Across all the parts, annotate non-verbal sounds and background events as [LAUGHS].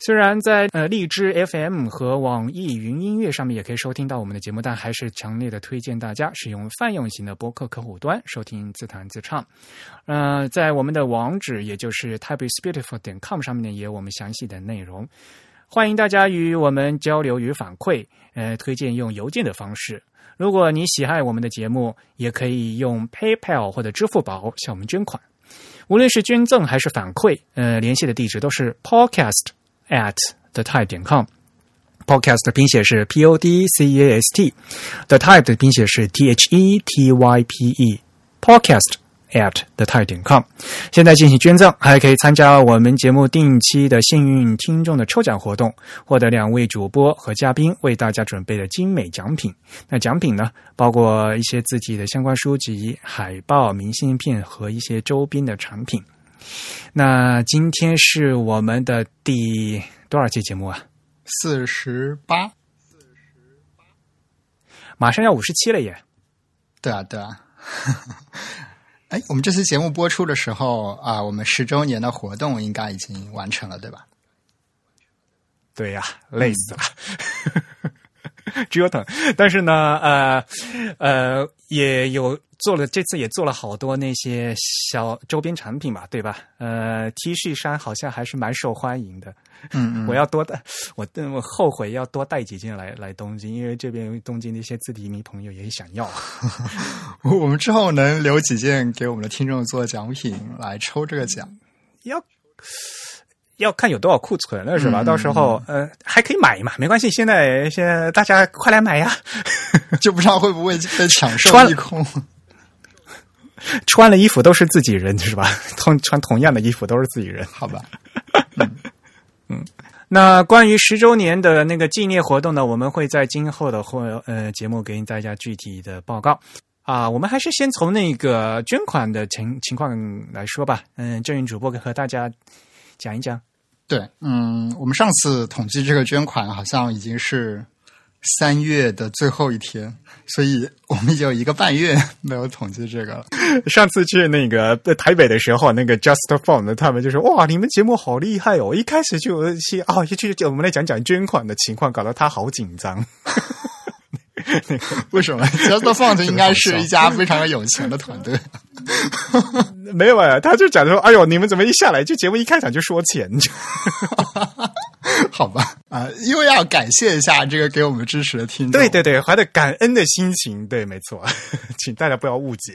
虽然在呃荔枝 FM 和网易云音乐上面也可以收听到我们的节目，但还是强烈的推荐大家使用泛用型的播客客户端收听自弹自唱。呃，在我们的网址也就是 typeisbeautiful 点 com 上面呢也有我们详细的内容。欢迎大家与我们交流与反馈，呃，推荐用邮件的方式。如果你喜爱我们的节目，也可以用 PayPal 或者支付宝向我们捐款。无论是捐赠还是反馈，呃，联系的地址都是 podcast。At the type 点 com，podcast 的拼写是 p o d c a s t the type 的拼写是 t h e t y p e，podcast at the type 点 com。现在进行捐赠，还可以参加我们节目定期的幸运听众的抽奖活动，获得两位主播和嘉宾为大家准备的精美奖品。那奖品呢，包括一些字体的相关书籍、海报、明信片和一些周边的产品。那今天是我们的第多少期节目啊？四十八，马上要五十七了耶！对啊，对啊。[LAUGHS] 哎，我们这期节目播出的时候啊，我们十周年的活动应该已经完成了，对吧？对呀，累死了。[LAUGHS] 折腾，但是呢，呃，呃，也有做了，这次也做了好多那些小周边产品嘛，对吧？呃，T 恤衫好像还是蛮受欢迎的。嗯嗯，我要多带，我我后悔要多带几件来来东京，因为这边东京的一些字体迷朋友也想要。[LAUGHS] 我们之后能留几件给我们的听众做奖品来抽这个奖？要。要看有多少库存了是吧？到时候呃还可以买嘛，没关系。现在现在大家快来买呀，[LAUGHS] 就不知道会不会被抢售一空。[LAUGHS] 穿了衣服都是自己人是吧？[LAUGHS] 同穿同样的衣服都是自己人，好吧？嗯，那关于十周年的那个纪念活动呢，我们会在今后的或呃节目给大家具体的报告啊。我们还是先从那个捐款的情情况来说吧。嗯，郑云主播和大家讲一讲。对，嗯，我们上次统计这个捐款好像已经是三月的最后一天，所以我们有一个半月 [LAUGHS] 没有统计这个了。上次去那个台北的时候，那个 Just Fund 他们就说：“哇，你们节目好厉害哦！”一开始就先哦，就就我们来讲讲捐款的情况，搞得他好紧张。[LAUGHS] [LAUGHS] 为什么？Just Font 应该是一家非常有钱的团队。没有啊，他就讲说：“哎呦，你们怎么一下来就节目一开场就说钱？” [LAUGHS] 好吧，啊，因为要感谢一下这个给我们支持的听众，对对对，怀着感恩的心情，对，没错，[LAUGHS] 请大家不要误解。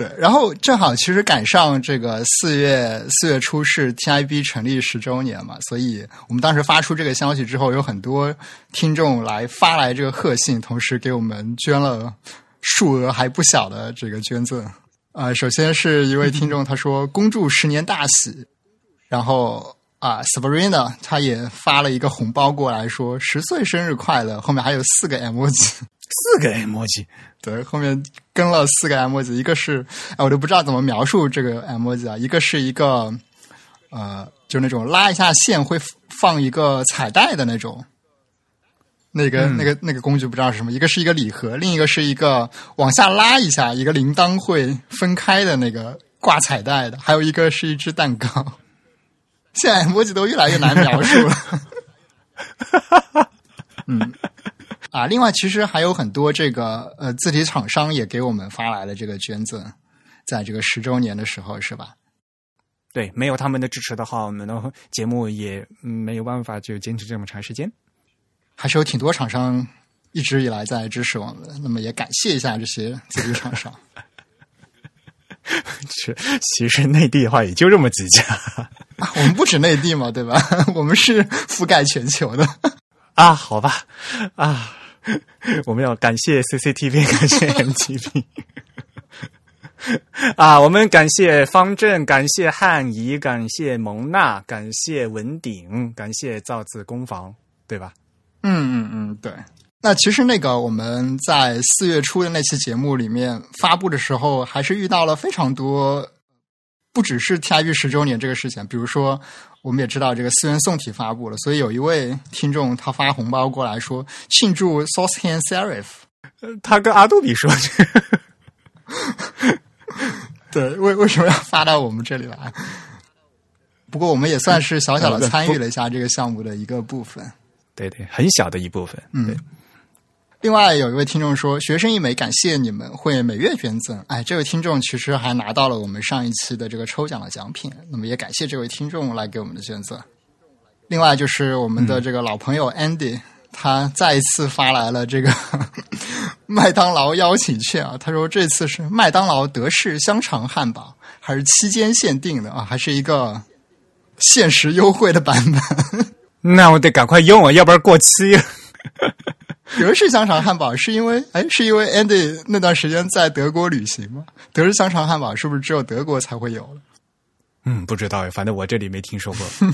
对，然后正好其实赶上这个四月四月初是 TIB 成立十周年嘛，所以我们当时发出这个消息之后，有很多听众来发来这个贺信，同时给我们捐了数额还不小的这个捐赠。啊，首先是一位听众，他说“恭祝十年大喜”，然后啊，Sabrina 他也发了一个红包过来，说“十岁生日快乐”，后面还有四个 M 字。四个 emoji，对，后面跟了四个 emoji，一个是，哎，我都不知道怎么描述这个 emoji 啊，一个是一个，呃，就那种拉一下线会放一个彩带的那种，那个那个那个工具不知道是什么，一个是一个礼盒，另一个是一个往下拉一下，一个铃铛会分开的那个挂彩带的，还有一个是一只蛋糕，现在 emoji 都越来越难描述了，[LAUGHS] 嗯。啊，另外其实还有很多这个呃字体厂商也给我们发来了这个捐赠，在这个十周年的时候，是吧？对，没有他们的支持的话，我们的 [LAUGHS] 节目也没有办法就坚持这么长时间。还是有挺多厂商一直以来在支持我们，那么也感谢一下这些字体厂商。[LAUGHS] 是，其实内地的话也就这么几家，我们不止内地嘛，对吧？[LAUGHS] 我们是覆盖全球的啊，好吧，啊。[LAUGHS] 我们要感谢 CCTV，[LAUGHS] 感谢 MTV [LAUGHS] 啊！我们感谢方正，感谢汉仪，感谢蒙娜，感谢文鼎，感谢造字工坊，对吧？嗯嗯嗯，对。那其实那个我们在四月初的那期节目里面发布的时候，还是遇到了非常多，不只是 TIB 十周年这个事情。比如说，我们也知道这个思源宋体发布了，所以有一位听众他发红包过来说庆祝 Source Han Serif。他跟阿杜比说这个，对，为为什么要发到我们这里来？不过我们也算是小小的参与了一下这个项目的一个部分。对对，很小的一部分。嗯。另外有一位听众说：“学生一枚，感谢你们会每月捐赠。”哎，这位听众其实还拿到了我们上一期的这个抽奖的奖品。那么也感谢这位听众来给我们的捐赠。另外就是我们的这个老朋友 Andy，他再一次发来了这个 [LAUGHS] 麦当劳邀请券啊。他说这次是麦当劳德式香肠汉堡，还是期间限定的啊？还是一个限时优惠的版本？那我得赶快用啊，要不然过期。[LAUGHS] 德式香肠汉堡是因为哎，是因为 Andy 那段时间在德国旅行吗？德式香肠汉堡是不是只有德国才会有嗯，不知道，反正我这里没听说过。[LAUGHS]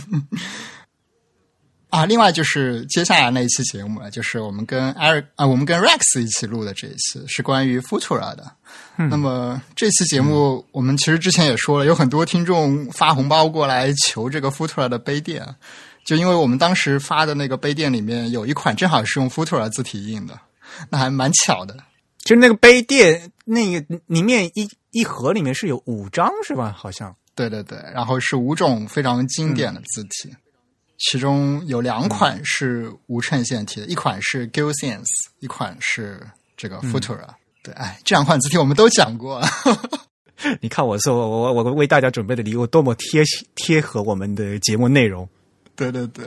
啊，另外就是接下来那一期节目，就是我们跟 Eric 啊，我们跟 Rex 一起录的这一期，是关于 Futura 的。那么这期节目，我们其实之前也说了，有很多听众发红包过来求这个 Futura 的杯垫。就因为我们当时发的那个杯垫里面有一款正好是用 Futura 字体印的，那还蛮巧的。就是那个杯垫，那个里面一一盒里面是有五张是吧？好像。对对对，然后是五种非常经典的字体，其中有两款是无衬线体的，一款是 g i l s e n s e 一款是这个 Futura。对，哎，这两款字体我们都讲过。[LAUGHS] 你看我说我我我为大家准备的礼物多么贴贴合我们的节目内容。对对对，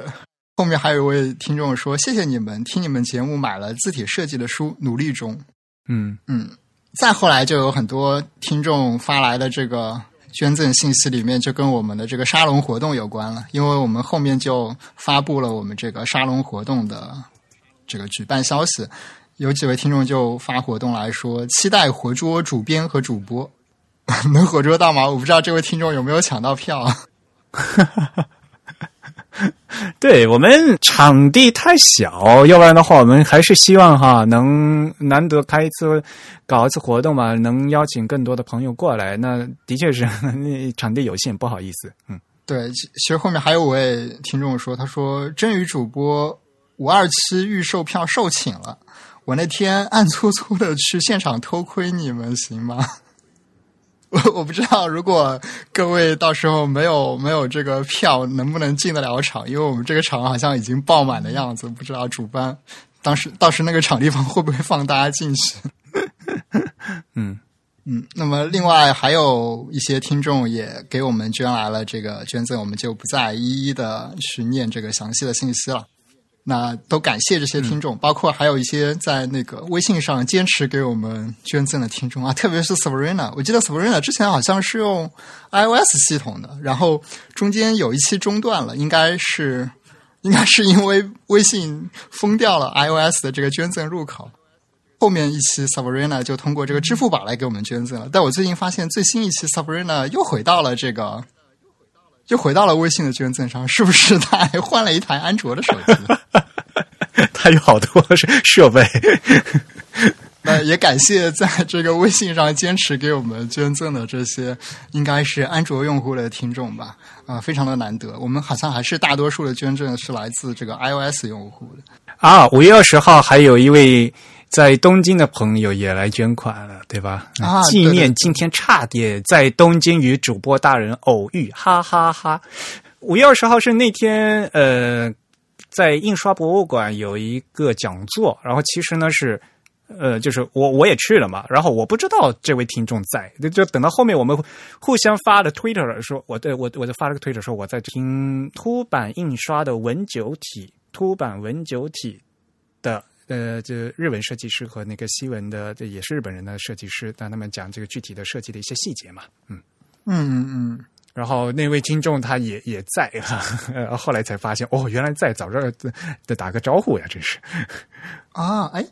后面还有一位听众说：“谢谢你们，听你们节目买了字体设计的书，努力中。”嗯嗯，再后来就有很多听众发来的这个捐赠信息，里面就跟我们的这个沙龙活动有关了，因为我们后面就发布了我们这个沙龙活动的这个举办消息，有几位听众就发活动来说，期待活捉主编和主播，[LAUGHS] 能活捉到吗？我不知道这位听众有没有抢到票。[LAUGHS] [LAUGHS] 对我们场地太小，要不然的话，我们还是希望哈能难得开一次，搞一次活动嘛，能邀请更多的朋友过来。那的确是 [LAUGHS] 那场地有限，不好意思。嗯，对，其实后面还有位听众说，他说真宇主播五二七预售票售罄了，我那天暗搓搓的去现场偷窥你们，行吗？我 [LAUGHS] 我不知道，如果各位到时候没有没有这个票，能不能进得了场？因为我们这个场好像已经爆满的样子，不知道主办当时到时那个场地方会不会放大家进去？[LAUGHS] 嗯嗯。那么，另外还有一些听众也给我们捐来了这个捐赠，我们就不再一一的去念这个详细的信息了。那都感谢这些听众，包括还有一些在那个微信上坚持给我们捐赠的听众啊，[LAUGHS] 特别是 Sabrina，我记得 Sabrina 之前好像是用 iOS 系统的，然后中间有一期中断了，应该是 [LAUGHS] 应该是因为微信封掉了 iOS 的这个捐赠入口，后面一期 Sabrina 就通过这个支付宝来给我们捐赠了，但我最近发现最新一期 Sabrina 又回到了这个。就回到了微信的捐赠上，是不是他还换了一台安卓的手机？[LAUGHS] 他有好多设备。[LAUGHS] 那也感谢在这个微信上坚持给我们捐赠的这些，应该是安卓用户的听众吧？啊，非常的难得。我们好像还是大多数的捐赠是来自这个 iOS 用户的。啊，五月二十号还有一位。在东京的朋友也来捐款了，对吧？啊，纪念今天差点在东京与主播大人偶遇，哈哈哈！五月二十号是那天，呃，在印刷博物馆有一个讲座，然后其实呢是，呃，就是我我也去了嘛，然后我不知道这位听众在，就就等到后面我们互相发了 Twitter 说，我对我我就发了个 Twitter 说我在听凸版印刷的文九体，凸版文九体的。呃，这日文设计师和那个西文的，这也是日本人的设计师，但他们讲这个具体的设计的一些细节嘛，嗯嗯嗯。然后那位听众他也也在 [LAUGHS] 哈，后来才发现哦，原来在，早知道得打个招呼呀，真是。啊，哎，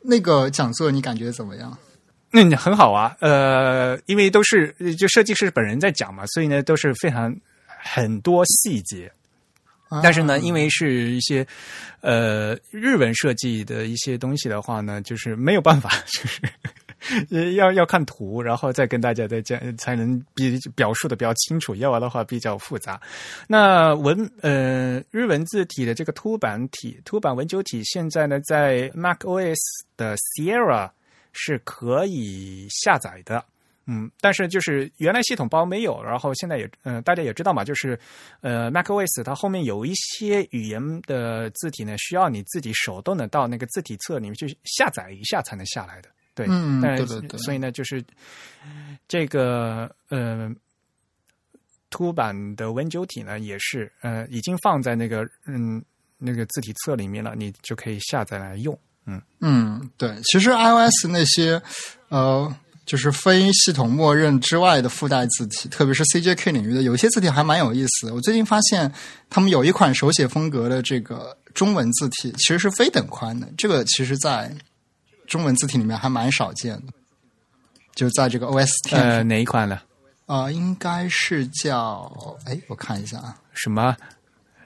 那个讲座你感觉怎么样？那你很好啊，呃，因为都是就设计师本人在讲嘛，所以呢都是非常很多细节。但是呢，因为是一些呃日文设计的一些东西的话呢，就是没有办法，[LAUGHS] 就是要要看图，然后再跟大家再讲，才能比表述的比较清楚。要不然的话比较复杂。那文呃日文字体的这个凸版体、凸版文九体，现在呢在 Mac OS 的 Sierra 是可以下载的。嗯，但是就是原来系统包没有，然后现在也，呃，大家也知道嘛，就是，呃，macOS 它后面有一些语言的字体呢，需要你自己手动的到那个字体册里面去下载一下才能下来的。对，嗯，对对对。所以呢，就是这个呃，凸版的 Win 九体呢，也是呃，已经放在那个嗯那个字体册里面了，你就可以下载来用。嗯嗯，对，其实 iOS 那些呃。就是非系统默认之外的附带字体，特别是 CJK 领域的，有些字体还蛮有意思的。我最近发现，他们有一款手写风格的这个中文字体，其实是非等宽的。这个其实，在中文字体里面还蛮少见的。就在这个 OST 呃哪一款呢？啊，应该是叫哎，我看一下啊，什么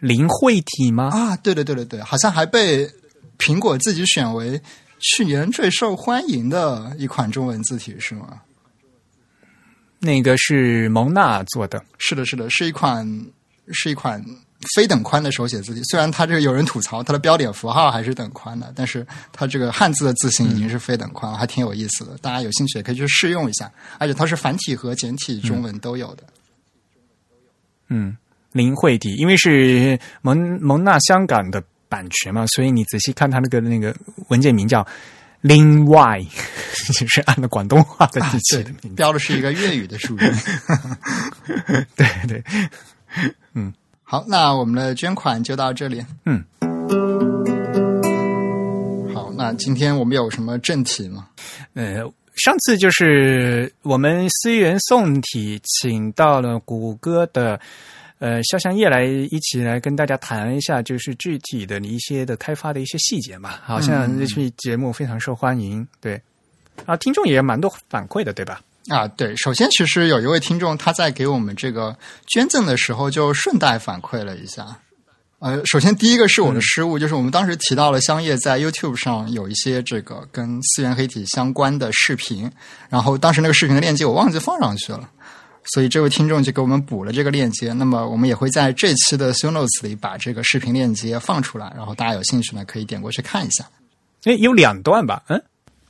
灵慧体吗？啊，对对对对对，好像还被苹果自己选为。去年最受欢迎的一款中文字体是吗？那个是蒙娜做的，是的，是的，是一款是一款非等宽的手写字体。虽然它这个有人吐槽它的标点符号还是等宽的，但是它这个汉字的字形已经是非等宽了，还挺有意思的。大家有兴趣也可以去试用一下，而且它是繁体和简体中文都有的。嗯，林慧体，因为是蒙蒙娜香港的。版权嘛，所以你仔细看他那个那个文件名叫 “Lin Y”，[LAUGHS] 就是按照广东话的标的是一个粤语的数字。对对，嗯，好，那我们的捐款就到这里。嗯，好，那今天我们有什么正题吗？呃，上次就是我们思源宋体请到了谷歌的。呃，肖香叶来一起来跟大家谈一下，就是具体的一些的开发的一些细节嘛。好像这期节目非常受欢迎，对啊，听众也蛮多反馈的，对吧？啊，对。首先，其实有一位听众他在给我们这个捐赠的时候，就顺带反馈了一下。呃，首先第一个是我的失误，就是我们当时提到了香叶在 YouTube 上有一些这个跟四元黑体相关的视频，然后当时那个视频的链接我忘记放上去了。所以这位听众就给我们补了这个链接，那么我们也会在这期的 show notes 里把这个视频链接放出来，然后大家有兴趣呢可以点过去看一下。哎，有两段吧？嗯，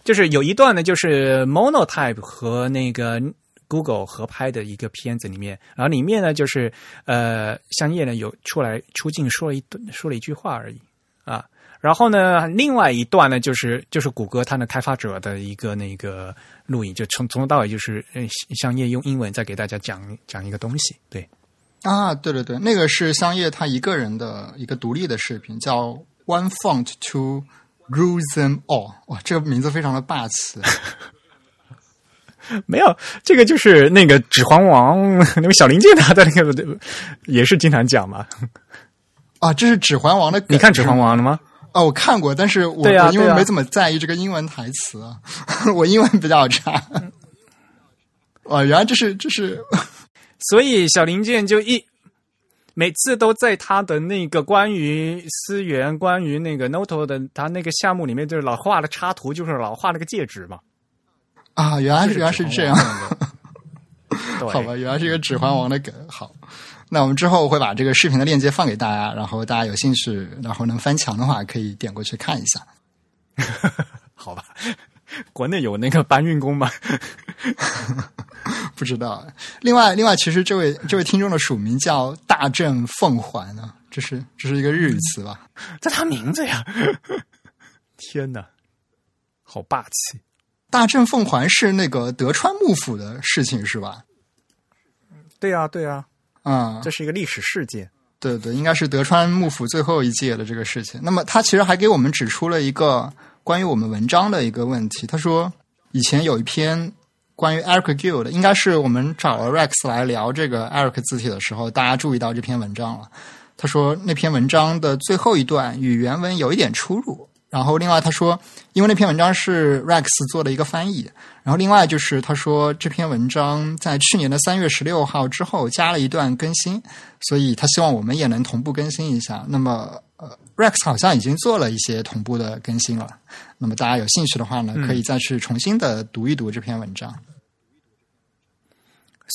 就是有一段呢，就是 Monotype 和那个 Google 合拍的一个片子里面，然后里面呢就是呃，香叶呢有出来出镜说了一说了一句话而已啊。然后呢，另外一段呢就是就是谷歌它的开发者的一个那个。录影就从从头到尾就是，嗯，香叶用英文在给大家讲讲一个东西，对，啊，对对对，那个是香叶他一个人的一个独立的视频，叫 One Font to Rule Them All，哇，这个名字非常的霸气。[LAUGHS] 没有，这个就是那个《指环王》[LAUGHS] 那个小林健他的那个也是经常讲嘛。啊，这是《指环王》的，你看《指环王》了吗？哦，我看过，但是我因为没怎么在意这个英文台词，啊 [LAUGHS] 我英文比较差。哦，原来这是这是，[LAUGHS] 所以小零件就一每次都在他的那个关于思源、关于那个 Noto 的他那个项目里面，就是老画了插图，就是老画那个戒指嘛。啊，原来原来是这样，[LAUGHS] 好吧，原来是一个指环王的梗，好。那我们之后会把这个视频的链接放给大家，然后大家有兴趣，然后能翻墙的话，可以点过去看一下。[LAUGHS] 好吧，国内有那个搬运工吗？[LAUGHS] 不知道。另外，另外，其实这位这位听众的署名叫大正凤环呢，这是这是一个日语词吧？这他名字呀！天哪，好霸气！大正凤环是那个德川幕府的事情是吧？对呀，对呀。啊，这是一个历史事件，对对，应该是德川幕府最后一届的这个事情。那么他其实还给我们指出了一个关于我们文章的一个问题。他说，以前有一篇关于 Eric Gill 的，应该是我们找了 Rex 来聊这个 Eric 字体的时候，大家注意到这篇文章了。他说那篇文章的最后一段与原文有一点出入。然后另外他说，因为那篇文章是 Rex 做的一个翻译，然后另外就是他说这篇文章在去年的三月十六号之后加了一段更新，所以他希望我们也能同步更新一下。那么呃，Rex 好像已经做了一些同步的更新了。那么大家有兴趣的话呢，可以再去重新的读一读这篇文章。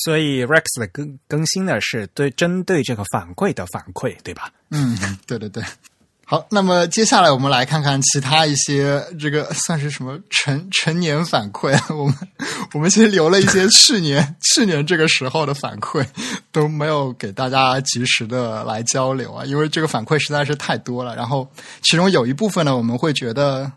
所以 Rex 的更更新呢，是对针对这个反馈的反馈，对吧？嗯，对对对。好，那么接下来我们来看看其他一些这个 [LAUGHS] 算是什么成成年反馈。我们我们先留了一些去年 [LAUGHS] 去年这个时候的反馈，都没有给大家及时的来交流啊，因为这个反馈实在是太多了。然后其中有一部分呢，我们会觉得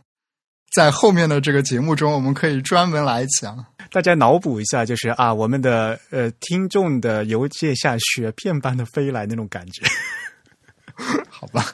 在后面的这个节目中，我们可以专门来讲。大家脑补一下，就是啊，我们的呃听众的邮件像雪片般的飞来那种感觉，[LAUGHS] 好吧？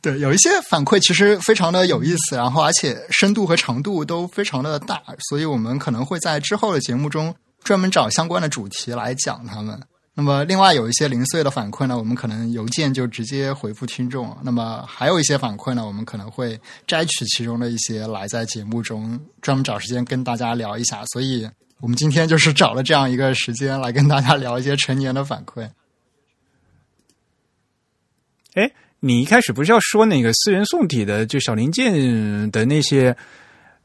对，有一些反馈其实非常的有意思，然后而且深度和长度都非常的大，所以我们可能会在之后的节目中专门找相关的主题来讲他们。那么，另外有一些零碎的反馈呢，我们可能邮件就直接回复听众。那么，还有一些反馈呢，我们可能会摘取其中的一些来在节目中专门找时间跟大家聊一下。所以。我们今天就是找了这样一个时间来跟大家聊一些成年的反馈。哎，你一开始不是要说那个四元宋体的就小零件的那些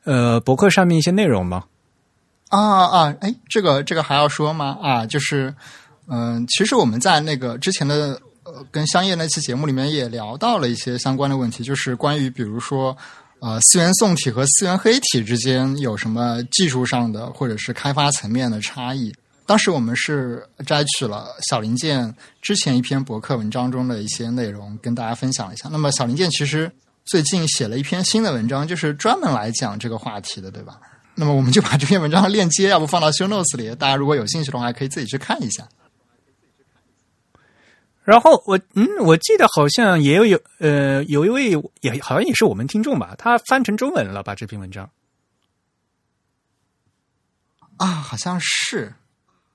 呃博客上面一些内容吗？啊啊！哎，这个这个还要说吗？啊，就是嗯，其实我们在那个之前的呃跟香叶那期节目里面也聊到了一些相关的问题，就是关于比如说。呃，四元宋体和四元黑体之间有什么技术上的或者是开发层面的差异？当时我们是摘取了小零件之前一篇博客文章中的一些内容，跟大家分享一下。那么小零件其实最近写了一篇新的文章，就是专门来讲这个话题的，对吧？那么我们就把这篇文章的链接，要不放到 show notes 里，大家如果有兴趣的话，可以自己去看一下。然后我嗯，我记得好像也有有呃，有一位也好像也是我们听众吧，他翻成中文了吧这篇文章啊，好像是。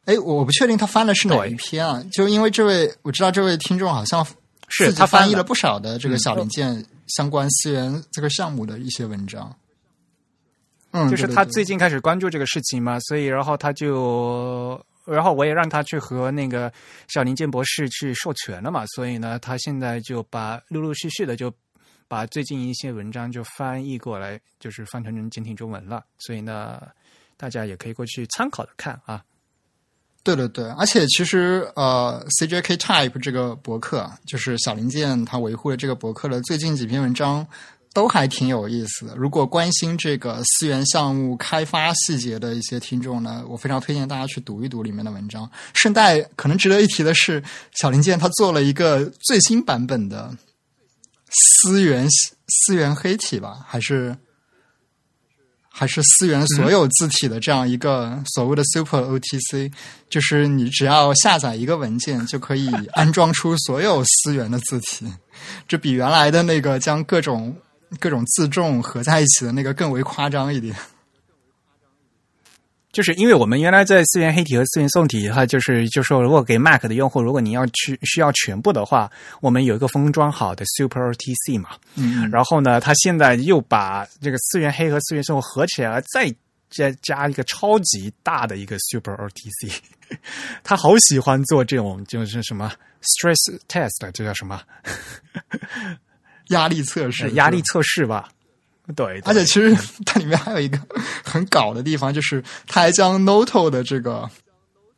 哎，我不确定他翻的是哪一篇啊？就因为这位我知道这位听众好像是他翻译了不少的这个小零件相关思源这个项目的一些文章。嗯，就是他最近开始关注这个事情嘛，所以然后他就。然后我也让他去和那个小林健博士去授权了嘛，所以呢，他现在就把陆陆续续的就把最近一些文章就翻译过来，就是翻成成简体中文了。所以呢，大家也可以过去参考着看啊。对对对，而且其实呃，CJK Type 这个博客，就是小林健他维护的这个博客的最近几篇文章。都还挺有意思的。如果关心这个思源项目开发细节的一些听众呢，我非常推荐大家去读一读里面的文章。顺带可能值得一提的是，小零件他做了一个最新版本的思源思源黑体吧，还是还是思源所有字体的这样一个所谓的 Super OTC，就是你只要下载一个文件就可以安装出所有思源的字体，这比原来的那个将各种各种自重合在一起的那个更为夸张一点，就是因为我们原来在思源黑体和思源宋体，的话就是就说，如果给 Mac 的用户，如果你要去需要全部的话，我们有一个封装好的 Super OTC 嘛，嗯，然后呢，他现在又把这个思源黑和思源宋合起来，再再加一个超级大的一个 Super OTC，他 [LAUGHS] 好喜欢做这种就是什么 Stress Test，这叫什么？压力测试，[LAUGHS] 压力测试吧，对。而且其实它里面还有一个很搞的地方，就是它还将 Noto 的这个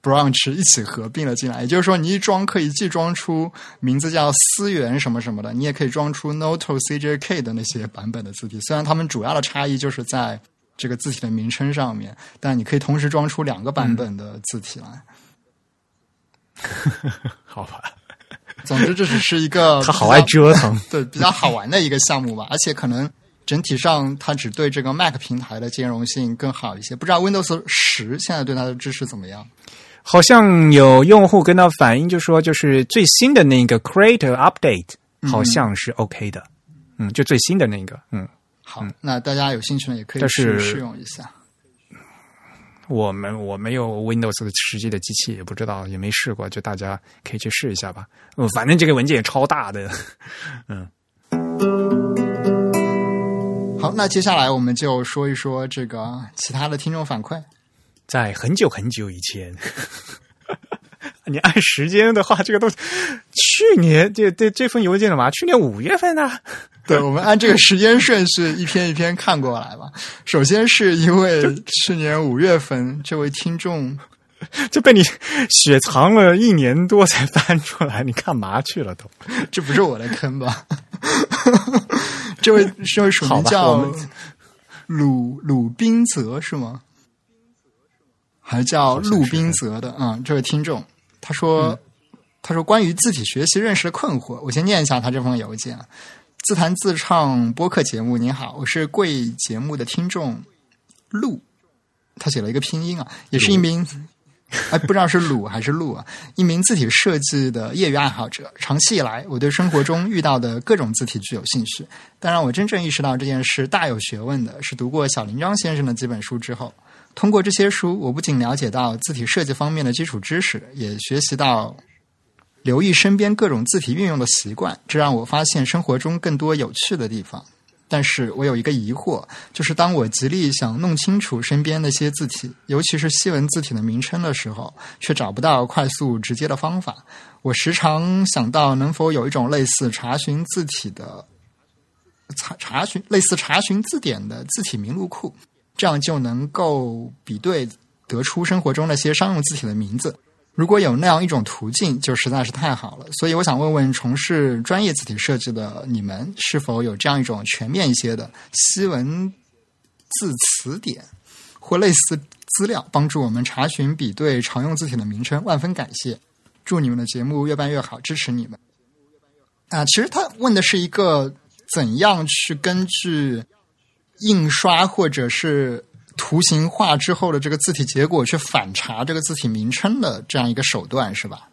branch 一起合并了进来。也就是说，你一装可以既装出名字叫思源什么什么的，你也可以装出 Noto CJK 的那些版本的字体。虽然它们主要的差异就是在这个字体的名称上面，但你可以同时装出两个版本的字体来。[LAUGHS] 好吧。总之，这只是一个他好爱折腾，[LAUGHS] 对比较好玩的一个项目吧。而且可能整体上，它只对这个 Mac 平台的兼容性更好一些。不知道 Windows 十现在对它的支持怎么样？好像有用户跟他反映，就说就是最新的那个 Creator Update 好像是 OK 的。嗯，就最新的那个。嗯，好，那大家有兴趣呢，也可以去试用一下。我们我没有 Windows 的实际的机器，也不知道，也没试过，就大家可以去试一下吧。嗯，反正这个文件也超大的，[LAUGHS] 嗯。好，那接下来我们就说一说这个其他的听众反馈。在很久很久以前，[LAUGHS] 你按时间的话，这个都去年这这这封邮件了嘛？去年五月份呢？对，我们按这个时间顺序一篇一篇看过来吧。首先是因为去年五月份这位听众 [LAUGHS] 就被你雪藏了一年多才翻出来，你干嘛去了都？这不是我的坑吧？这位这位署名叫鲁鲁宾泽是吗？还叫陆宾泽的啊，这位听众他说他说关于字体学习认识的困惑，我先念一下他这封邮件。自弹自唱播客节目，您好，我是贵节目的听众陆，他写了一个拼音啊，也是一名哎不知道是鲁还是路啊，一名字体设计的业余爱好者。长期以来，我对生活中遇到的各种字体具有兴趣。但让我真正意识到这件事大有学问的是，读过小林章先生的几本书之后。通过这些书，我不仅了解到字体设计方面的基础知识，也学习到留意身边各种字体运用的习惯。这让我发现生活中更多有趣的地方。但是我有一个疑惑，就是当我极力想弄清楚身边那些字体，尤其是西文字体的名称的时候，却找不到快速直接的方法。我时常想到，能否有一种类似查询字体的查查询类似查询字典的字体名录库。这样就能够比对得出生活中那些商用字体的名字。如果有那样一种途径，就实在是太好了。所以我想问问从事专业字体设计的你们，是否有这样一种全面一些的西文字词典或类似资料，帮助我们查询比对常用字体的名称？万分感谢，祝你们的节目越办越好，支持你们。啊，其实他问的是一个怎样去根据。印刷或者是图形化之后的这个字体结果，去反查这个字体名称的这样一个手段，是吧？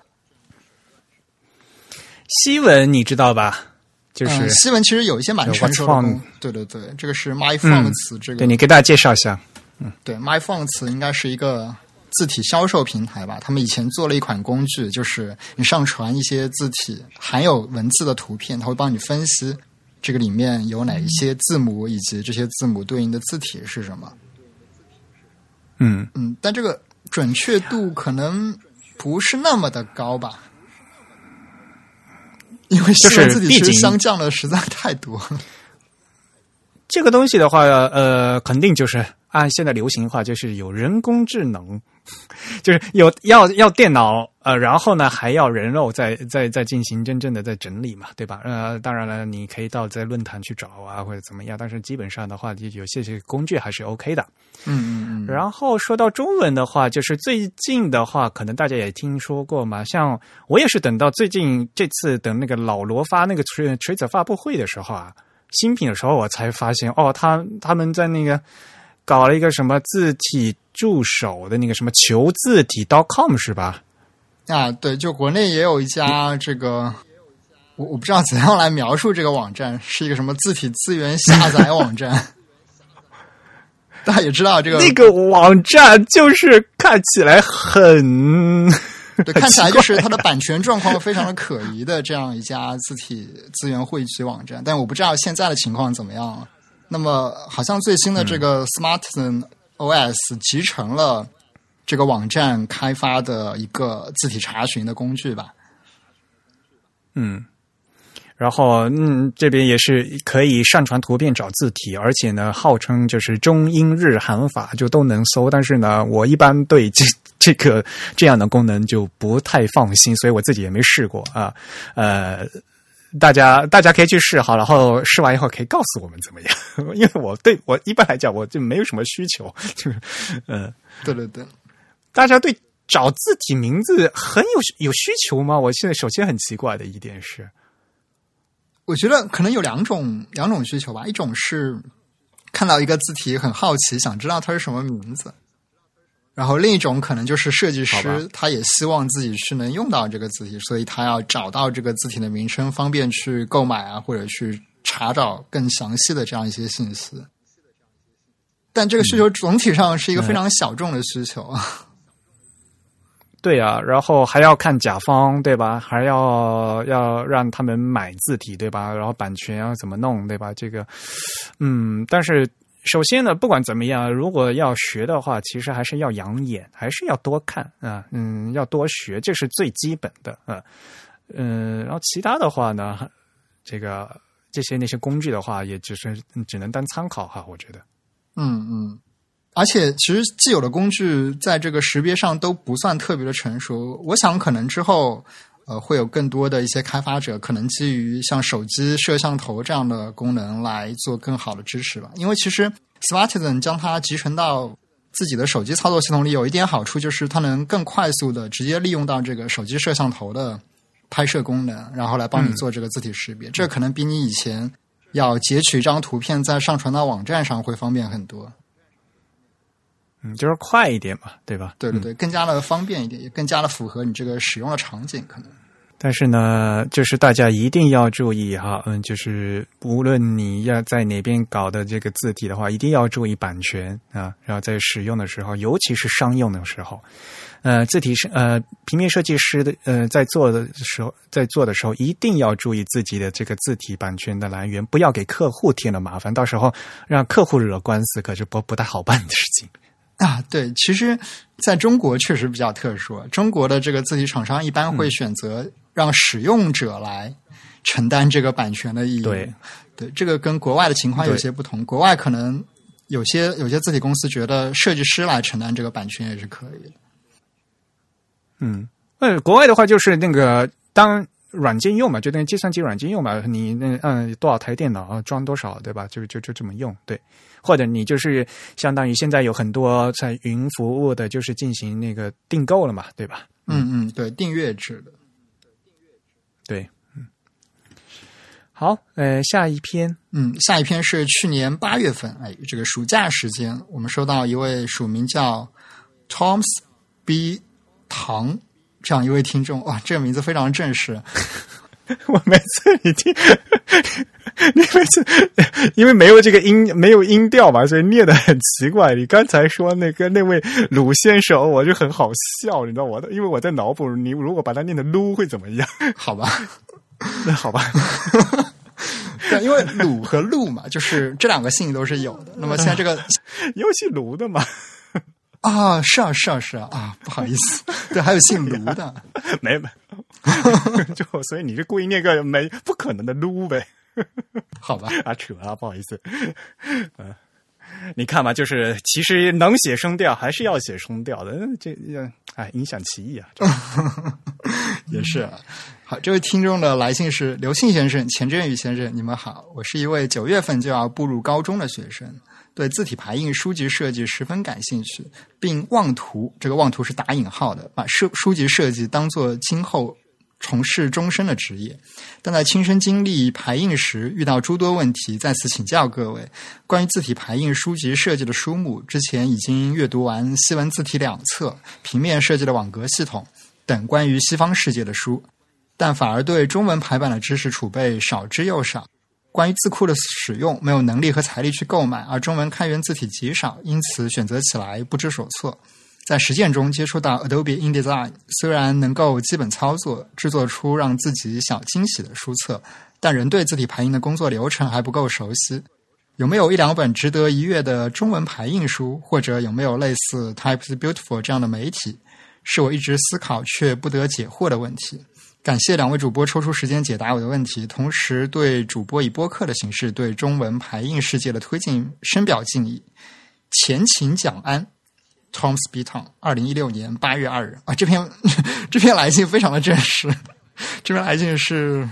西文你知道吧？就是西文其实有一些蛮成熟的。对对对，这个是 My Fonts，这个对你给大家介绍一下。嗯，对，My Fonts 应该是一个字体销售平台吧？他们以前做了一款工具，就是你上传一些字体含有文字的图片，它会帮你分析。这个里面有哪一些字母，以及这些字母对应的字体是什么？嗯嗯，但这个准确度可能不是那么的高吧？因为西文字体其实相降的实在太多。这个东西的话，呃，肯定就是按现在流行的话，就是有人工智能。[LAUGHS] 就是有要要电脑呃，然后呢还要人肉在在在进行真正的在整理嘛，对吧？呃，当然了，你可以到在论坛去找啊，或者怎么样，但是基本上的话，就有些些工具还是 OK 的。嗯嗯嗯。然后说到中文的话，就是最近的话，可能大家也听说过嘛，像我也是等到最近这次等那个老罗发那个锤锤子发布会的时候啊，新品的时候，我才发现哦，他他们在那个搞了一个什么字体。助手的那个什么求字体 .com 是吧？啊，对，就国内也有一家这个，我我不知道怎样来描述这个网站，是一个什么字体资源下载网站。大家也知道这个那个网站就是看起来很，对，看起来就是它的版权状况非常的可疑的这样一家字体资源汇集网站，但我不知道现在的情况怎么样。那么，好像最新的这个 Smartisan。OS 集成了这个网站开发的一个字体查询的工具吧。嗯，然后嗯，这边也是可以上传图片找字体，而且呢，号称就是中英日韩法就都能搜。但是呢，我一般对这这个这样的功能就不太放心，所以我自己也没试过啊。呃。大家大家可以去试好，然后试完以后可以告诉我们怎么样？因为我对我一般来讲我就没有什么需求，就 [LAUGHS] 是嗯，对对对，大家对找字体名字很有有需求吗？我现在首先很奇怪的一点是，我觉得可能有两种两种需求吧，一种是看到一个字体很好奇，想知道它是什么名字。然后另一种可能就是设计师，他也希望自己是能用到这个字体，所以他要找到这个字体的名称，方便去购买啊，或者去查找更详细的这样一些信息。但这个需求总体上是一个非常小众的需求。对啊，然后还要看甲方，对吧？还要要让他们买字体，对吧？然后版权要怎么弄，对吧？这个，嗯，但是首先呢，不管怎么样，如果要学的话，其实还是要养眼，还是要多看啊，嗯，要多学，这是最基本的啊，嗯，然后其他的话呢，这个这些那些工具的话，也只是只能当参考哈，我觉得，嗯嗯。而且，其实既有的工具在这个识别上都不算特别的成熟。我想，可能之后，呃，会有更多的一些开发者可能基于像手机摄像头这样的功能来做更好的支持吧。因为其实 Smartisan 将它集成到自己的手机操作系统里，有一点好处就是它能更快速的直接利用到这个手机摄像头的拍摄功能，然后来帮你做这个字体识别。这可能比你以前要截取一张图片再上传到网站上会方便很多。嗯，就是快一点嘛，对吧？对对对，更加的方便一点，也更加的符合你这个使用的场景，可能。但是呢，就是大家一定要注意哈，嗯，就是无论你要在哪边搞的这个字体的话，一定要注意版权啊。然后在使用的时候，尤其是商用的时候，呃，字体是呃，平面设计师的呃，在做的时候，在做的时候，一定要注意自己的这个字体版权的来源，不要给客户添了麻烦，到时候让客户惹官司，可是不不太好办的事情。啊，对，其实在中国确实比较特殊。中国的这个字体厂商一般会选择让使用者来承担这个版权的意义务。对，对，这个跟国外的情况有些不同。国外可能有些有些字体公司觉得设计师来承担这个版权也是可以的。嗯，呃，国外的话就是那个当。软件用嘛，就等于计算机软件用嘛，你那嗯多少台电脑啊装多少对吧？就就就这么用对，或者你就是相当于现在有很多在云服务的，就是进行那个订购了嘛，对吧？嗯嗯，对，订阅制的，对，嗯，好，呃，下一篇，嗯，下一篇是去年八月份，哎，这个暑假时间，我们收到一位署名叫 Tom's B 唐。这样一位听众，哇，这个名字非常正式。[LAUGHS] 我每次你听，[LAUGHS] 你每次因为没有这个音，没有音调嘛，所以念的很奇怪。你刚才说那个那位鲁先生，我就很好笑，你知道我的，因为我在脑补你如果把它念的撸会怎么样？[LAUGHS] 好吧，那好吧。对，因为鲁和陆嘛，就是这两个姓都是有的。那么现在这个又姓卢的嘛。啊，是啊，是啊，是啊，啊，不好意思，对，还有姓卢的，没没，[LAUGHS] 就所以你是故意念个没不可能的撸呗？[LAUGHS] 好吧，啊，扯啊，不好意思，嗯，你看吧，就是其实能写声调还是要写声调的，这哎影响歧义啊，[LAUGHS] 也是。啊好，这位听众的来信是刘信先生、钱振宇先生，你们好，我是一位九月份就要步入高中的学生。对字体排印书籍设计十分感兴趣，并妄图这个妄图是打引号的，把书书籍设计当做今后从事终身的职业。但在亲身经历排印时，遇到诸多问题，在此请教各位：关于字体排印书籍设计的书目，之前已经阅读完《西文字体两册》、平面设计的网格系统等关于西方世界的书，但反而对中文排版的知识储备少之又少。关于字库的使用，没有能力和财力去购买，而中文开源字体极少，因此选择起来不知所措。在实践中接触到 Adobe InDesign，虽然能够基本操作，制作出让自己小惊喜的书册，但仍对字体排印的工作流程还不够熟悉。有没有一两本值得一阅的中文排印书，或者有没有类似 Types Beautiful 这样的媒体，是我一直思考却不得解惑的问题。感谢两位主播抽出时间解答我的问题，同时对主播以播客的形式对中文排印世界的推进深表敬意。前情讲安，Tom Spiton，二零一六年八月二日啊，这篇这篇来信非常的正式，这篇来信是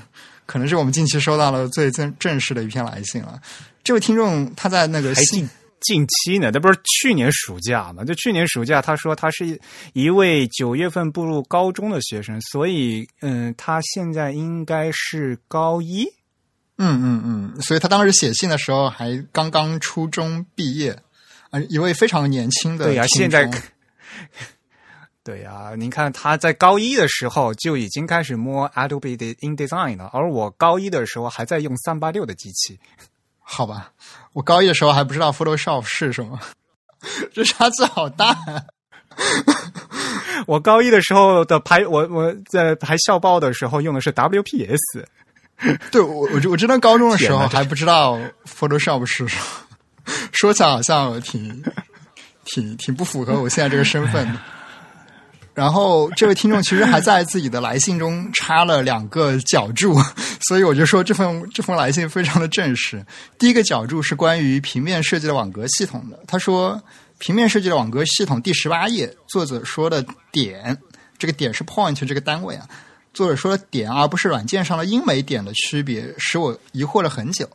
可能是我们近期收到了最正正式的一篇来信了。这位听众他在那个信。近期呢，这不是去年暑假嘛？就去年暑假，他说他是一位九月份步入高中的学生，所以嗯，他现在应该是高一。嗯嗯嗯，所以他当时写信的时候还刚刚初中毕业，啊，一位非常年轻的。对呀，现在对呀，您看他在高一的时候就已经开始摸 Adobe 的 InDesign 了，而我高一的时候还在用三八六的机器。好吧，我高一的时候还不知道 Photoshop 是什么，这差距好大。[LAUGHS] 我高一的时候的排，我我在排校报的时候用的是 WPS。对我，我我真的高中的时候还不知道 Photoshop 是什么，[LAUGHS] 说起来好像挺挺挺不符合我现在这个身份的。然后这位听众其实还在自己的来信中插了两个脚注，[LAUGHS] 所以我就说这封这封来信非常的正式。第一个脚注是关于平面设计的网格系统的，他说平面设计的网格系统第十八页，作者说的点，这个点是 point 这个单位啊。作者说的点，而不是软件上的英美点的区别，使我疑惑了很久。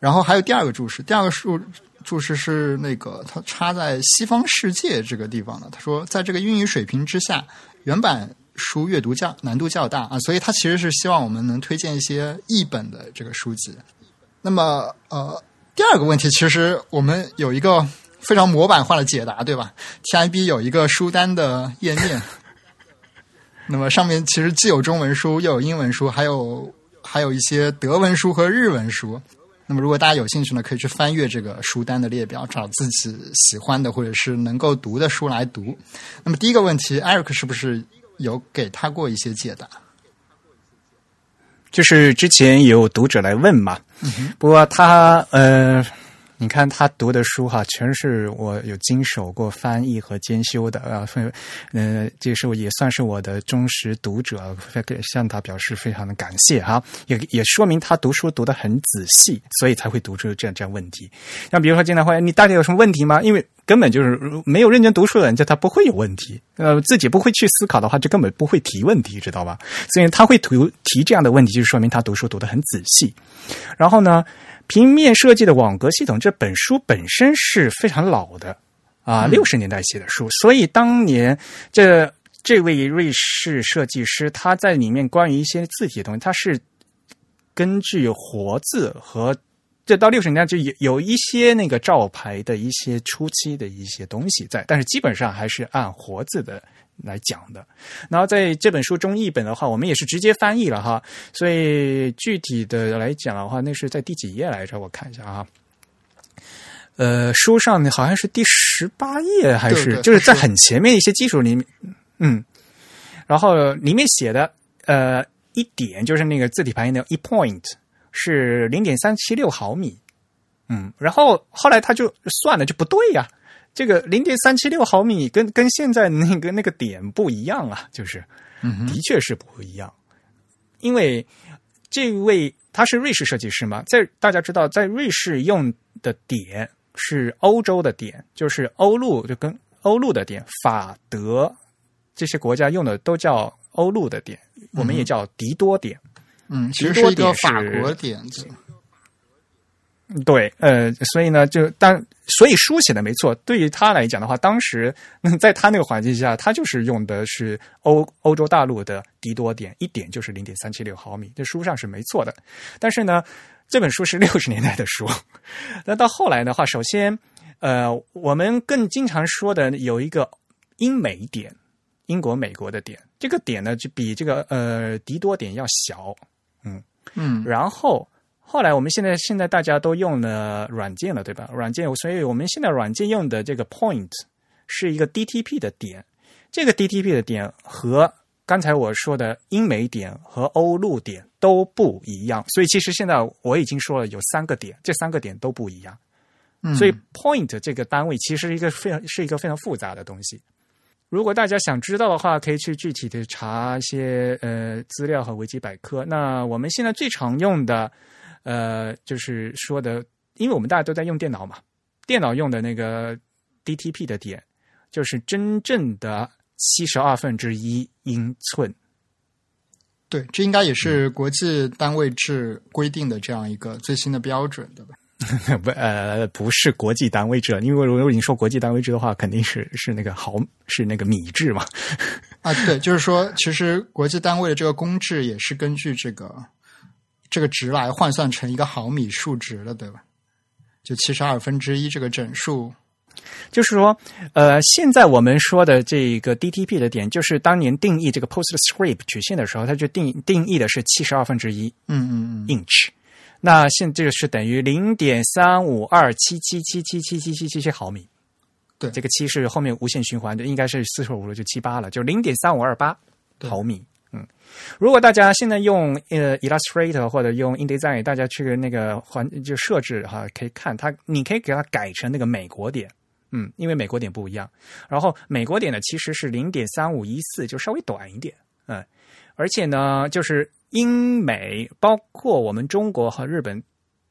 然后还有第二个注释，第二个注注释是那个他插在西方世界这个地方的。他说，在这个英语水平之下，原版书阅读较难度较大啊，所以他其实是希望我们能推荐一些译本的这个书籍。那么，呃，第二个问题，其实我们有一个非常模板化的解答，对吧？TIB 有一个书单的页面。[LAUGHS] 那么上面其实既有中文书，又有英文书，还有还有一些德文书和日文书。那么如果大家有兴趣呢，可以去翻阅这个书单的列表，找自己喜欢的或者是能够读的书来读。那么第一个问题艾瑞克是不是有给他过一些解答？就是之前有读者来问嘛，不过他呃。你看他读的书哈，全是我有经手过翻译和兼修的啊，嗯，这是我也算是我的忠实读者，向他表示非常的感谢哈，也也说明他读书读得很仔细，所以才会读出这样这样问题。像比如说经常会，你大家有什么问题吗？因为根本就是没有认真读书的人，就他不会有问题，呃，自己不会去思考的话，就根本不会提问题，知道吧？所以他会提提这样的问题，就说明他读书读得很仔细。然后呢？平面设计的网格系统这本书本身是非常老的啊，六十年代写的书，所以当年这这位瑞士设计师他在里面关于一些字体的东西，他是根据活字和这到六十年代就有有一些那个照牌的一些初期的一些东西在，但是基本上还是按活字的。来讲的，然后在这本书中译本的话，我们也是直接翻译了哈，所以具体的来讲的话，那是在第几页来着？我看一下啊，呃，书上好像是第十八页还是就是在很前面一些基础里面，嗯，然后里面写的呃一点就是那个字体排印的一 point 是零点三七六毫米，嗯，然后后来他就算了就不对呀。这个零点三七六毫米跟跟现在那个那个点不一样啊，就是，的确是不一样。因为这位他是瑞士设计师嘛，在大家知道，在瑞士用的点是欧洲的点，就是欧陆就跟欧陆的点，法德这些国家用的都叫欧陆的点，我们也叫迪多点。嗯，其实是一个法国点子。对，呃，所以呢，就当所以书写的没错。对于他来讲的话，当时在他那个环境下，他就是用的是欧欧洲大陆的迪多点，一点就是零点三七六毫米，这书上是没错的。但是呢，这本书是六十年代的书，那到后来的话，首先，呃，我们更经常说的有一个英美点，英国、美国的点，这个点呢就比这个呃迪多点要小，嗯嗯，然后。后来，我们现在现在大家都用了软件了，对吧？软件，所以我们现在软件用的这个 point 是一个 DTP 的点。这个 DTP 的点和刚才我说的英美点和欧陆点都不一样。所以，其实现在我已经说了有三个点，这三个点都不一样。所以，point 这个单位其实一个非常是一个非常复杂的东西。如果大家想知道的话，可以去具体的查一些呃资料和维基百科。那我们现在最常用的。呃，就是说的，因为我们大家都在用电脑嘛，电脑用的那个 DTP 的点，就是真正的七十二分之一英寸。对，这应该也是国际单位制规定的这样一个最新的标准，对吧？[LAUGHS] 不，呃，不是国际单位制，因为如果你说国际单位制的话，肯定是是那个毫，是那个米制嘛。[LAUGHS] 啊，对，就是说，其实国际单位的这个公制也是根据这个。这个值来换算成一个毫米数值的，对吧？就七十二分之一这个整数，就是说，呃，现在我们说的这个 DTP 的点，就是当年定义这个 PostScript 曲线的时候，它就定定义的是七十二分之一，嗯嗯嗯，inch。那现这个是等于零点三五二七七七七七七七七毫米。对这个七是后面无限循环，的应该是四舍五入就七八了，就零点三五二八毫米。嗯，如果大家现在用呃 Illustrator 或者用 InDesign，大家去那个环就设置哈，可以看它，你可以给它改成那个美国点。嗯，因为美国点不一样，然后美国点呢其实是零点三五一四，就稍微短一点。嗯，而且呢，就是英美包括我们中国和日本。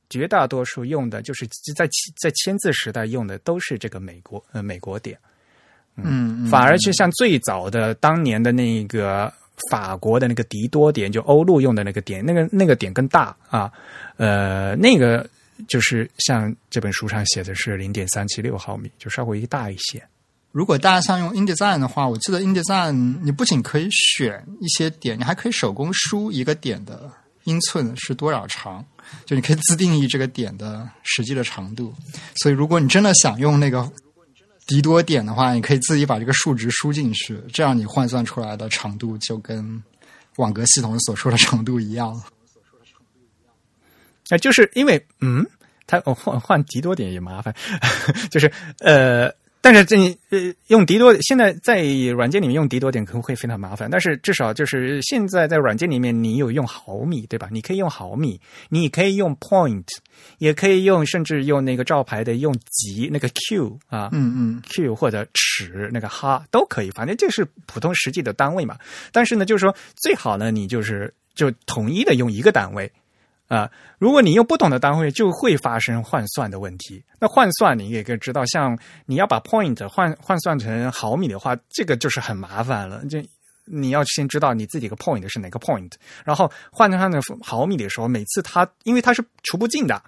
绝大多数用的就是在在签字时代用的都是这个美国呃美国点，嗯，反而是像最早的当年的那个法国的那个迪多点，就欧陆用的那个点，那个那个点更大啊，呃，那个就是像这本书上写的是零点三七六毫米，就稍微大一些。如果大家像用 InDesign 的话，我记得 InDesign 你不仅可以选一些点，你还可以手工输一个点的英寸是多少长。就你可以自定义这个点的实际的长度，所以如果你真的想用那个迪多点的话，你可以自己把这个数值输进去，这样你换算出来的长度就跟网格系统所说的长度一样。哎，就是因为嗯，它换换迪多点也麻烦，[LAUGHS] 就是呃。但是这呃用迪多，现在在软件里面用迪多点可能会非常麻烦。但是至少就是现在在软件里面，你有用毫米对吧？你可以用毫米，你可以用 point，也可以用，甚至用那个照牌的用级那个 q 啊，嗯嗯，q 或者尺那个哈都可以，反正就是普通实际的单位嘛。但是呢，就是说最好呢，你就是就统一的用一个单位。啊，如果你用不同的单位，就会发生换算的问题。那换算你也可以知道，像你要把 point 换换算成毫米的话，这个就是很麻烦了。就你要先知道你自己个 point 是哪个 point，然后换算成毫米的时候，每次它因为它是除不尽的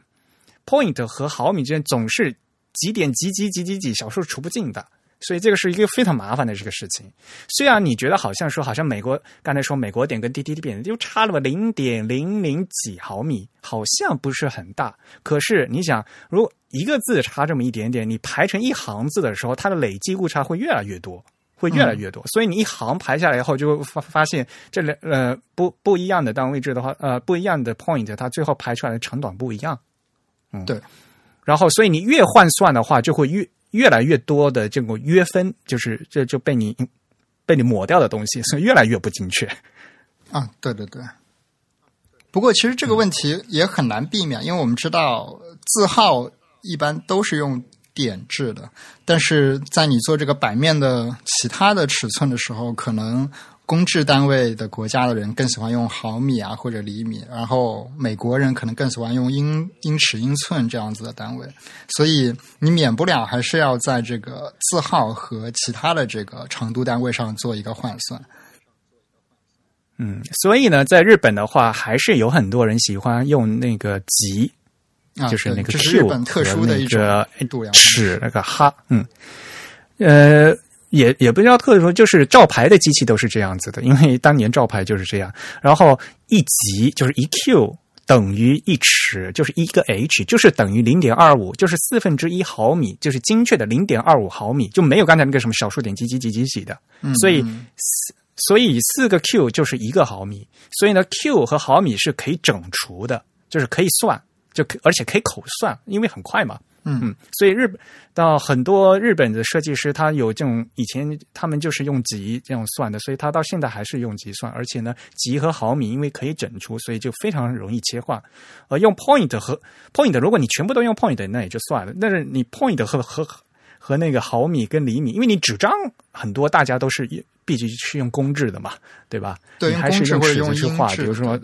，point 和毫米之间总是几点几几几几几小数除不尽的。所以这个是一个非常麻烦的这个事情。虽然你觉得好像说，好像美国刚才说美国点跟 T T 点就差了零点零零几毫米，好像不是很大。可是你想，如果一个字差这么一点点，你排成一行字的时候，它的累计误差会越来越多，会越来越多。所以你一行排下来以后，就发发现这两呃不不一样的单位制的话，呃不一样的 point，它最后排出来的长短不一样。嗯，对。然后，所以你越换算的话，就会越。越来越多的这种约分，就是这就被你被你抹掉的东西，所以越来越不精确。啊，对对对。不过，其实这个问题也很难避免，因为我们知道字号一般都是用点制的，但是在你做这个版面的其他的尺寸的时候，可能。公制单位的国家的人更喜欢用毫米啊或者厘米，然后美国人可能更喜欢用英英尺、英寸这样子的单位，所以你免不了还是要在这个字号和其他的这个长度单位上做一个换算。嗯，所以呢，在日本的话，还是有很多人喜欢用那个级，就是那个 Q 特殊的一个尺那个哈，嗯，呃。也也不叫特殊，就是照牌的机器都是这样子的，因为当年照牌就是这样。然后一级就是一 q 等于一尺，就是一个 h，就是等于零点二五，就是四分之一毫米，就是精确的零点二五毫米，就没有刚才那个什么小数点几几几几几的。所以四所以四个 q 就是一个毫米，所以呢 q 和毫米是可以整除的，就是可以算，就而且可以口算，因为很快嘛。嗯嗯，所以日本到很多日本的设计师，他有这种以前他们就是用级这样算的，所以他到现在还是用级算，而且呢，级和毫米因为可以整除，所以就非常容易切换。而用 point 和 point，如果你全部都用 point，那也就算了。但是你 point 和和和那个毫米跟厘米，因为你纸张很多，大家都是毕竟是用公制的嘛，对吧？对，还是用尺子去画，比如说，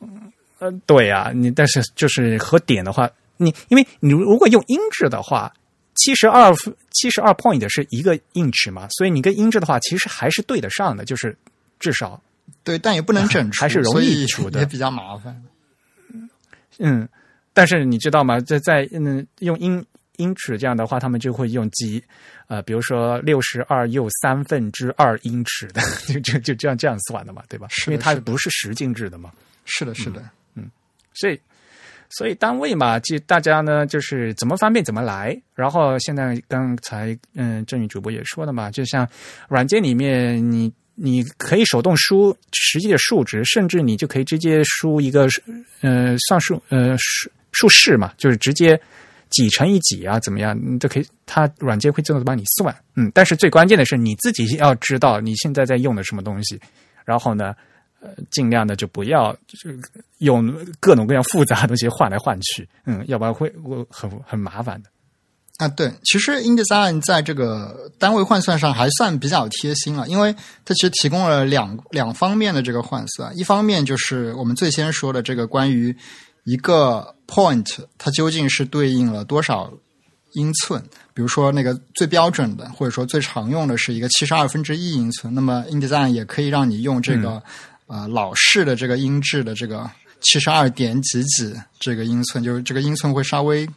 嗯呃，对呀，你但是就是和点的话。你因为你如果用英制的话，七十二七十二 point 是一个英尺嘛，所以你跟英制的话其实还是对得上的，就是至少对，但也不能整 [LAUGHS] 除，还是容易除的，也比较麻烦。嗯，但是你知道吗？在在嗯用英英尺这样的话，他们就会用几呃，比如说六十二又三分之二英尺的，[LAUGHS] 就就就这样这样算的嘛，对吧？因为它不是十进制的嘛。是的，是的，嗯，所以。所以单位嘛，就大家呢就是怎么方便怎么来。然后现在刚才嗯，郑宇主播也说了嘛，就像软件里面，你你可以手动输实际的数值，甚至你就可以直接输一个呃算数呃数数式嘛，就是直接几乘以几啊，怎么样，你都可以，它软件会自动帮你算。嗯，但是最关键的是你自己要知道你现在在用的什么东西，然后呢，呃，尽量的就不要就是用各种各样复杂的东西换来换去，嗯，要不然会会很很麻烦的。啊，对，其实 InDesign 在这个单位换算上还算比较贴心了，因为它其实提供了两两方面的这个换算，一方面就是我们最先说的这个关于一个 point 它究竟是对应了多少英寸，比如说那个最标准的或者说最常用的是一个七十二分之一英寸，那么 InDesign 也可以让你用这个、呃老式的这个音质的这个七十二点几几这个英寸，就是这个英寸会稍微。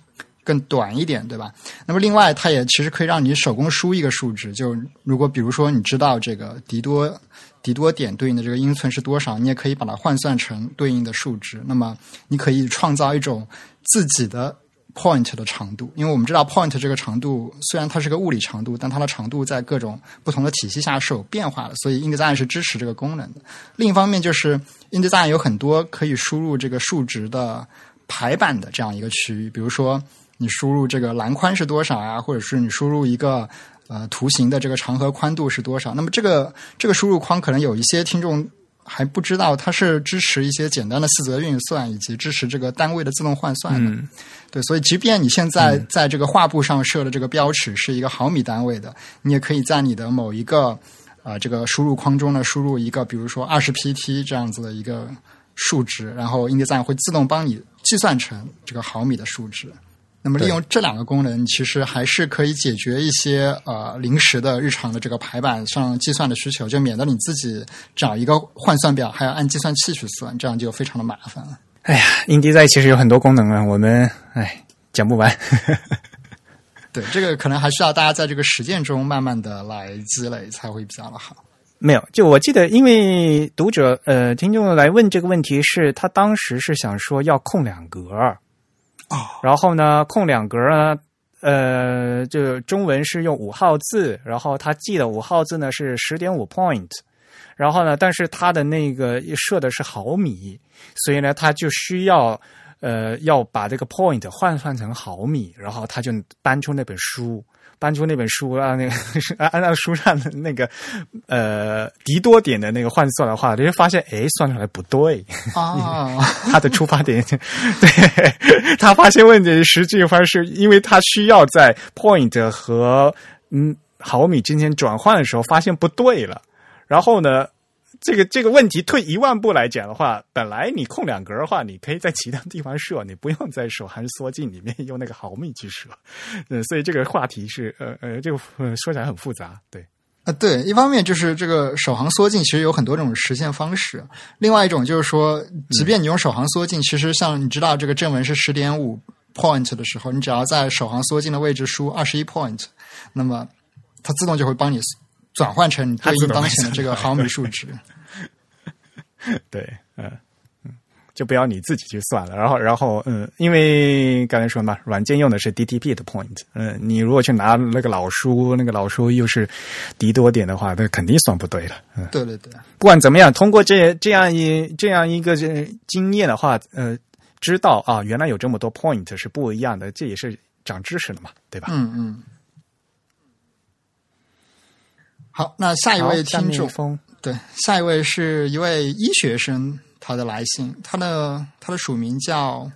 更短一点，对吧？那么另外，它也其实可以让你手工输一个数值。就如果比如说你知道这个迪多迪多点对应的这个英寸是多少，你也可以把它换算成对应的数值。那么你可以创造一种自己的 point 的长度，因为我们知道 point 这个长度虽然它是个物理长度，但它的长度在各种不同的体系下是有变化的。所以 InDesign 是支持这个功能的。另一方面，就是 InDesign 有很多可以输入这个数值的排版的这样一个区域，比如说。你输入这个栏宽是多少啊？或者是你输入一个呃图形的这个长和宽度是多少？那么这个这个输入框可能有一些听众还不知道，它是支持一些简单的四则运算，以及支持这个单位的自动换算的。嗯，对，所以即便你现在在这个画布上设的这个标尺是一个毫米单位的，你也可以在你的某一个啊、这个输入框中呢输入一个，比如说二十 pt 这样子的一个数值，然后 InDesign 会自动帮你计算成这个毫米的数值。那么利用这两个功能，其实还是可以解决一些呃临时的日常的这个排版上计算的需求，就免得你自己找一个换算表还要按计算器去算，这样就非常的麻烦了。哎呀，InDesign 其实有很多功能啊，我们哎讲不完。[LAUGHS] 对，这个可能还需要大家在这个实践中慢慢的来积累，才会比较的好。没有，就我记得，因为读者呃听众来问这个问题是，他当时是想说要空两格哦，然后呢空两格呢，呃，就中文是用五号字，然后他记的五号字呢是十点五 point，然后呢，但是他的那个设的是毫米，所以呢，他就需要呃要把这个 point 换算成毫米，然后他就搬出那本书。搬出那本书啊，那个按 [LAUGHS] 按照书上的那个呃迪多点的那个换算的话，就会发现哎算出来不对哦，[LAUGHS] 他的出发点 [LAUGHS] 对他发现问题，实际上是因为他需要在 point 和嗯毫米之间转换的时候发现不对了，然后呢。这个这个问题退一万步来讲的话，本来你空两格的话，你可以在其他地方设，你不用在手函缩进里面用那个毫米去设。呃，所以这个话题是呃呃，这个说起来很复杂，对。啊，对，一方面就是这个首行缩进其实有很多种实现方式，另外一种就是说，即便你用首行缩进，其实像你知道这个正文是十点五 point 的时候，你只要在首行缩进的位置输二十一 point，那么它自动就会帮你转换成对应当前的这个毫米数值。[LAUGHS] 对，嗯嗯，就不要你自己去算了。然后，然后，嗯，因为刚才说嘛，软件用的是 DTP 的 point，嗯，你如果去拿那个老书，那个老书又是敌多点的话，那肯定算不对了。嗯，对对对。不管怎么样，通过这这样一这样一个经验的话，呃，知道啊，原来有这么多 point 是不一样的，这也是长知识了嘛，对吧？嗯嗯。好，那下一位听众。对，下一位是一位医学生，他的来信，他的他的署名叫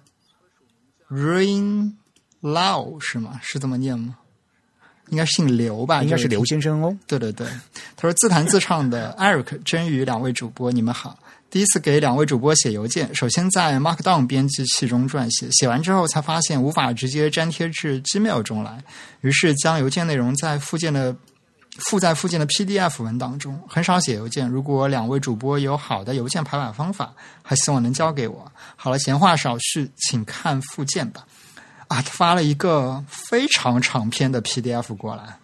Rain Lau 是吗？是这么念吗？应该姓刘吧？应该是刘先生哦。对对对，他说自弹自唱的 Eric 真宇两位主播，你们好。第一次给两位主播写邮件，首先在 Markdown 编辑器中撰写，写完之后才发现无法直接粘贴至 Gmail 中来，于是将邮件内容在附件的。附在附件的 PDF 文档中，很少写邮件。如果两位主播有好的邮件排版方法，还希望能教给我。好了，闲话少叙，请看附件吧。啊，他发了一个非常长篇的 PDF 过来。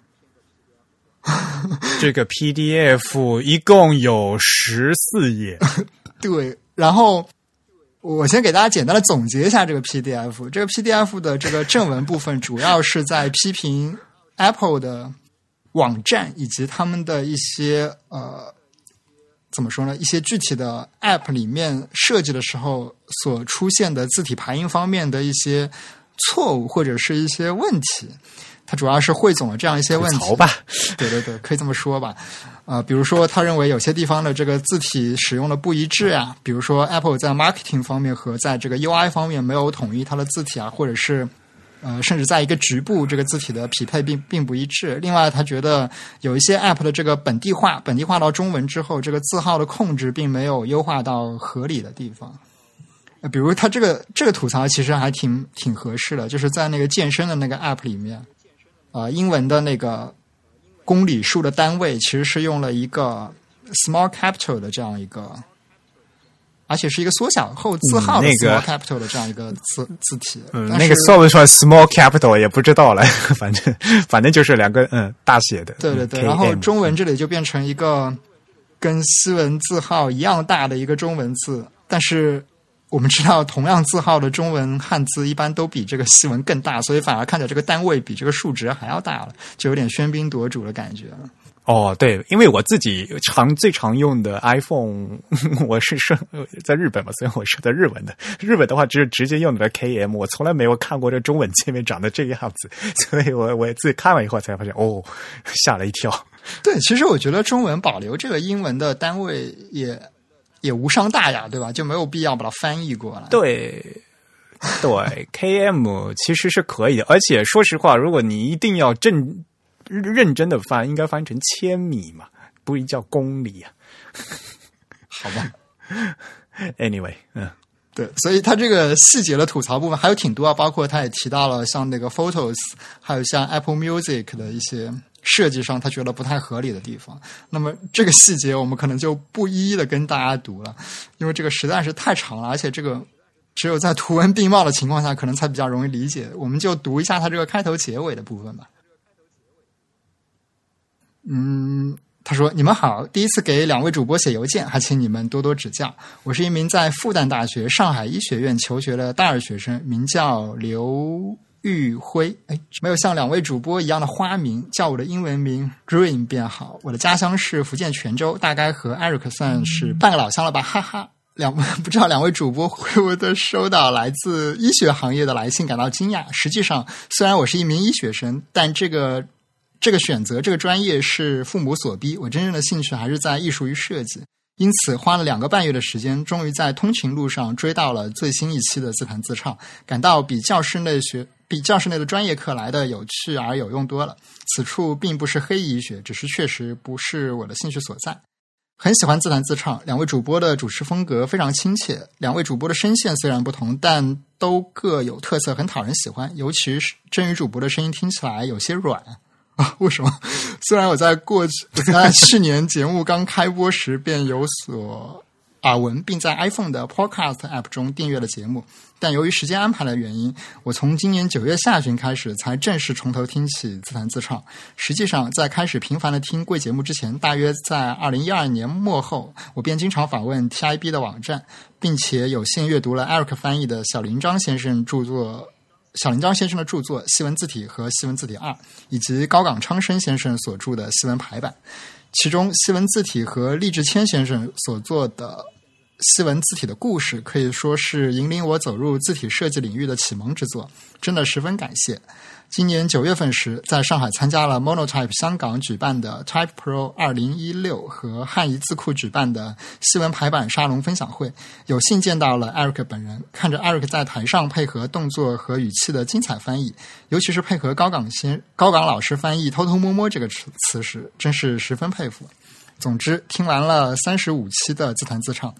[LAUGHS] 这个 PDF 一共有十四页。[LAUGHS] 对，然后我先给大家简单的总结一下这个 PDF。这个 PDF 的这个正文部分，主要是在批评 Apple 的。网站以及他们的一些呃，怎么说呢？一些具体的 App 里面设计的时候所出现的字体排印方面的一些错误或者是一些问题。它主要是汇总了这样一些问题。吧，对对对，可以这么说吧。呃，比如说，他认为有些地方的这个字体使用的不一致啊，比如说 Apple 在 marketing 方面和在这个 UI 方面没有统一它的字体啊，或者是呃，甚至在一个局部这个字体的匹配并并不一致。另外，他觉得有一些 App 的这个本地化，本地化到中文之后，这个字号的控制并没有优化到合理的地方。呃，比如他这个这个吐槽其实还挺挺合适的，就是在那个健身的那个 App 里面，呃，英文的那个。公里数的单位其实是用了一个 small capital 的这样一个，而且是一个缩小后字号的 small capital 的这样一个字字体。嗯，那个算不算 small capital 也不知道了，反正反正就是两个嗯大写的。对对对，然后中文这里就变成一个跟西文字号一样大的一个中文字，但是。我们知道，同样字号的中文汉字一般都比这个西文更大，所以反而看着这个单位比这个数值还要大了，就有点喧宾夺主的感觉了。哦，对，因为我自己常最常用的 iPhone，[LAUGHS] 我是说在日本嘛，所以我是在日文的。[LAUGHS] 日本的话，只是直接用的 KM，我从来没有看过这中文界面长得这个样子，[LAUGHS] 所以我我自己看完以后才发现，哦，吓了一跳。对，其实我觉得中文保留这个英文的单位也。也无伤大雅，对吧？就没有必要把它翻译过来。对，对，km 其实是可以的。而且说实话，如果你一定要正认真的翻，应该翻成千米嘛，不一叫公里啊。[LAUGHS] 好吧。Anyway，嗯，对，所以他这个细节的吐槽部分还有挺多啊，包括他也提到了像那个 Photos，还有像 Apple Music 的一些。设计上他觉得不太合理的地方，那么这个细节我们可能就不一一的跟大家读了，因为这个实在是太长了，而且这个只有在图文并茂的情况下，可能才比较容易理解。我们就读一下它这个开头结尾的部分吧。嗯，他说：“你们好，第一次给两位主播写邮件，还请你们多多指教。我是一名在复旦大学上海医学院求学的大二学生，名叫刘。”玉辉，哎，没有像两位主播一样的花名，叫我的英文名 Green 便好。我的家乡是福建泉州，大概和 Eric 算是半个老乡了吧，哈哈。两 [LAUGHS] 不知道两位主播会不会对收到来自医学行业的来信感到惊讶？实际上，虽然我是一名医学生，但这个这个选择这个专业是父母所逼。我真正的兴趣还是在艺术与设计。因此，花了两个半月的时间，终于在通勤路上追到了最新一期的自弹自唱，感到比教室内学、比教室内的专业课来的有趣而有用多了。此处并不是黑医学，只是确实不是我的兴趣所在。很喜欢自弹自唱，两位主播的主持风格非常亲切，两位主播的声线虽然不同，但都各有特色，很讨人喜欢。尤其是真宇主播的声音听起来有些软。[LAUGHS] 啊，为什么？[LAUGHS] 虽然我在过去，在去年节目刚开播时便有所耳闻，并在 iPhone 的 Podcast App 中订阅了节目，但由于时间安排的原因，我从今年九月下旬开始才正式从头听起自弹自唱。实际上，在开始频繁的听贵节目之前，大约在二零一二年末后，我便经常访问 TIB 的网站，并且有幸阅读了 Eric 翻译的小林章先生著作。小林章先生的著作《西文字体》和《西文字体二》，以及高岗昌生先生所著的《西文排版》，其中《西文字体》和厉志谦先生所做的《西文字体的故事》，可以说是引领我走入字体设计领域的启蒙之作，真的十分感谢。今年九月份时，在上海参加了 Monotype 香港举办的 Type Pro 二零一六和汉仪字库举办的西文排版沙龙分享会，有幸见到了 Eric 本人。看着 Eric 在台上配合动作和语气的精彩翻译，尤其是配合高岗先高岗老师翻译“偷偷摸摸”这个词词时，真是十分佩服。总之，听完了三十五期的自弹自唱。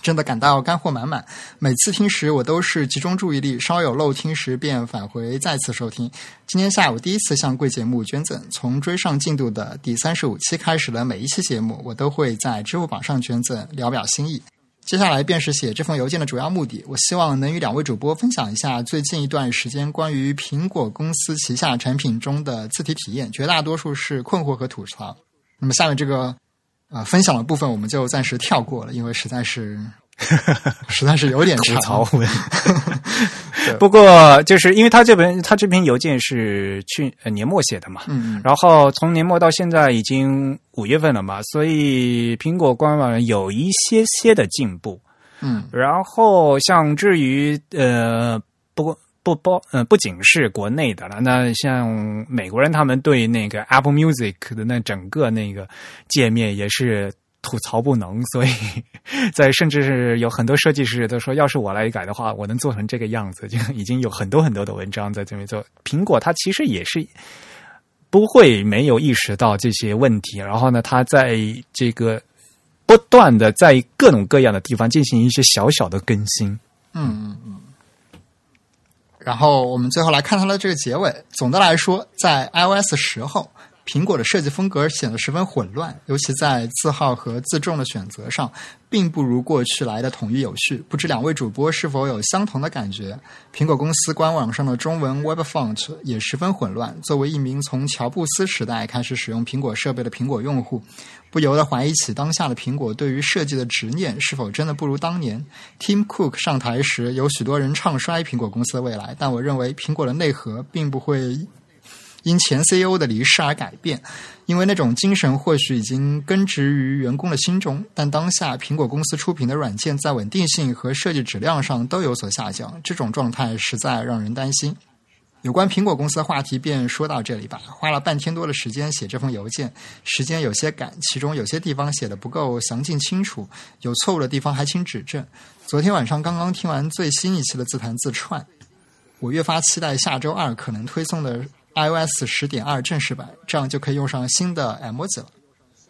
真的感到干货满满。每次听时，我都是集中注意力，稍有漏听时便返回再次收听。今天下午第一次向贵节目捐赠，从追上进度的第三十五期开始的每一期节目，我都会在支付宝上捐赠，聊表心意。接下来便是写这封邮件的主要目的。我希望能与两位主播分享一下最近一段时间关于苹果公司旗下产品中的字体体验，绝大多数是困惑和吐槽。那么下面这个。啊，分享的部分我们就暂时跳过了，因为实在是 [LAUGHS] 实在是有点吐槽。[LAUGHS] 不过，就是因为他这本他这篇邮件是去年末写的嘛，嗯，然后从年末到现在已经五月份了嘛，所以苹果官网有一些些的进步，嗯，然后像至于呃，不过不包，呃，不仅是国内的了，那像美国人他们对那个 Apple Music 的那整个那个界面也是吐槽不能，所以 [LAUGHS] 在甚至是有很多设计师都说，要是我来改的话，我能做成这个样子，就已经有很多很多的文章在这边做。苹果它其实也是不会没有意识到这些问题，然后呢，它在这个不断的在各种各样的地方进行一些小小的更新。嗯嗯嗯。然后我们最后来看它的这个结尾。总的来说，在 iOS 十后。苹果的设计风格显得十分混乱，尤其在字号和字重的选择上，并不如过去来的统一有序。不知两位主播是否有相同的感觉？苹果公司官网上的中文 Web Font 也十分混乱。作为一名从乔布斯时代开始使用苹果设备的苹果用户，不由得怀疑起当下的苹果对于设计的执念是否真的不如当年。Tim Cook 上台时，有许多人唱衰苹果公司的未来，但我认为苹果的内核并不会。因前 CEO 的离世而改变，因为那种精神或许已经根植于员工的心中。但当下苹果公司出品的软件在稳定性和设计质量上都有所下降，这种状态实在让人担心。有关苹果公司的话题便说到这里吧。花了半天多的时间写这封邮件，时间有些赶，其中有些地方写的不够详尽清楚，有错误的地方还请指正。昨天晚上刚刚听完最新一期的自弹自串，我越发期待下周二可能推送的。iOS 十点二正式版，这样就可以用上新的 emoji 了。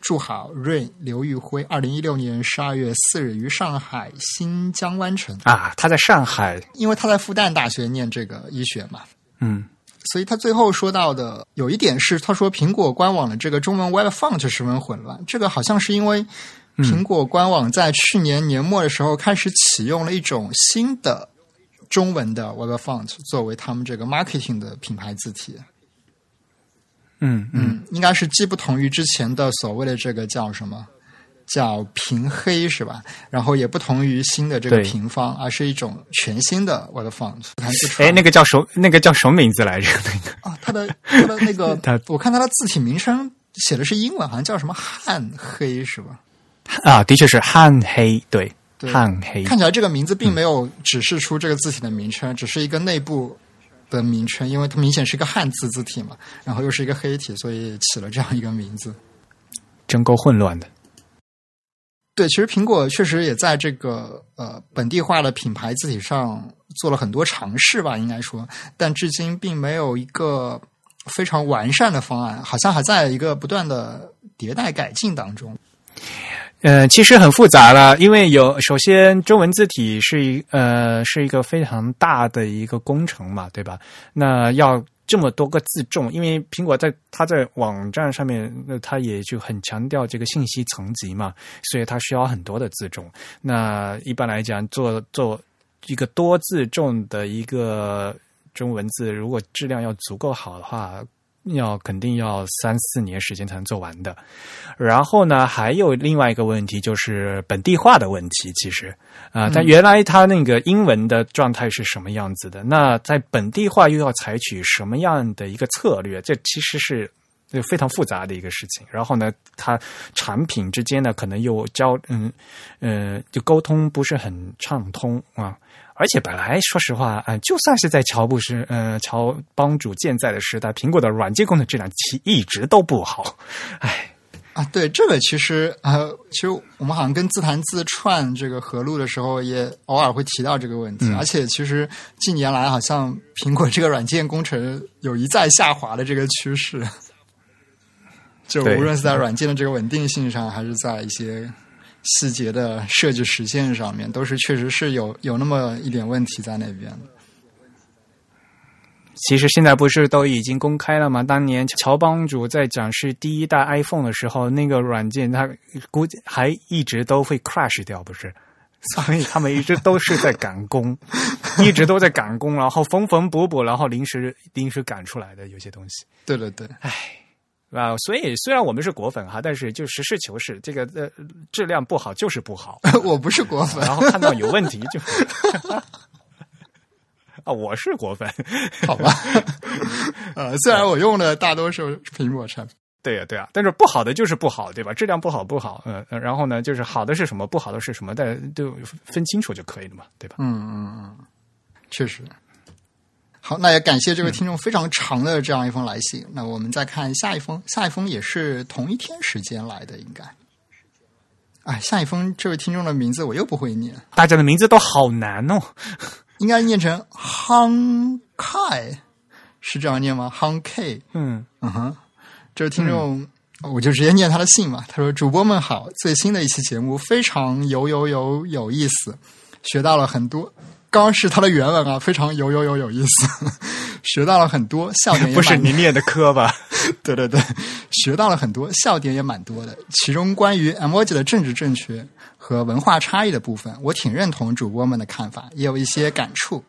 祝好 Rain 刘玉辉，二零一六年十二月四日于上海新江湾城啊，他在上海，因为他在复旦大学念这个医学嘛，嗯，所以他最后说到的有一点是，他说苹果官网的这个中文 Web Font 十分混乱，这个好像是因为苹果官网在去年年末的时候开始启用了一种新的中文的 Web Font 作为他们这个 marketing 的品牌字体。嗯嗯，应该是既不同于之前的所谓的这个叫什么，叫平黑是吧？然后也不同于新的这个平方，而是一种全新的 Word Font。哎，那个叫什那个叫什么名字来着？[LAUGHS] 那个啊，它的它的那个，[LAUGHS] 我看它的字体名称写的是英文，好像叫什么汉黑是吧？啊，的确是汉黑，对，汉黑。看起来这个名字并没有指示出这个字体的名称，只是一个内部。的名称，因为它明显是一个汉字字体嘛，然后又是一个黑体，所以起了这样一个名字，真够混乱的。对，其实苹果确实也在这个呃本地化的品牌字体上做了很多尝试吧，应该说，但至今并没有一个非常完善的方案，好像还在一个不断的迭代改进当中。呃，其实很复杂了，因为有首先中文字体是一呃是一个非常大的一个工程嘛，对吧？那要这么多个字重，因为苹果在它在网站上面，那它也就很强调这个信息层级嘛，所以它需要很多的字重。那一般来讲，做做一个多字重的一个中文字，如果质量要足够好的话。要肯定要三四年时间才能做完的，然后呢，还有另外一个问题就是本地化的问题。其实啊，但原来它那个英文的状态是什么样子的？那在本地化又要采取什么样的一个策略？这其实是非常复杂的一个事情。然后呢，它产品之间呢，可能又交嗯呃，就沟通不是很畅通啊。而且本来说实话，嗯，就算是在乔布斯、呃乔帮主健在的时代，苹果的软件工程质量其一直都不好。哎，啊，对这个其实呃，其实我们好像跟自弹自串这个合录的时候，也偶尔会提到这个问题。而且其实近年来，好像苹果这个软件工程有一再下滑的这个趋势。[LAUGHS] 就无论是在软件的这个稳定性上，还是在一些。细节的设计实现上面，都是确实是有有那么一点问题在那边。其实现在不是都已经公开了吗？当年乔帮主在展示第一代 iPhone 的时候，那个软件它估计还一直都会 crash 掉，不是？[LAUGHS] 所以他们一直都是在赶工，[LAUGHS] 一直都在赶工，然后缝缝补补，然后临时临时赶出来的有些东西。对对对，唉。啊，所以虽然我们是果粉哈，但是就实事求是，这个呃质量不好就是不好。[LAUGHS] 我不是果粉，然后看到有问题就 [LAUGHS] 啊，我是果粉，好吧？呃，虽然我用的大多数苹果产品，对呀对呀，但是不好的就是不好，对吧？质量不好不好，嗯，然后呢，就是好的是什么，不好的是什么，但都分清楚就可以了嘛，对吧？嗯嗯嗯，确实。好，那也感谢这位听众非常长的这样一封来信。那我们再看下一封，下一封也是同一天时间来的，应该。哎，下一封这位听众的名字我又不会念，大家的名字都好难哦。[LAUGHS] 应该念成 Hang Kai，是这样念吗？Hang K，嗯嗯哼，这位听众，我就直接念他的信嘛。他说：“主播们好，最新的一期节目非常有有有有意思，学到了很多。刚刚是他的原文啊，非常有有有有意思，[LAUGHS] 学到了很多，笑点也不是你念的科吧？[LAUGHS] 对对对，学到了很多，笑点也蛮多的。其中关于 emoji 的政治正确和文化差异的部分，我挺认同主播们的看法，也有一些感触。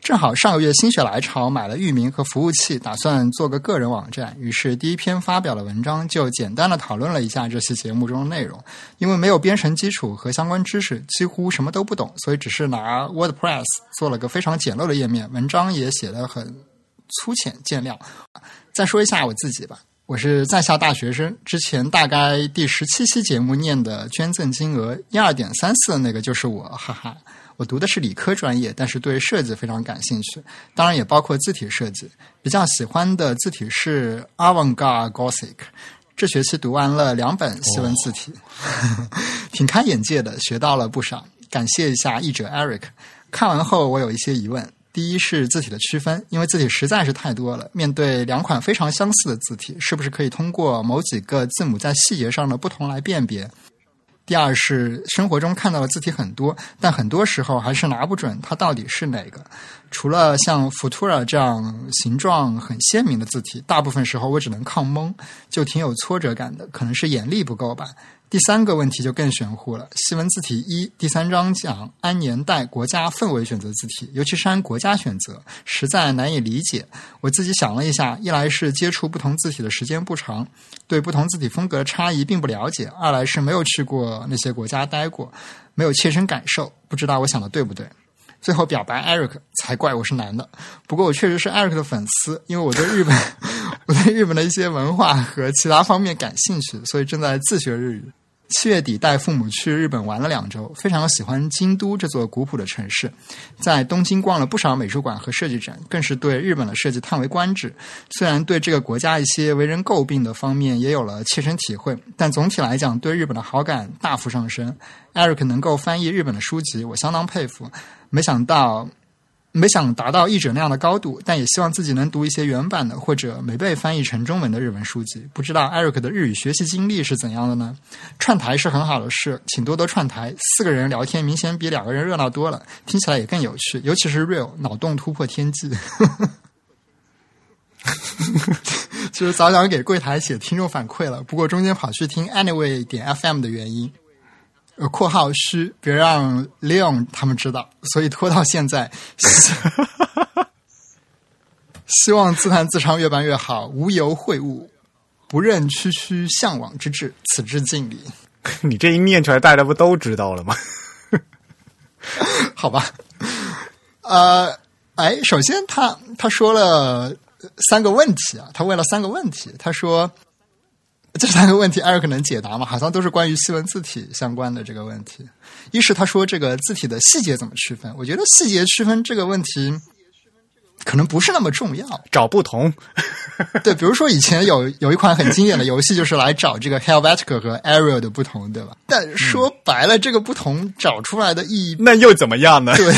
正好上个月心血来潮买了域名和服务器，打算做个个人网站，于是第一篇发表的文章就简单的讨论了一下这期节目中的内容。因为没有编程基础和相关知识，几乎什么都不懂，所以只是拿 WordPress 做了个非常简陋的页面，文章也写得很粗浅，见谅。再说一下我自己吧，我是在校大学生，之前大概第十七期节目念的捐赠金额一二点三四的那个就是我，哈哈。我读的是理科专业，但是对设计非常感兴趣，当然也包括字体设计。比较喜欢的字体是 Avantgarde Gothic。这学期读完了两本西文字体，[LAUGHS] 挺开眼界的，学到了不少。感谢一下译者 Eric。看完后，我有一些疑问。第一是字体的区分，因为字体实在是太多了。面对两款非常相似的字体，是不是可以通过某几个字母在细节上的不同来辨别？第二是生活中看到的字体很多，但很多时候还是拿不准它到底是哪个。除了像 Futura 这样形状很鲜明的字体，大部分时候我只能抗蒙，就挺有挫折感的。可能是眼力不够吧。第三个问题就更玄乎了。西文字体一第三章讲按年代、国家、氛围选择字体，尤其是按国家选择，实在难以理解。我自己想了一下，一来是接触不同字体的时间不长，对不同字体风格的差异并不了解；二来是没有去过那些国家待过，没有切身感受，不知道我想的对不对。最后表白 Eric 才怪我是男的，不过我确实是 Eric 的粉丝，因为我对日本，[LAUGHS] 我对日本的一些文化和其他方面感兴趣，所以正在自学日语。七月底带父母去日本玩了两周，非常喜欢京都这座古朴的城市，在东京逛了不少美术馆和设计展，更是对日本的设计叹为观止。虽然对这个国家一些为人诟病的方面也有了切身体会，但总体来讲对日本的好感大幅上升。Eric 能够翻译日本的书籍，我相当佩服。没想到。没想达到译者那样的高度，但也希望自己能读一些原版的或者没被翻译成中文的日文书籍。不知道 Eric 的日语学习经历是怎样的呢？串台是很好的事，请多多串台。四个人聊天明显比两个人热闹多了，听起来也更有趣。尤其是 Real 脑洞突破天际，[LAUGHS] 就是早想给柜台写听众反馈了，不过中间跑去听 Anyway 点 FM 的原因。呃，括号虚别让 Leon 他们知道，所以拖到现在。希望自弹自唱越办越好，无由会晤，不任区区向往之志，此致敬礼。[LAUGHS] 你这一念出来，大家不都知道了吗？[LAUGHS] 好吧，呃，哎，首先他他说了三个问题啊，他问了三个问题，他说。这三个问题艾瑞克能解答吗？好像都是关于西文字体相关的这个问题。一是他说这个字体的细节怎么区分？我觉得细节区分这个问题可能不是那么重要，找不同。[LAUGHS] 对，比如说以前有有一款很经典的游戏，就是来找这个 Helvetica 和 Arial 的不同，对吧？但说白了，这个不同找出来的意义，那又怎么样呢？对，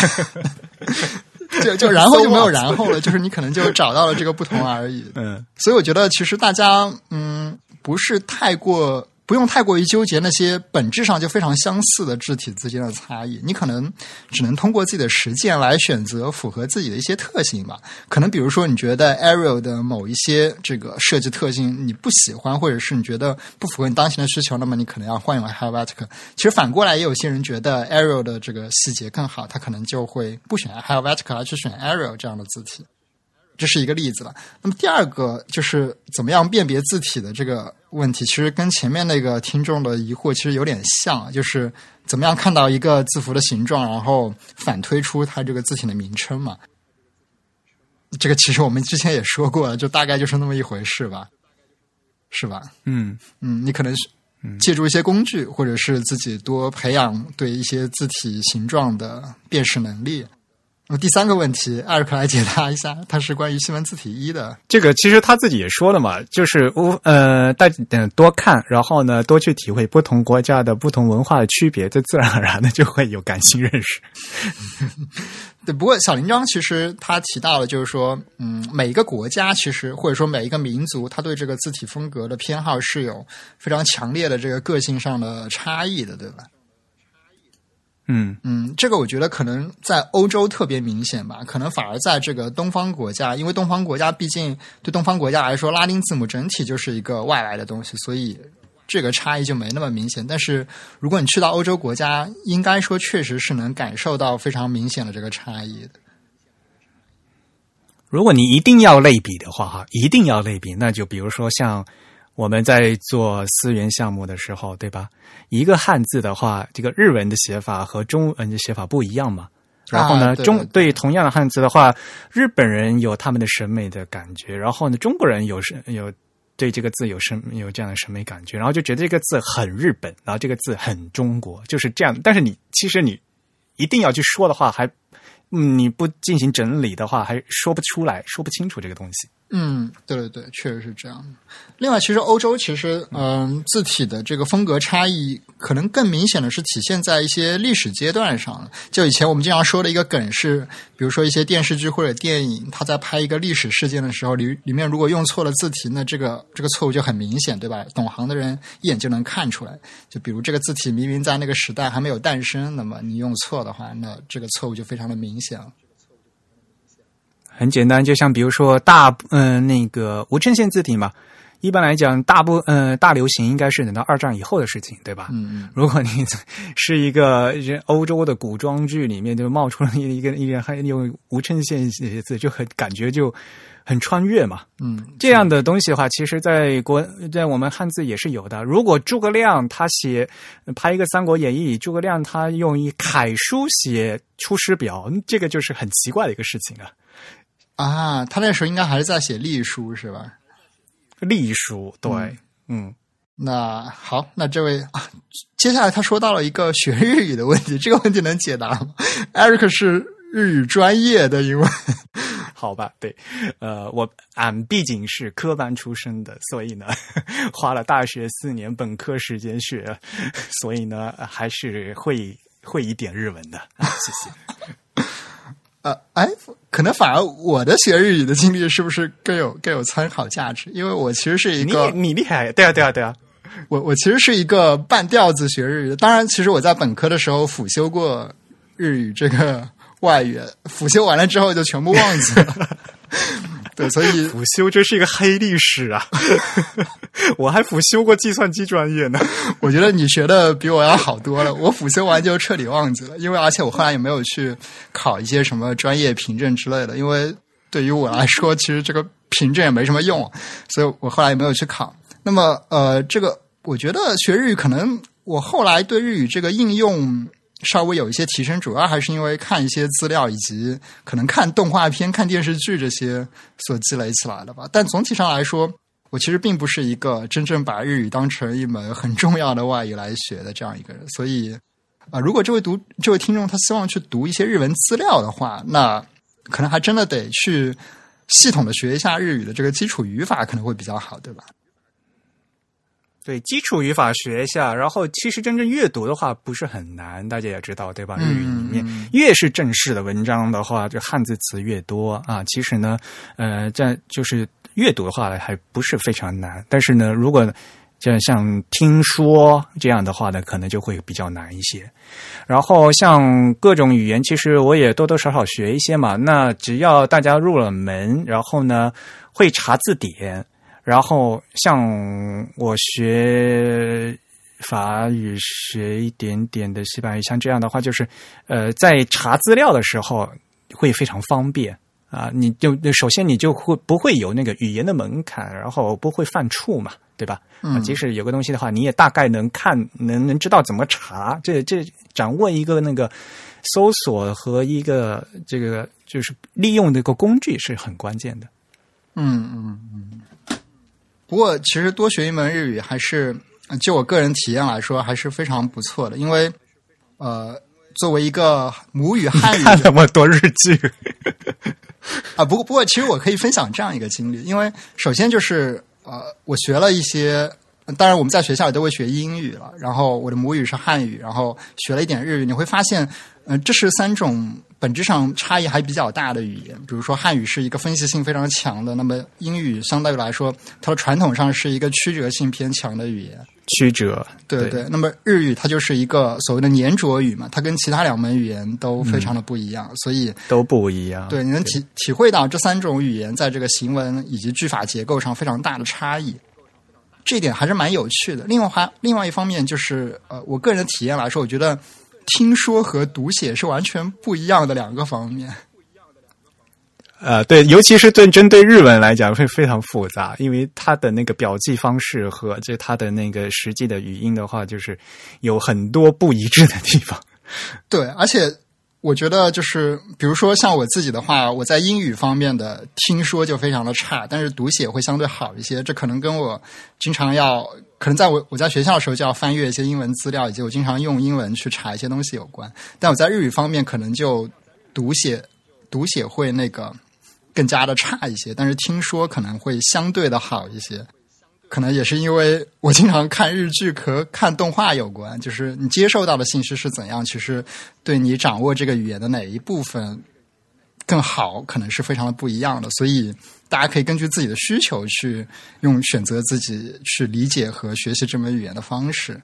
[LAUGHS] 就就然后就没有然后了，就是你可能就找到了这个不同而已。嗯，所以我觉得其实大家嗯。不是太过，不用太过于纠结那些本质上就非常相似的字体之间的差异。你可能只能通过自己的实践来选择符合自己的一些特性吧。可能比如说，你觉得 Arial 的某一些这个设计特性你不喜欢，或者是你觉得不符合你当前的需求，那么你可能要换用 Helvetica。其实反过来，也有些人觉得 Arial 的这个细节更好，他可能就会不选 Helvetica 而去选 Arial 这样的字体。这是一个例子了。那么第二个就是怎么样辨别字体的这个问题，其实跟前面那个听众的疑惑其实有点像，就是怎么样看到一个字符的形状，然后反推出它这个字体的名称嘛。这个其实我们之前也说过了，就大概就是那么一回事吧，是吧？嗯嗯，你可能是借助一些工具，或者是自己多培养对一些字体形状的辨识能力。第三个问题，艾瑞克来解答一下，它是关于新闻字体一的。这个其实他自己也说了嘛，就是我呃，大家多看，然后呢，多去体会不同国家的不同文化的区别，这自然而然的就会有感性认识。[LAUGHS] 对，不过小林章其实他提到了，就是说，嗯，每一个国家其实或者说每一个民族，他对这个字体风格的偏好是有非常强烈的这个个性上的差异的，对吧？嗯嗯，这个我觉得可能在欧洲特别明显吧，可能反而在这个东方国家，因为东方国家毕竟对东方国家来说，拉丁字母整体就是一个外来的东西，所以这个差异就没那么明显。但是如果你去到欧洲国家，应该说确实是能感受到非常明显的这个差异的。如果你一定要类比的话，哈，一定要类比，那就比如说像。我们在做思源项目的时候，对吧？一个汉字的话，这个日文的写法和中文的写法不一样嘛。然后呢，中对同样的汉字的话，日本人有他们的审美的感觉，然后呢，中国人有审有对这个字有审有这样的审美感觉，然后就觉得这个字很日本，然后这个字很中国，就是这样。但是你其实你一定要去说的话，还你不进行整理的话，还说不出来说不清楚这个东西。嗯，对对对，确实是这样。另外，其实欧洲其实，嗯，字体的这个风格差异，可能更明显的是体现在一些历史阶段上。就以前我们经常说的一个梗是，比如说一些电视剧或者电影，它在拍一个历史事件的时候，里里面如果用错了字体，那这个这个错误就很明显，对吧？懂行的人一眼就能看出来。就比如这个字体明明在那个时代还没有诞生，那么你用错的话，那这个错误就非常的明显了。很简单，就像比如说大嗯那个无衬线字体嘛，一般来讲大部呃大流行应该是等到二战以后的事情，对吧？嗯嗯。如果你是一个人欧洲的古装剧里面就冒出了一个一个还用无衬线写字，就很感觉就很穿越嘛。嗯，这样的东西的话，其实在国在我们汉字也是有的。如果诸葛亮他写拍一个《三国演义》，诸葛亮他用一楷书写《出师表》，这个就是很奇怪的一个事情啊。啊，他那时候应该还是在写隶书是吧？隶书，对，嗯。那好，那这位啊，接下来他说到了一个学日语的问题，这个问题能解答吗？[LAUGHS] Eric 是日语专业的，因 [LAUGHS] 为好吧，对，呃，我俺毕竟是科班出身的，所以呢，[LAUGHS] 花了大学四年本科时间学，所以呢，还是会会一点日文的。谢谢。呃，哎，可能反而我的学日语的经历是不是更有更有参考价值？因为我其实是一个你厉害，对啊，对啊，对啊，我我其实是一个半吊子学日语的。当然，其实我在本科的时候辅修过日语这个外语，辅修完了之后就全部忘记了。[LAUGHS] [LAUGHS] 对，所以辅修这是一个黑历史啊！[LAUGHS] 我还辅修过计算机专业呢。[LAUGHS] 我觉得你学的比我要好多了。我辅修完就彻底忘记了，因为而且我后来也没有去考一些什么专业凭证之类的。因为对于我来说，其实这个凭证也没什么用，所以我后来也没有去考。那么，呃，这个我觉得学日语可能我后来对日语这个应用。稍微有一些提升，主要还是因为看一些资料，以及可能看动画片、看电视剧这些所积累起来的吧。但总体上来说，我其实并不是一个真正把日语当成一门很重要的外语来学的这样一个人。所以，啊，如果这位读这位听众他希望去读一些日文资料的话，那可能还真的得去系统的学一下日语的这个基础语法，可能会比较好，对吧？对基础语法学一下，然后其实真正阅读的话不是很难，大家也知道对吧？日语里面越是正式的文章的话，就汉字词越多啊。其实呢，呃，在就是阅读的话还不是非常难，但是呢，如果就像听说这样的话呢，可能就会比较难一些。然后像各种语言，其实我也多多少少学一些嘛。那只要大家入了门，然后呢会查字典。然后，像我学法语、学一点点的西班牙语，像这样的话，就是呃，在查资料的时候会非常方便啊。你就首先你就会不会有那个语言的门槛，然后不会犯怵嘛，对吧？嗯，即使有个东西的话，你也大概能看，能能知道怎么查。这这掌握一个那个搜索和一个这个就是利用的一个工具是很关键的。嗯嗯嗯。不过，其实多学一门日语还是就我个人体验来说还是非常不错的，因为呃，作为一个母语汉语 [LAUGHS] 看那么多日剧，[LAUGHS] 啊，不过不过，其实我可以分享这样一个经历，因为首先就是呃，我学了一些，当然我们在学校里都会学英语了，然后我的母语是汉语，然后学了一点日语，你会发现，嗯、这是三种本质上差异还比较大的语言。比如说汉语是一个分析性非常强的，那么英语相对来说，它的传统上是一个曲折性偏强的语言。曲折，对对，那么日语它就是一个所谓的粘着语嘛，它跟其他两门语言都非常的不一样，所以都不一样。对，你能体体会到这三种语言在这个行文以及句法结构上非常大的差异，这一点还是蛮有趣的。另外还另外一方面就是，呃，我个人的体验来说，我觉得听说和读写是完全不一样的两个方面。呃，对，尤其是对针对日文来讲会非常复杂，因为它的那个表记方式和就它的那个实际的语音的话，就是有很多不一致的地方。对，而且我觉得就是，比如说像我自己的话，我在英语方面的听说就非常的差，但是读写会相对好一些。这可能跟我经常要，可能在我我在学校的时候就要翻阅一些英文资料，以及我经常用英文去查一些东西有关。但我在日语方面可能就读写读写会那个更加的差一些，但是听说可能会相对的好一些。可能也是因为我经常看日剧和看动画有关，就是你接受到的信息是怎样，其实对你掌握这个语言的哪一部分更好，可能是非常的不一样的。所以大家可以根据自己的需求去用选择自己去理解和学习这门语言的方式。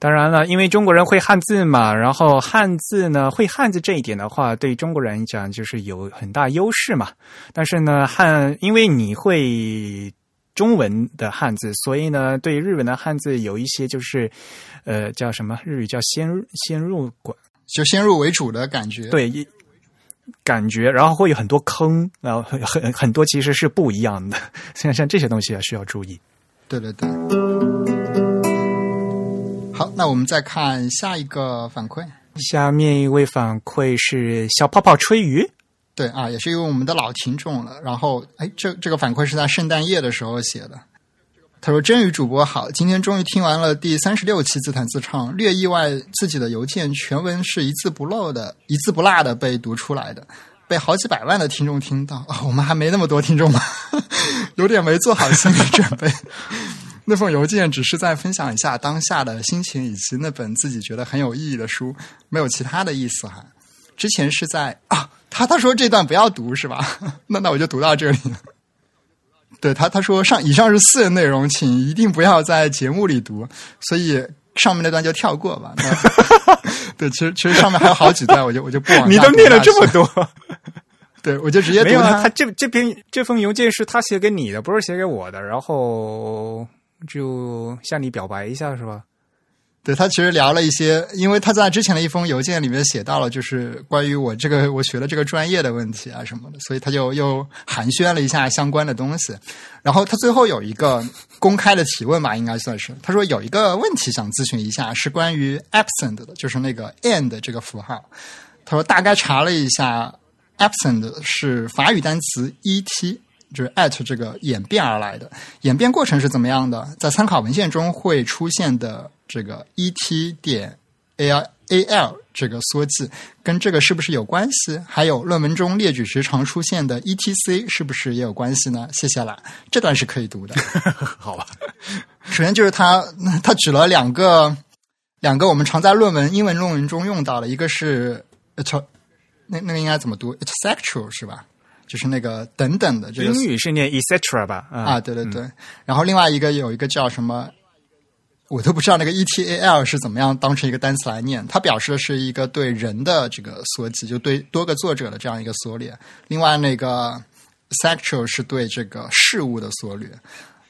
当然了，因为中国人会汉字嘛，然后汉字呢，会汉字这一点的话，对中国人讲就是有很大优势嘛。但是呢，汉因为你会中文的汉字，所以呢，对日文的汉字有一些就是呃叫什么日语叫先先入馆，就先入为主的感觉。对一感觉，然后会有很多坑，然后很很很多其实是不一样的，[LAUGHS] 像像这些东西啊需要注意。对对对。好，那我们再看下一个反馈。下面一位反馈是小泡泡吹鱼。对啊，也是因为我们的老听众了。然后，哎，这这个反馈是在圣诞夜的时候写的。他说：“真宇主播好，今天终于听完了第三十六期自弹自唱，略意外自己的邮件全文是一字不漏的、一字不落的被读出来的，被好几百万的听众听到。我们还没那么多听众吗？[LAUGHS] 有点没做好心理准备。[LAUGHS] 那封邮件只是在分享一下当下的心情，以及那本自己觉得很有意义的书，没有其他的意思哈。之前是在啊，他他说这段不要读是吧？[LAUGHS] 那那我就读到这里。[LAUGHS] 对他他说上以上是私人内容，请一定不要在节目里读，所以上面那段就跳过吧。那 [LAUGHS] 对，其实其实上面还有好几段，我就我就不往你都念了这么多，对我就直接读没有啊？他他这这篇这封邮件是他写给你的，不是写给我的，然后就向你表白一下是吧？对他其实聊了一些，因为他在之前的一封邮件里面写到了，就是关于我这个我学的这个专业的问题啊什么的，所以他就又寒暄了一下相关的东西。然后他最后有一个公开的提问吧，应该算是他说有一个问题想咨询一下，是关于 absent 的，就是那个 and 这个符号。他说大概查了一下，absent 是法语单词 et。就是 at 这个演变而来的，演变过程是怎么样的？在参考文献中会出现的这个 et 点 al al 这个缩记，跟这个是不是有关系？还有论文中列举时常出现的 etc 是不是也有关系呢？谢谢啦，这段是可以读的。[LAUGHS] 好吧，首先就是他他举了两个两个我们常在论文英文论文中用到的，一个是 it 那那个应该怎么读？it's sexual 是吧？就是那个等等的这个英语是念 etc 吧？啊啊，对对对。然后另外一个有一个叫什么，我都不知道那个 etal 是怎么样当成一个单词来念。它表示的是一个对人的这个缩记，就对多个作者的这样一个缩略。另外那个 sexual 是对这个事物的缩略。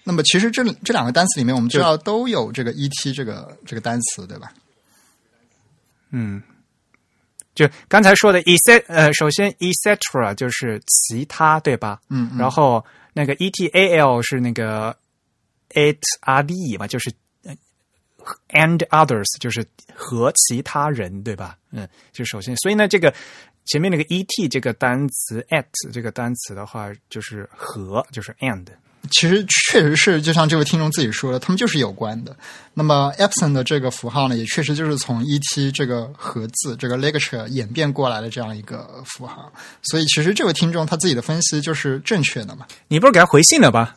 那么其实这这两个单词里面，我们知道都有这个 et 这个这个单词，对吧？嗯。就刚才说的 etc 呃，首先 e cetera 就是其他，对吧？嗯,嗯。然后那个 etal 是那个 it r d 嘛，就是 and others，就是和其他人，对吧？嗯，就首先，所以呢，这个前面那个 et 这个单词 at 这个单词的话，就是和，就是 and。其实确实是，就像这位听众自己说的，他们就是有关的。那么 Epson 的这个符号呢，也确实就是从 ET 这个和字这个 lecture 演变过来的这样一个符号。所以，其实这位听众他自己的分析就是正确的嘛？你不是给他回信了吧？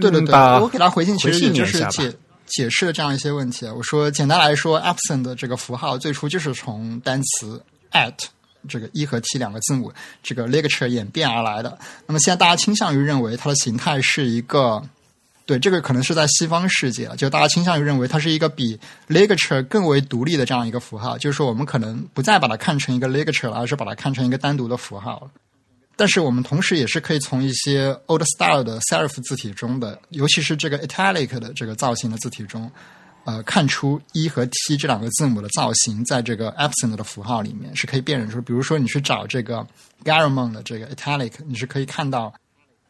对对对，我给他回信，其实也就是解解释了这样一些问题。我说，简单来说，absent 的这个符号最初就是从单词 at。这个一和 T 两个字母，这个 lecture 演变而来的。那么现在大家倾向于认为它的形态是一个，对这个可能是在西方世界，就大家倾向于认为它是一个比 lecture 更为独立的这样一个符号。就是说，我们可能不再把它看成一个 lecture 了，而是把它看成一个单独的符号了。但是我们同时也是可以从一些 old style 的 serif 字体中的，尤其是这个 italic 的这个造型的字体中。呃，看出一和 T 这两个字母的造型，在这个 absent 的符号里面是可以辨认出。比如说，你去找这个 Garamond 的这个 Italic，你是可以看到，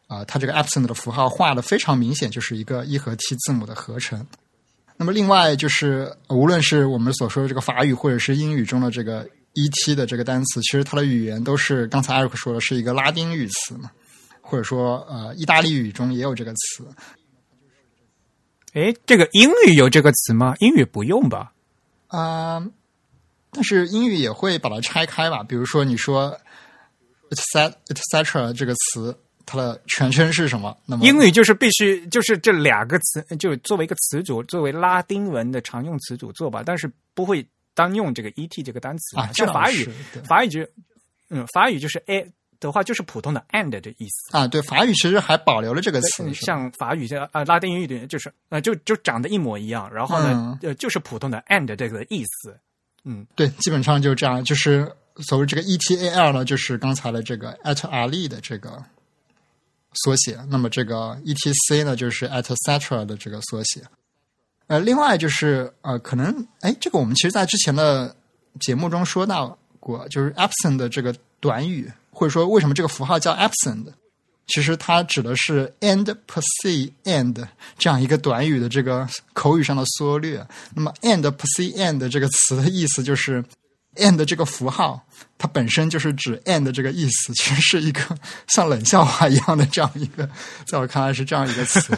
啊，它这个 absent 的符号画的非常明显，就是一个一和 T 字母的合成。那么，另外就是，无论是我们所说的这个法语，或者是英语中的这个 ET 的这个单词，其实它的语言都是刚才艾瑞克说的是一个拉丁语词嘛，或者说，呃，意大利语中也有这个词。哎，这个英语有这个词吗？英语不用吧？啊，但是英语也会把它拆开吧。比如说，你说 “etc” etc 这个词，它的全称是什么？那么英语就是必须就是这两个词，就作为一个词组，作为拉丁文的常用词组做吧。但是不会单用这个 “et” 这个单词啊。像法语，法语就嗯，法语就是 “a”。的话就是普通的 and 的意思。啊，对，法语其实还保留了这个词，像法语像啊拉丁语的，就是呃就就长得一模一样，然后呢呃就是普通的 and 这个意思，嗯，对，基本上就这样，就是所谓这个 etal 呢，就是刚才的这个 at ali 的这个缩写，那么这个 etc 呢，就是 at cetera 的这个缩写，呃，另外就是呃，可能哎，这个我们其实在之前的节目中说到过，就是 absent 的这个短语。或者说，为什么这个符号叫 absent？其实它指的是 and per se and 这样一个短语的这个口语上的缩略。那么 and per se and 这个词的意思就是 and 这个符号，它本身就是指 and 这个意思，其实是一个像冷笑话一样的这样一个，在我看来是这样一个词。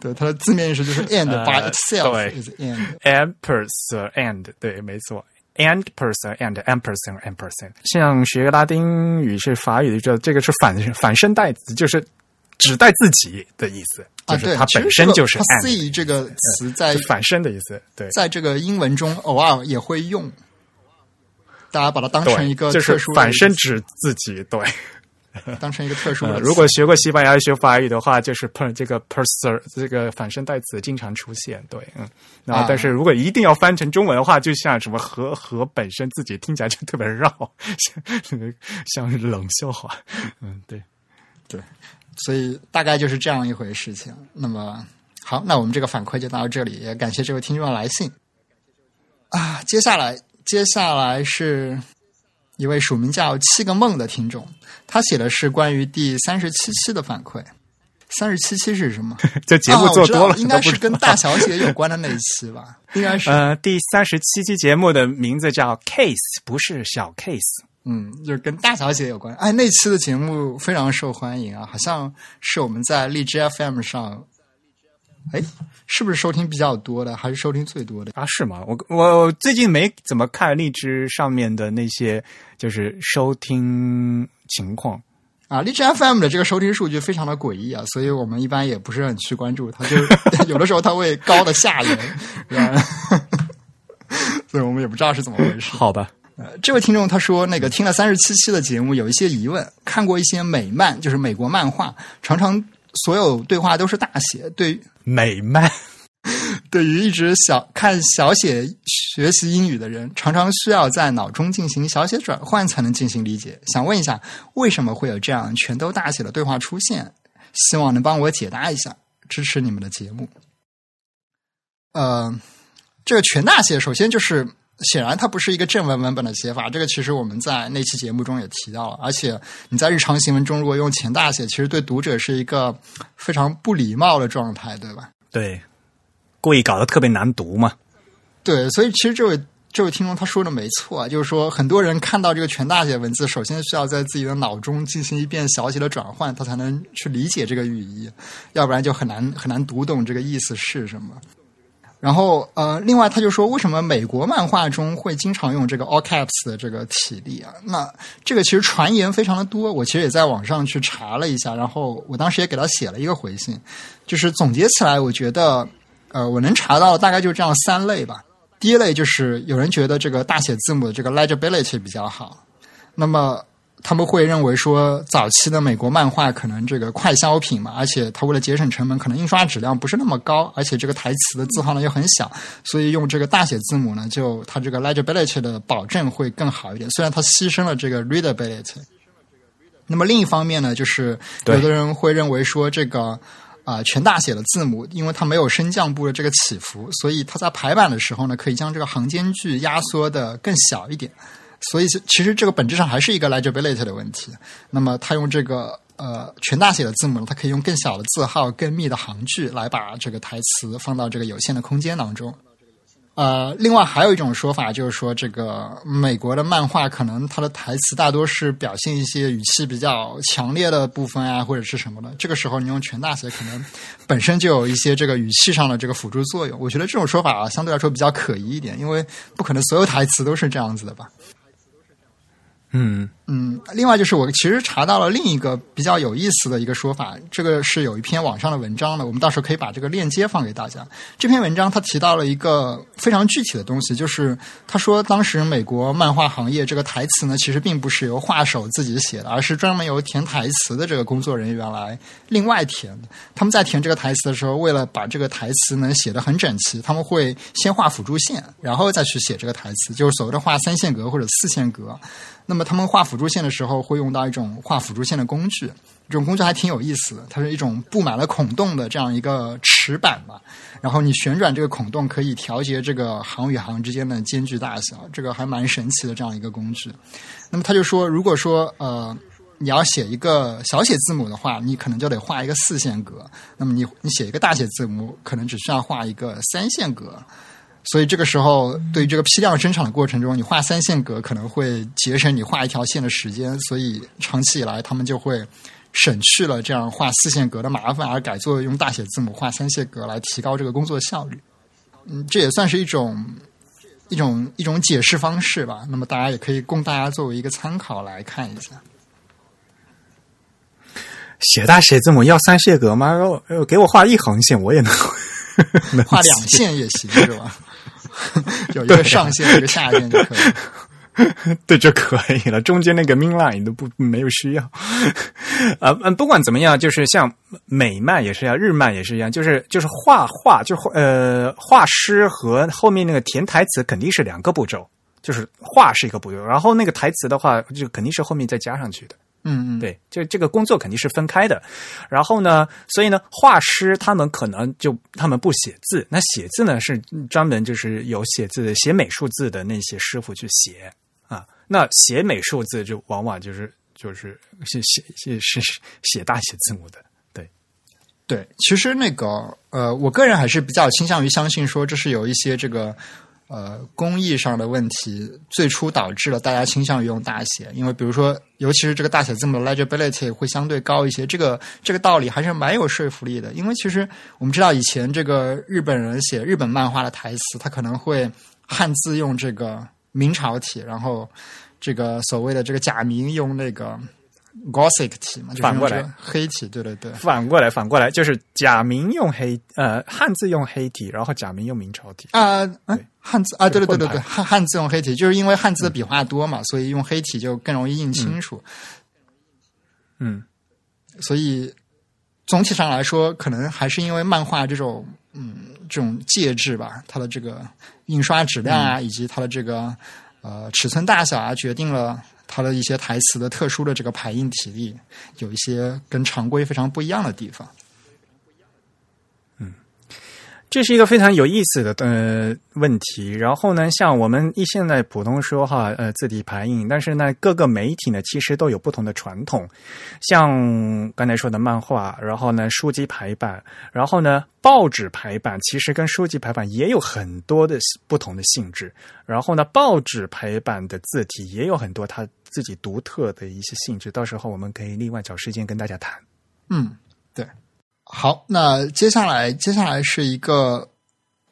对，它的字面意思就是 and by itself is and and person and 对，没错。and person and and person and person，像学拉丁语是法语的，这这个是反反身代词，就是指代自己的意思，就是它本身就是 and 这个词在反身的意思，对，在这个英文中偶尔也会用，大家把它当成一个就是反身指自己，对。[LAUGHS] 当成一个特殊的。[LAUGHS] 如果学过西班牙语、学法语的话，就是 per 这个 person 这个反身代词经常出现。对，嗯。然后，但是如果一定要翻成中文的话，就像什么和和本身自己听起来就特别绕，像 [LAUGHS] 像冷笑话。嗯，对，对。所以大概就是这样一回事情。那么好，那我们这个反馈就到这里，也感谢这位听众的来信。啊，接下来接下来是。一位署名叫七个梦的听众，他写的是关于第三十七期的反馈。三十七期是什么？[LAUGHS] 这节目做多了，应该是跟大小姐有关的那一期吧？[LAUGHS] 应该是。呃，第三十七期节目的名字叫 Case，不是小 Case。嗯，就是跟大小姐有关。哎，那期的节目非常受欢迎啊，好像是我们在荔枝 FM 上。哎，是不是收听比较多的，还是收听最多的啊？是吗？我我最近没怎么看荔枝上面的那些就是收听情况啊。荔枝 FM 的这个收听数据非常的诡异啊，所以我们一般也不是很去关注它。[LAUGHS] 就有的时候它会高的吓人，[LAUGHS] 所以我们也不知道是怎么回事。好吧，呃，这位听众他说，那个听了三十七期的节目，有一些疑问，看过一些美漫，就是美国漫画，常常。所有对话都是大写，对美漫，[LAUGHS] 对于一直小看小写学习英语的人，常常需要在脑中进行小写转换才能进行理解。想问一下，为什么会有这样全都大写的对话出现？希望能帮我解答一下，支持你们的节目。呃，这个全大写，首先就是。显然，它不是一个正文文本的写法。这个其实我们在那期节目中也提到了。而且你在日常行文中如果用前大写，其实对读者是一个非常不礼貌的状态，对吧？对，故意搞得特别难读嘛。对，所以其实这位这位听众他说的没错啊，就是说很多人看到这个全大写文字，首先需要在自己的脑中进行一遍小写的转换，他才能去理解这个语义，要不然就很难很难读懂这个意思是什么。然后呃，另外他就说，为什么美国漫画中会经常用这个 all caps 的这个体例啊？那这个其实传言非常的多，我其实也在网上去查了一下，然后我当时也给他写了一个回信，就是总结起来，我觉得呃，我能查到大概就这样三类吧。第一类就是有人觉得这个大写字母的这个 legibility 比较好，那么。他们会认为说，早期的美国漫画可能这个快消品嘛，而且它为了节省成本，可能印刷质量不是那么高，而且这个台词的字号呢又很小，所以用这个大写字母呢，就它这个 legibility 的保证会更好一点。虽然它牺牲了这个 readability。那么另一方面呢，就是有的人会认为说，这个啊全大写的字母，因为它没有升降部的这个起伏，所以它在排版的时候呢，可以将这个行间距压缩的更小一点。所以，其实这个本质上还是一个 legibility 的问题。那么，他用这个呃全大写的字母，它可以用更小的字号、更密的行距来把这个台词放到这个有限的空间当中。呃，另外还有一种说法就是说，这个美国的漫画可能它的台词大多是表现一些语气比较强烈的部分啊，或者是什么的。这个时候你用全大写，可能本身就有一些这个语气上的这个辅助作用。我觉得这种说法啊，相对来说比较可疑一点，因为不可能所有台词都是这样子的吧。嗯嗯，另外就是我其实查到了另一个比较有意思的一个说法，这个是有一篇网上的文章的，我们到时候可以把这个链接放给大家。这篇文章他提到了一个非常具体的东西，就是他说当时美国漫画行业这个台词呢，其实并不是由画手自己写的，而是专门由填台词的这个工作人员来另外填的。他们在填这个台词的时候，为了把这个台词能写得很整齐，他们会先画辅助线，然后再去写这个台词，就是所谓的画三线格或者四线格。那么他们画辅辅助线的时候，会用到一种画辅助线的工具，这种工具还挺有意思的。它是一种布满了孔洞的这样一个尺板嘛，然后你旋转这个孔洞，可以调节这个行与行之间的间距大小，这个还蛮神奇的这样一个工具。那么他就说，如果说呃你要写一个小写字母的话，你可能就得画一个四线格；那么你你写一个大写字母，可能只需要画一个三线格。所以这个时候，对于这个批量生产的过程中，你画三线格可能会节省你画一条线的时间。所以长期以来，他们就会省去了这样画四线格的麻烦，而改做用大写字母画三线格来提高这个工作效率。嗯，这也算是一种一种一种解释方式吧。那么大家也可以供大家作为一个参考来看一下。写大写字母要三线格吗？呃，给我画一横线，我也能 [LAUGHS] 画两线也行，是吧？[LAUGHS] 有一个上限，一个下限就可以。[LAUGHS] 对，就可以了。中间那个 min line 都不没有需要。[LAUGHS] 啊嗯，不管怎么样，就是像美漫也是一样，日漫也是一样，就是就是画画，就呃画师和后面那个填台词肯定是两个步骤，就是画是一个步骤，然后那个台词的话，就肯定是后面再加上去的。嗯嗯，对，就这个工作肯定是分开的。然后呢，所以呢，画师他们可能就他们不写字，那写字呢是专门就是有写字、写美术字的那些师傅去写啊。那写美术字就往往就是就是写写写是写大写字母的。对对，其实那个呃，我个人还是比较倾向于相信说，这是有一些这个。呃，工艺上的问题最初导致了大家倾向于用大写，因为比如说，尤其是这个大写字母的 legibility 会相对高一些，这个这个道理还是蛮有说服力的。因为其实我们知道，以前这个日本人写日本漫画的台词，他可能会汉字用这个明朝体，然后这个所谓的这个假名用那个。Gothic 体嘛，反过来。黑体，对对对，反过来反过来就是假名用黑呃汉字用黑体，然后假名用明朝体。啊，汉字啊，对对对对对，汉汉字用黑体，就是因为汉字的笔画多嘛，所以用黑体就更容易印清楚。嗯，所以总体上来说，可能还是因为漫画这种嗯这种介质吧，它的这个印刷质量啊，以及它的这个呃尺寸大小啊，决定了。它的一些台词的特殊的这个排印体力，有一些跟常规非常不一样的地方。嗯，这是一个非常有意思的呃问题。然后呢，像我们一现在普通说哈，呃，字体排印，但是呢，各个媒体呢其实都有不同的传统。像刚才说的漫画，然后呢，书籍排版，然后呢，报纸排版，其实跟书籍排版也有很多的不同的性质。然后呢，报纸排版的字体也有很多它自己独特的一些性质。到时候我们可以另外找时间跟大家谈。嗯，对。好，那接下来接下来是一个，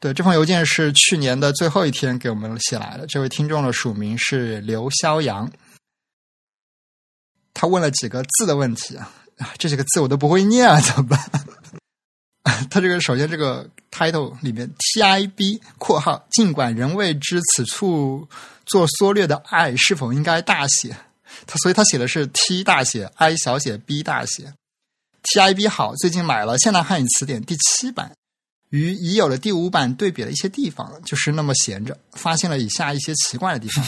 对，这封邮件是去年的最后一天给我们写来的。这位听众的署名是刘肖阳，他问了几个字的问题啊，[LAUGHS] 这几个字我都不会念啊，怎么办？[LAUGHS] 他这个首先这个 title 里面 T I B 括号，尽管仍未知此处做缩略的 i 是否应该大写，他所以他写的是 T 大写，I 小写，B 大写。TIB 好，最近买了《现代汉语词典》第七版，与已有的第五版对比了一些地方，就是那么闲着，发现了以下一些奇怪的地方：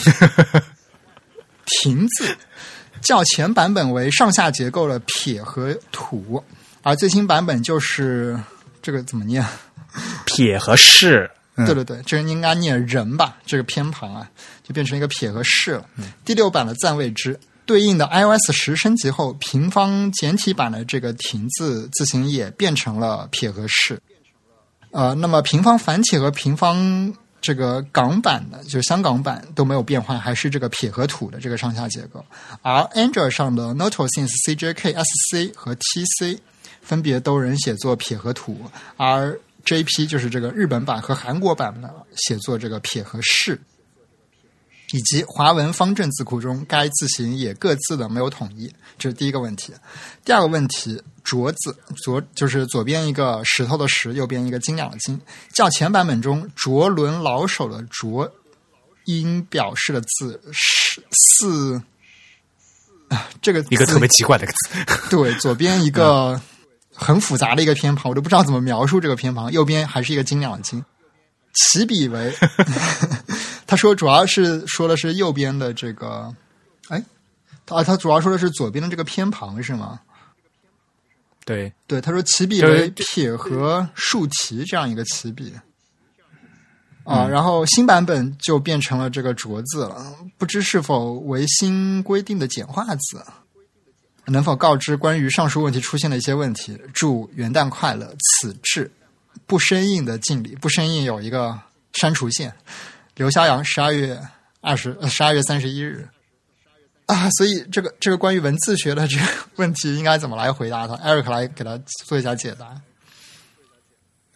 [LAUGHS] 亭字较前版本为上下结构的撇和土，而最新版本就是这个怎么念？撇和是。对对对，这个应该念人吧？这个偏旁啊，就变成一个撇和是了。第六版的暂未知。对应的 iOS 十升级后，平方简体版的这个“亭”字字形也变成了撇和式。呃，那么平方繁体和平方这个港版的，就是香港版都没有变换，还是这个撇和土的这个上下结构。而 Android 上的 Notosins CJK SC 和 TC 分别都仍写作撇和土，而 JP 就是这个日本版和韩国版的写作这个撇和是。以及华文方正字库中，该字形也各自的没有统一，这是第一个问题。第二个问题，拙字左就是左边一个石头的石，右边一个斤两的斤。较前版本中，卓伦老手的卓音表示的字是四啊，[LAUGHS] 这个一个特别奇怪的一个字。对，左边一个很复杂的一个偏旁，我都不知道怎么描述这个偏旁。右边还是一个斤两的斤，起笔为。[LAUGHS] 他说，主要是说的是右边的这个，哎，他他主要说的是左边的这个偏旁是吗？对对，他说起笔为撇和竖提这样一个起笔啊，然后新版本就变成了这个卓字了，不知是否为新规定的简化字？能否告知关于上述问题出现的一些问题？祝元旦快乐！此致不生硬的敬礼，不生硬有一个删除线。刘肖阳，十二月二十，十二月三十一日啊，所以这个这个关于文字学的这个问题，应该怎么来回答他？Eric 来给他做一下解答。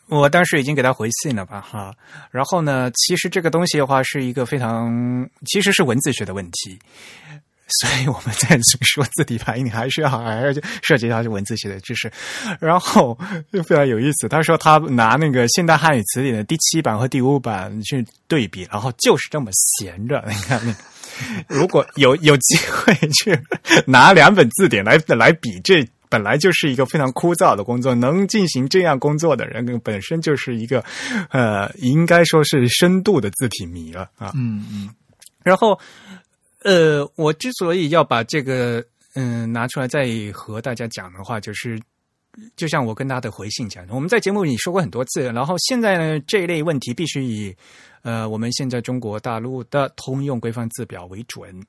我当时已经给他回信了吧，哈。然后呢，其实这个东西的话，是一个非常，其实是文字学的问题。所以我们在说字体排印，还是要还要涉及到文字学的知识。然后就非常有意思，他说他拿那个现代汉语词典的第七版和第五版去对比，然后就是这么闲着。你看，那如果有有机会去拿两本字典来来比，这本来就是一个非常枯燥的工作。能进行这样工作的人，本身就是一个呃，应该说是深度的字体迷了啊。嗯嗯，然后。呃，我之所以要把这个嗯拿出来再和大家讲的话，就是就像我跟他的回信讲，我们在节目里说过很多次，然后现在呢这一类问题必须以呃我们现在中国大陆的通用规范字表为准，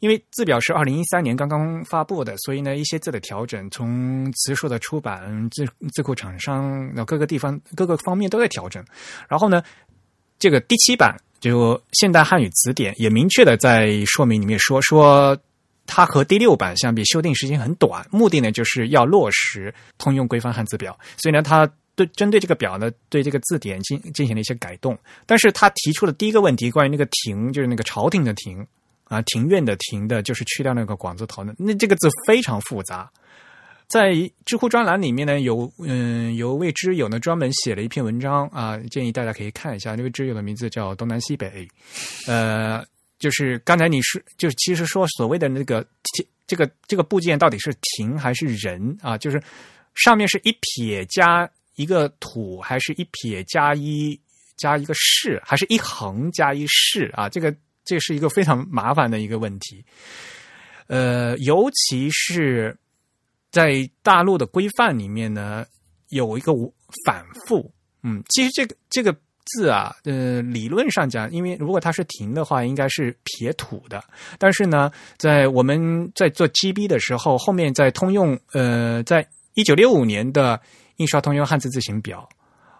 因为字表是二零一三年刚刚发布的，所以呢一些字的调整，从词数的出版、字字库厂商，那各个地方各个方面都在调整，然后呢这个第七版。就现代汉语词典也明确的在说明里面说说，它和第六版相比修订时间很短，目的呢就是要落实通用规范汉字表，所以呢，它对针对这个表呢，对这个字典进进行了一些改动。但是他提出的第一个问题，关于那个“庭”，就是那个朝廷的“庭”啊，庭院的“庭”的，就是去掉那个广字头的，那这个字非常复杂。在知乎专栏里面呢，有嗯有位知友呢专门写了一篇文章啊，建议大家可以看一下。那位知友的名字叫东南西北，呃，就是刚才你是就是其实说所谓的那个这个这个部件到底是亭还是人啊？就是上面是一撇加一个土，还是一撇加一加一个士，还是一横加一士啊？这个这是一个非常麻烦的一个问题，呃，尤其是。在大陆的规范里面呢，有一个反复，嗯，其实这个这个字啊，呃，理论上讲，因为如果它是停的话，应该是撇土的。但是呢，在我们在做 GB 的时候，后面在通用，呃，在一九六五年的印刷通用汉字字形表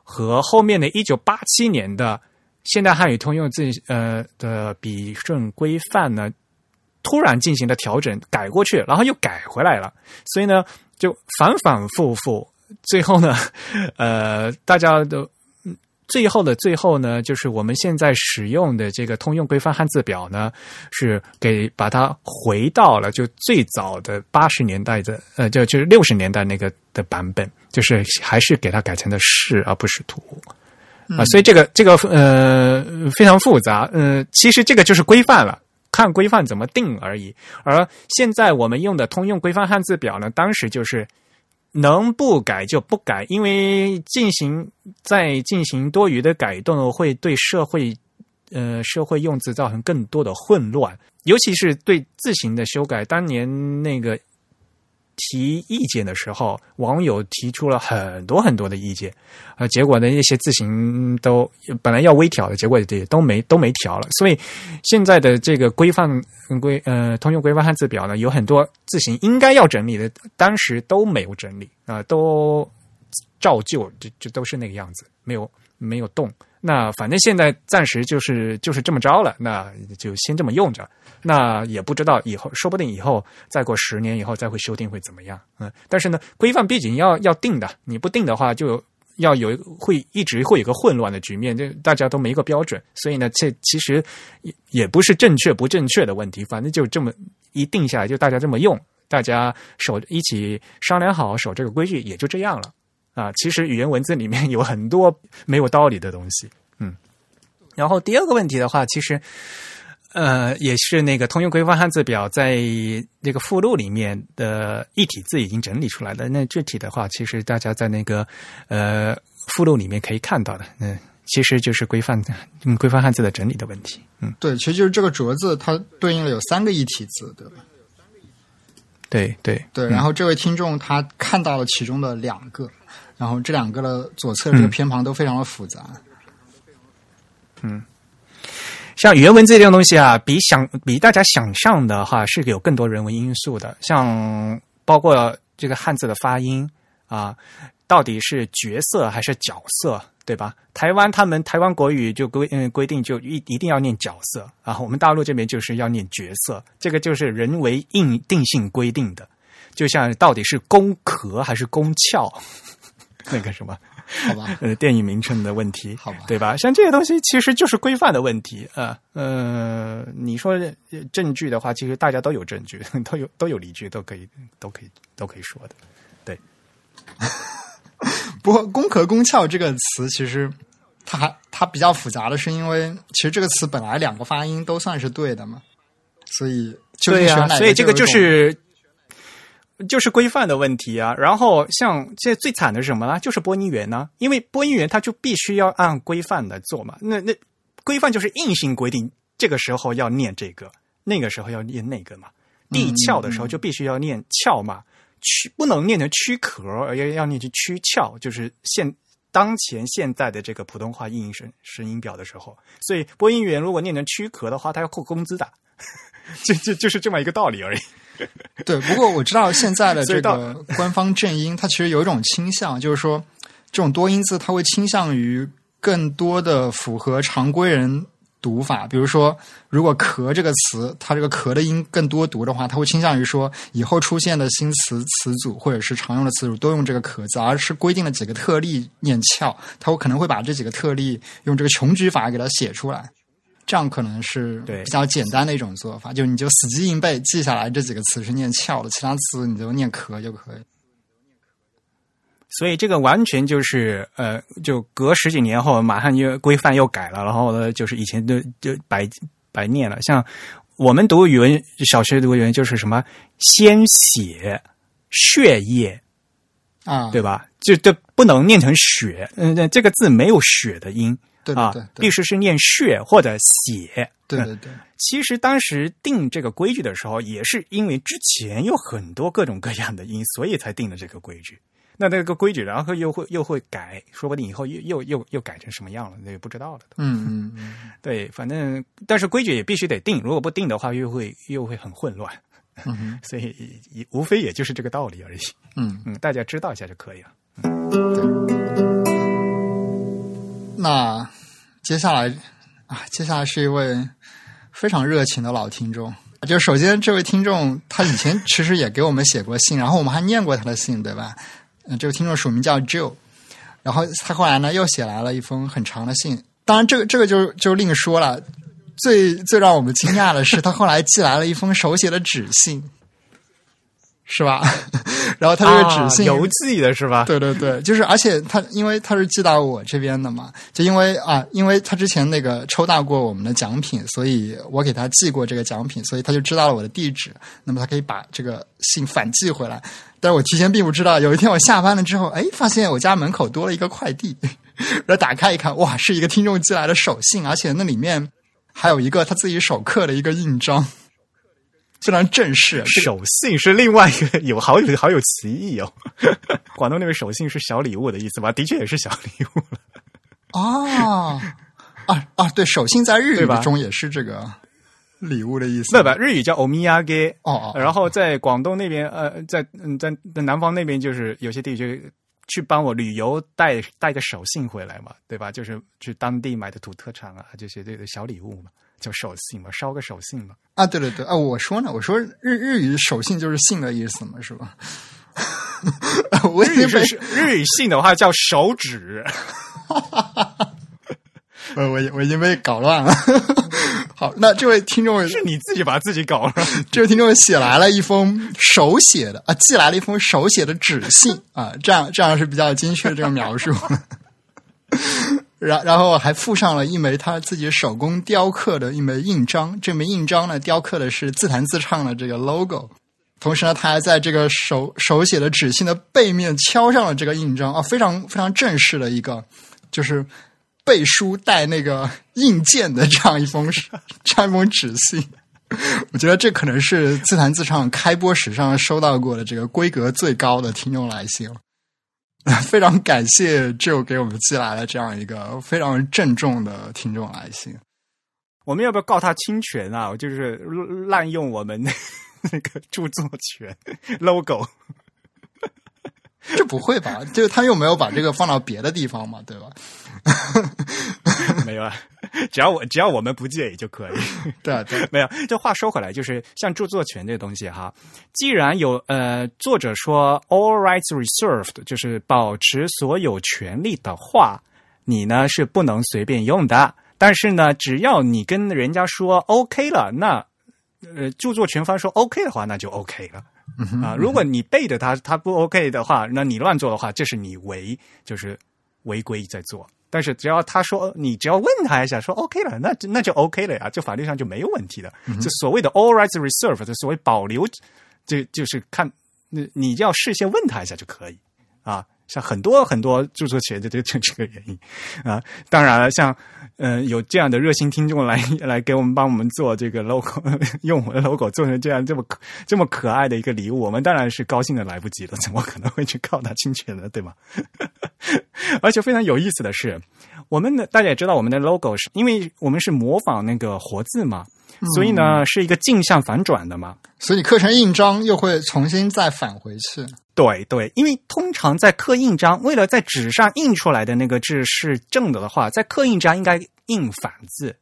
和后面的一九八七年的现代汉语通用字呃的笔顺规范呢，突然进行了调整，改过去，然后又改回来了。所以呢，就反反复复，最后呢，呃，大家都。最后的最后呢，就是我们现在使用的这个通用规范汉字表呢，是给把它回到了就最早的八十年代的呃，就就是六十年代那个的版本，就是还是给它改成的是而不是图啊，所以这个这个呃非常复杂，嗯，其实这个就是规范了，看规范怎么定而已。而现在我们用的通用规范汉字表呢，当时就是。能不改就不改，因为进行再进行多余的改动，会对社会呃社会用字造成更多的混乱，尤其是对字形的修改。当年那个。提意见的时候，网友提出了很多很多的意见，啊，结果呢，一些字形都本来要微调的，结果也都没都没调了。所以现在的这个规范规呃通用规范汉字表呢，有很多字形应该要整理的，当时都没有整理啊，都照旧，就就都是那个样子，没有没有动。那反正现在暂时就是就是这么着了，那就先这么用着。那也不知道以后，说不定以后再过十年以后再会修订会怎么样？嗯，但是呢，规范毕竟要要定的，你不定的话，就要有会一直会有个混乱的局面，就大家都没个标准。所以呢，这其实也也不是正确不正确的问题，反正就这么一定下来，就大家这么用，大家守一起商量好守这个规矩，也就这样了。啊，其实语言文字里面有很多没有道理的东西，嗯。然后第二个问题的话，其实，呃，也是那个通用规范汉字表在那个附录里面的一体字已经整理出来了。那具体的话，其实大家在那个呃附录里面可以看到的，嗯，其实就是规范嗯规范汉字的整理的问题。嗯，对，其实就是这个“拙”字，它对应了有三个一体字，对吧？对对对。然后这位听众他看到了其中的两个。然后这两个的左侧这个偏旁都非常的复杂。嗯，像语言文字这种东西啊，比想比大家想象的话是有更多人为因素的。像包括这个汉字的发音啊，到底是角色还是角色，对吧？台湾他们台湾国语就规嗯规定就一一定要念角色啊，我们大陆这边就是要念角色，这个就是人为硬定性规定的。就像到底是宫壳还是宫壳？[LAUGHS] 那个什么，好吧，[LAUGHS] 呃，电影名称的问题，好吧，对吧？像这些东西其实就是规范的问题啊。呃，你说证据的话，其实大家都有证据，[LAUGHS] 都有都有理据，都可以，都可以，都可以说的。对。不过“攻壳攻壳”这个词，其实它还它比较复杂的是，因为其实这个词本来两个发音都算是对的嘛，所以对呀，所以这个就是。就是规范的问题啊，然后像现在最惨的是什么呢？就是播音员呢，因为播音员他就必须要按规范来做嘛。那那规范就是硬性规定，这个时候要念这个，那个时候要念那个嘛。地壳的时候就必须要念壳嘛，躯不能念成躯壳，而要要念成躯壳，就是现当前现在的这个普通话音声声音表的时候，所以播音员如果念成躯壳的话，他要扣工资的，[LAUGHS] 就就就是这么一个道理而已。[LAUGHS] 对，不过我知道现在的这个官方正音，它其实有一种倾向，就是说这种多音字，它会倾向于更多的符合常规人读法。比如说，如果“壳”这个词，它这个“壳”的音更多读的话，它会倾向于说以后出现的新词词组或者是常用的词组都用这个“壳”字，而是规定了几个特例念翘，它可能会把这几个特例用这个穷举法给它写出来。这样可能是比较简单的一种做法，就你就死记硬背记下来这几个词是念翘的，其他词你就念壳就可以。所以这个完全就是呃，就隔十几年后，马上又规范又改了，然后呢，就是以前就就白白念了。像我们读语文小学读语文就是什么鲜血血液啊，对吧？就就不能念成血，嗯，这个字没有血的音。啊，必须是念血或者血。对对对。其实当时定这个规矩的时候，也是因为之前有很多各种各样的音，所以才定了这个规矩。那那个规矩，然后又会又会改，说不定以后又又又又改成什么样了，那也不知道了。嗯嗯嗯，[LAUGHS] 对，反正但是规矩也必须得定，如果不定的话，又会又会很混乱。嗯 [LAUGHS] 所以也无非也就是这个道理而已。嗯，嗯，大家知道一下就可以了。那接下来啊，接下来是一位非常热情的老听众。就首先，这位听众他以前其实也给我们写过信，然后我们还念过他的信，对吧？嗯，这位听众署名叫 Joe，然后他后来呢又写来了一封很长的信。当然，这个这个就就另说了。最最让我们惊讶的是，他后来寄来了一封手写的纸信，是吧？[LAUGHS] 然后他这个纸信、啊邮寄的是吧？对对对，就是而且他因为他是寄到我这边的嘛，就因为啊，因为他之前那个抽到过我们的奖品，所以我给他寄过这个奖品，所以他就知道了我的地址，那么他可以把这个信反寄回来。但是我提前并不知道，有一天我下班了之后，哎，发现我家门口多了一个快递，[LAUGHS] 然后打开一看，哇，是一个听众寄来的手信，而且那里面还有一个他自己手刻的一个印章，非常正式。这个手信是另外一个有好有好有歧义哦。[LAUGHS] 广东那边手信是小礼物的意思吧？的确也是小礼物了。哦，[LAUGHS] 啊啊，对，手信在日语中也是这个礼物的意思。那吧，日语叫 omiyage。哦哦，然后在广东那边，呃，在嗯在在南方那边，就是有些地区去帮我旅游带带个手信回来嘛，对吧？就是去当地买的土特产啊，这些这个小礼物嘛，叫手信吧，捎个手信吧。啊，对对对，啊，我说呢，我说日日语手信就是信的意思嘛，是吧？[LAUGHS] 我已日语是日语信的话叫手指，[LAUGHS] 我，我已我已经被搞乱了。[LAUGHS] 好，那这位听众，是你自己把自己搞了。这位听众写来了一封手写的啊，寄来了一封手写的纸信啊，这样这样是比较精确的这个描述。然然后还附上了一枚他自己手工雕刻的一枚印章，这枚印章呢雕刻的是自弹自唱的这个 logo，同时呢，他还在这个手手写的纸信的背面敲上了这个印章啊，非常非常正式的一个，就是背书带那个印鉴的这样一封 [LAUGHS] 这样一封纸信。我觉得这可能是自弹自唱开播史上收到过的这个规格最高的听众来信了。[LAUGHS] 非常感谢就给我们寄来了这样一个非常郑重的听众来信。我们要不要告他侵权啊？就是滥用我们那个著作权 logo。这不会吧？就是他又没有把这个放到别的地方嘛，对吧？[LAUGHS] 没有啊，只要我只要我们不介意就可以。对啊对啊，没有，这话说回来，就是像著作权这东西哈，既然有呃作者说 all rights reserved，就是保持所有权利的话，你呢是不能随便用的。但是呢，只要你跟人家说 OK 了，那呃著作权方说 OK 的话，那就 OK 了。啊，如果你背着他，他不 OK 的话，那你乱做的话，这是你违，就是违规在做。但是只要他说，你只要问他一下，说 OK 了，那那就 OK 了呀，就法律上就没有问题的。就所谓的 all rights reserved，就所谓保留，就就是看你你要事先问他一下就可以啊。像很多很多著作权的这这这个原因啊，当然了，像嗯有这样的热心听众来 [LAUGHS] 来给我们帮我们做这个 logo，[LAUGHS] 用我的 logo 做成这样这么可这么可爱的一个礼物，我们当然是高兴的来不及了，怎么可能会去告他侵权呢？对吗？[LAUGHS] 而且非常有意思的是，我们的大家也知道，我们的 logo 是因为我们是模仿那个活字嘛，所以呢是一个镜像反转的嘛。所以你刻成印章又会重新再返回去。对对，因为通常在刻印章，为了在纸上印出来的那个字是正的的话，在刻印章应该印反字，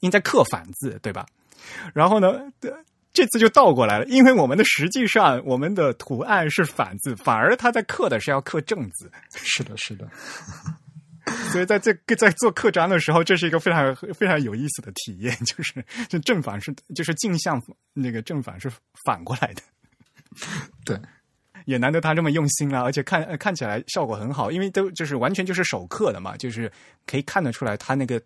应该刻反字，对吧？然后呢，呃这次就倒过来了，因为我们的实际上我们的图案是反字，反而他在刻的是要刻正字，是的，是的，所以在这个在做刻章的时候，这是一个非常非常有意思的体验，就是就正反是就是镜像那个正反是反过来的。对，[LAUGHS] 也难得他这么用心了，而且看呃看起来效果很好，因为都就是完全就是手刻的嘛，就是可以看得出来他那个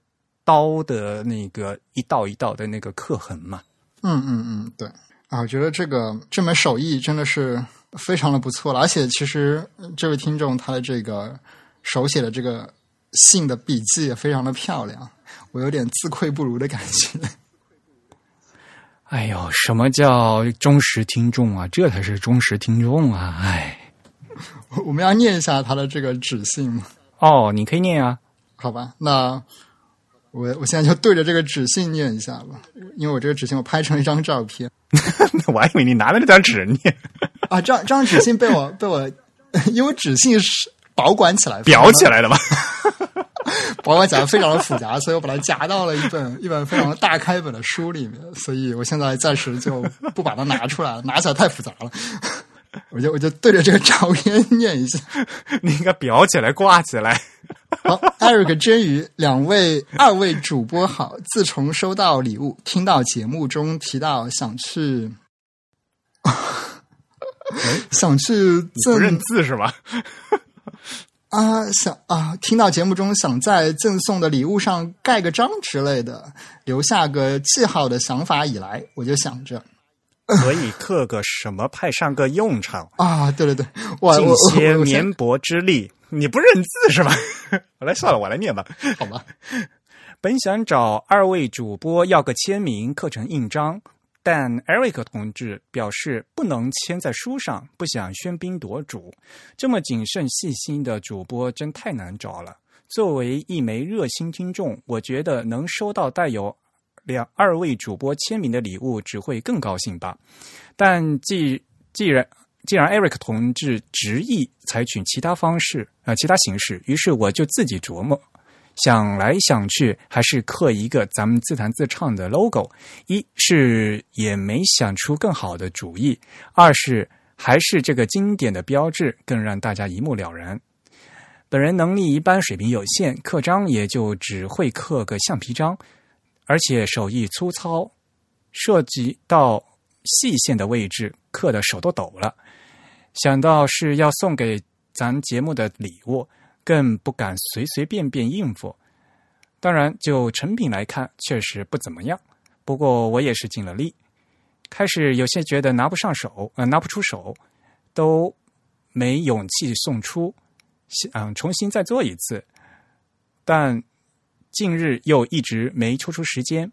刀的那个一道一道的那个刻痕嘛。嗯嗯嗯，对啊，我觉得这个这门手艺真的是非常的不错了，而且其实呃这位听众他的这个手写的这个信的笔记也非常的漂亮，我有点自愧不如的感觉。[LAUGHS] 哎呦，什么叫忠实听众啊？这才是忠实听众啊！哎，[LAUGHS] 我们要念一下他的这个指信吗？哦，你可以念啊。好吧，那我我现在就对着这个纸信念一下吧，因为我这个纸信我拍成一张照片 [LAUGHS] 我还以为你拿着那张纸念，啊，这张这张纸信被我被我，因为纸信是保管起来裱起，来的吧？保管讲的非常的复杂，所以我把它夹到了一本一本非常大开本的书里面，所以我现在暂时就不把它拿出来了，拿起来太复杂了。[LAUGHS] 我就我就对着这个照片念一下。[LAUGHS] 你应该裱起来挂起来。好，Eric 真宇两位二位主播好。自从收到礼物，听到节目中提到想去，想去不认字是吧？啊，想啊，听到节目中想在赠送的礼物上盖个章之类的，留下个记号的想法以来，我就想着可以刻个什么派上个用场，[LAUGHS] 啊，对对对，我尽我些绵薄之力。你不认字是吧？[LAUGHS] 我来算了，我来念吧。[LAUGHS] 好吧，本想找二位主播要个签名，刻成印章，但 Eric 同志表示不能签在书上，不想喧宾夺主。这么谨慎细心的主播真太难找了。作为一枚热心听众，我觉得能收到带有两二位主播签名的礼物，只会更高兴吧。但既既然既然 Eric 同志执意采取其他方式啊、呃其他形式，于是我就自己琢磨，想来想去，还是刻一个咱们自弹自唱的 logo。一是也没想出更好的主意，二是还是这个经典的标志更让大家一目了然。本人能力一般，水平有限，刻章也就只会刻个橡皮章，而且手艺粗糙，涉及到细线的位置，刻的手都抖了。想到是要送给咱节目的礼物，更不敢随随便便应付。当然，就成品来看，确实不怎么样。不过我也是尽了力。开始有些觉得拿不上手，呃，拿不出手，都没勇气送出，想重新再做一次。但近日又一直没抽出时间，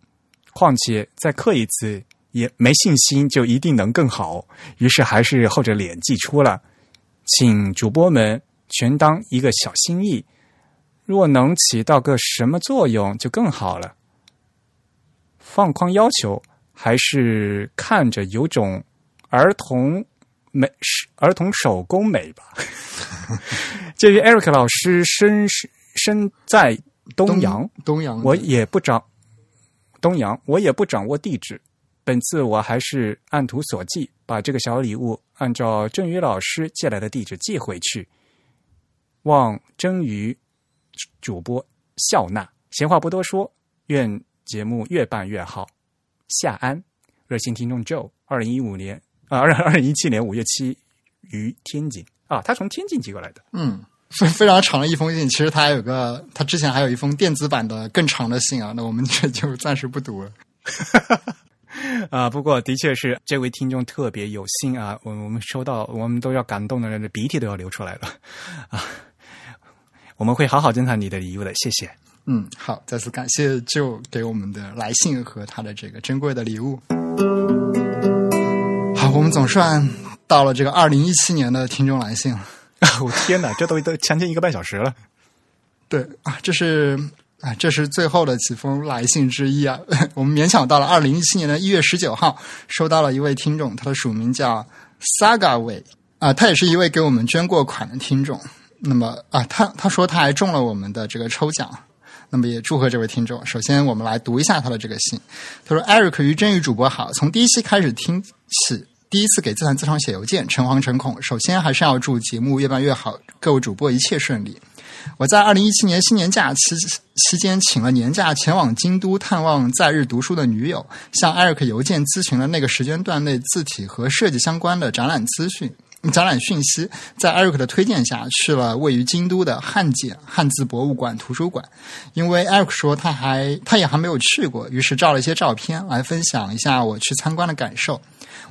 况且再刻一次也没信心就一定能更好，于是还是厚着脸寄出了。请主播们全当一个小心意，若能起到个什么作用就更好了。放宽要求，还是看着有种儿童美、儿童手工美吧。[LAUGHS] 鉴于 Eric 老师身身在东阳，东阳，我也不掌东阳，我也不掌握地址。本次我还是按图索骥，把这个小礼物按照郑宇老师借来的地址寄回去。望真于主播笑纳。闲话不多说，愿节目越办越好。夏安，热心听众 Joe，二零一五年啊，二二零一七年五月七于天津啊，他从天津寄过来的。嗯，非非常长的一封信。其实他还有个，他之前还有一封电子版的更长的信啊。那我们这就暂时不读了。[LAUGHS] 啊，不过的确是这位听众特别有心啊，我我们收到，我们都要感动的鼻涕都要流出来了啊！我们会好好珍藏你的礼物的，谢谢。嗯，好，再次感谢就给我们的来信和他的这个珍贵的礼物。好，我们总算到了这个二零一七年的听众来信了。[LAUGHS] 我、天哪，这都都将近一个半小时了。对啊，这是啊，这是最后的几封来信之一啊。[LAUGHS] 我们勉强到了二零一七年的一月十九号，收到了一位听众，他的署名叫 Saga Way 啊，他也是一位给我们捐过款的听众。那么啊，他他说他还中了我们的这个抽奖，那么也祝贺这位听众。首先，我们来读一下他的这个信。他说：“Eric 于真宇主播好，从第一期开始听起，第一次给自弹自唱写邮件，诚惶诚恐。首先还是要祝节目越办越好，各位主播一切顺利。我在二零一七年新年假期期间请了年假，前往京都探望在日读书的女友，向 Eric 邮件咨询了那个时间段内字体和设计相关的展览资讯。”展览讯息，在 Eric 的推荐下，去了位于京都的汉简汉字博物馆图书馆。因为 Eric 说他还他也还没有去过，于是照了一些照片来分享一下我去参观的感受。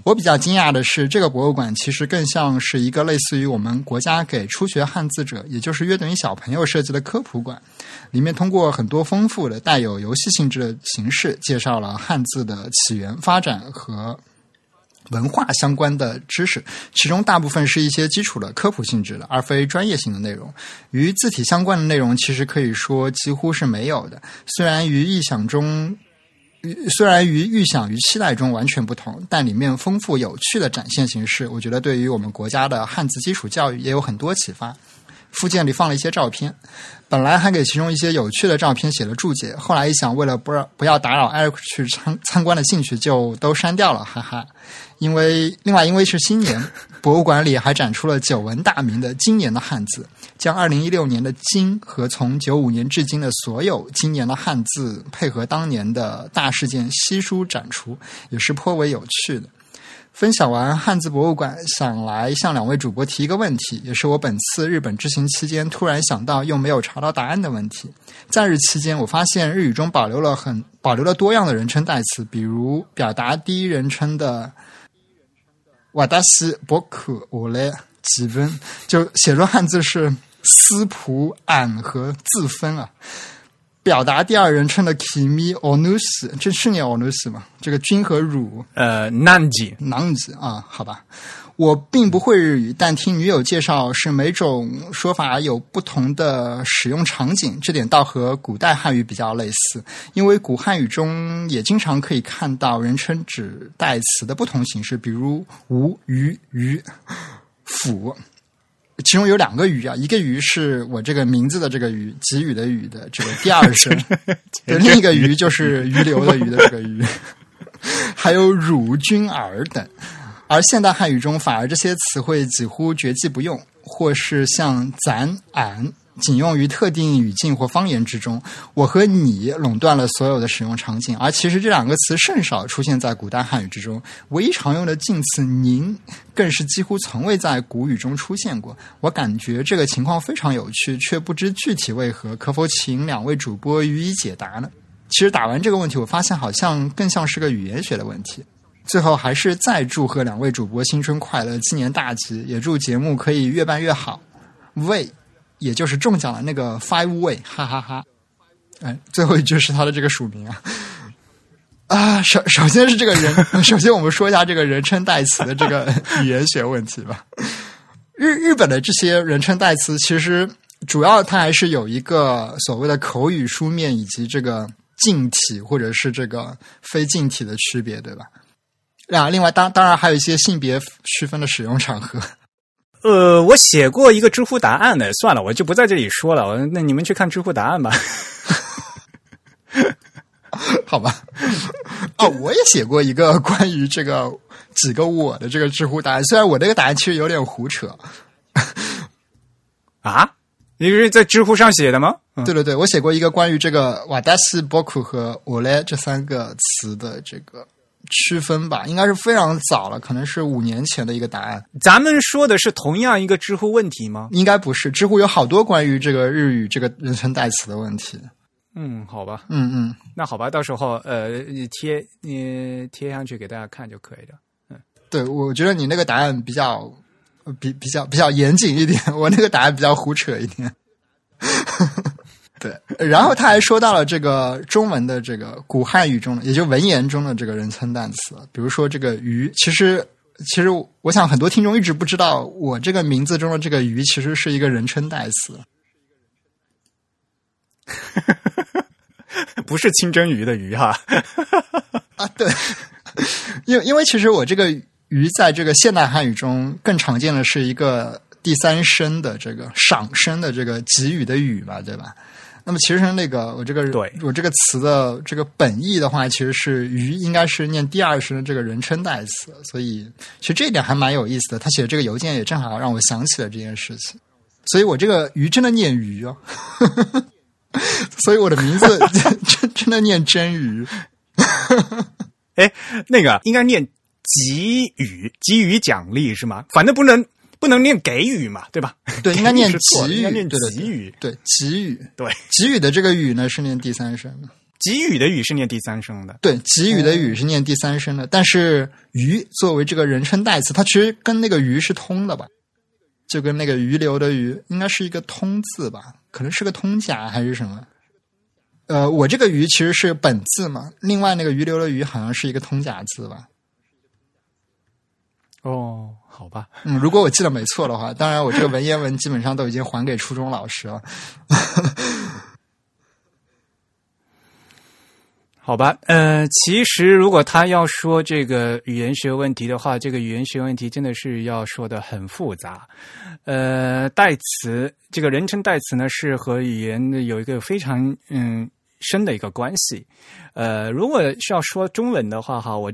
我比较惊讶的是，这个博物馆其实更像是一个类似于我们国家给初学汉字者，也就是约等于小朋友设计的科普馆。里面通过很多丰富的、带有游戏性质的形式，介绍了汉字的起源、发展和。文化相关的知识，其中大部分是一些基础的科普性质的，而非专业性的内容。与字体相关的内容，其实可以说几乎是没有的。虽然与意想中，虽然与预想与期待中完全不同，但里面丰富有趣的展现形式，我觉得对于我们国家的汉字基础教育也有很多启发。附件里放了一些照片，本来还给其中一些有趣的照片写了注解，后来一想，为了不让不要打扰艾瑞克去参参观的兴趣，就都删掉了，哈哈。因为另外因为是新年，[LAUGHS] 博物馆里还展出了久闻大名的今年的汉字，将二零一六年的“今”和从九五年至今的所有今年的汉字配合当年的大事件悉数展出，也是颇为有趣的。分享完汉字博物馆，想来向两位主播提一个问题，也是我本次日本之行期间突然想到又没有查到答案的问题。在日期间，我发现日语中保留了很保留了多样的人称代词，比如表达第一人称的“瓦达西博可我嘞几分”，就写作汉字是“斯普俺”和“自分”啊。表达第二人称的 kimi onus，这是念 onus 吗？这个君和汝，呃，nanji nanji 啊，好吧，我并不会日语，但听女友介绍是每种说法有不同的使用场景，这点倒和古代汉语比较类似，因为古汉语中也经常可以看到人称指代词的不同形式，比如吾、鱼、鱼、辅。其中有两个鱼啊，一个鱼是我这个名字的这个鱼，给予的予的这个第二声，[LAUGHS] 对，另一个鱼就是鱼流的鱼的这个鱼，还有汝、君、尔等。而现代汉语中，反而这些词汇几乎绝迹不用，或是像咱、俺。仅用于特定语境或方言之中。我和你垄断了所有的使用场景，而其实这两个词甚少出现在古代汉语之中。唯一常用的近词“您”更是几乎从未在古语中出现过。我感觉这个情况非常有趣，却不知具体为何。可否请两位主播予以解答呢？其实打完这个问题，我发现好像更像是个语言学的问题。最后，还是再祝贺两位主播新春快乐，鸡年大吉，也祝节目可以越办越好。为也就是中奖的那个 Five Way，哈哈哈！哎，最后一句是他的这个署名啊啊！首首先是这个人，[LAUGHS] 首先我们说一下这个人称代词的这个语言学问题吧。日日本的这些人称代词，其实主要它还是有一个所谓的口语书面以及这个近体或者是这个非近体的区别，对吧？啊，另外当当然还有一些性别区分的使用场合。[LAUGHS] 呃，我写过一个知乎答案的，算了，我就不在这里说了。我那你们去看知乎答案吧。[LAUGHS] 好吧。哦，我也写过一个关于这个几个我的这个知乎答案，虽然我这个答案其实有点胡扯。啊？你是在知乎上写的吗？对对对，我写过一个关于这个瓦达西、波库和我嘞这三个词的这个。区分吧，应该是非常早了，可能是五年前的一个答案。咱们说的是同样一个知乎问题吗？应该不是，知乎有好多关于这个日语这个人称代词的问题。嗯，好吧，嗯嗯，那好吧，到时候呃，你贴你贴上去给大家看就可以了。嗯，对，我觉得你那个答案比较比比较比较严谨一点，[LAUGHS] 我那个答案比较胡扯一点。对，然后他还说到了这个中文的这个古汉语中的，也就文言中的这个人称代词，比如说这个“鱼”，其实其实我想很多听众一直不知道，我这个名字中的这个“鱼”其实是一个人称代词，[LAUGHS] 不是清蒸鱼的“鱼”哈。啊，对，因为因为其实我这个“鱼”在这个现代汉语中更常见的是一个第三声的这个赏声的这个给予的“予”嘛，对吧？那么其实那个我这个对我这个词的这个本意的话，其实是“鱼”应该是念第二声的这个人称代词，所以其实这一点还蛮有意思的。他写的这个邮件也正好让我想起了这件事情，所以我这个“鱼”真的念“鱼”哦，所以我的名字真真的念“真鱼”。[LAUGHS] 哎，那个应该念“给予”，给予奖励是吗？反正不能。不能念给予嘛，对吧？对，[LAUGHS] 应该念给予，念给予，对，给予，对，给予的这个予呢是念第三声的，给予的予是念第三声的，对，给予的予是念第三声的，但是鱼作为这个人称代词，它其实跟那个鱼是通的吧？就跟那个鱼流的鱼，应该是一个通字吧？可能是个通假还是什么？呃，我这个鱼其实是本字嘛，另外那个鱼流的鱼好像是一个通假字吧？哦，好吧，嗯，如果我记得没错的话，当然我这个文言文基本上都已经还给初中老师了。[LAUGHS] 好吧，呃，其实如果他要说这个语言学问题的话，这个语言学问题真的是要说的很复杂。呃，代词这个人称代词呢，是和语言有一个非常嗯深的一个关系。呃，如果是要说中文的话，哈，我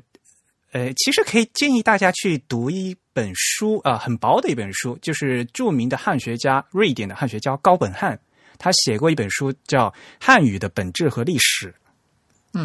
呃其实可以建议大家去读一本书啊，很薄的一本书，就是著名的汉学家瑞典的汉学家高本汉，他写过一本书叫《汉语的本质和历史》。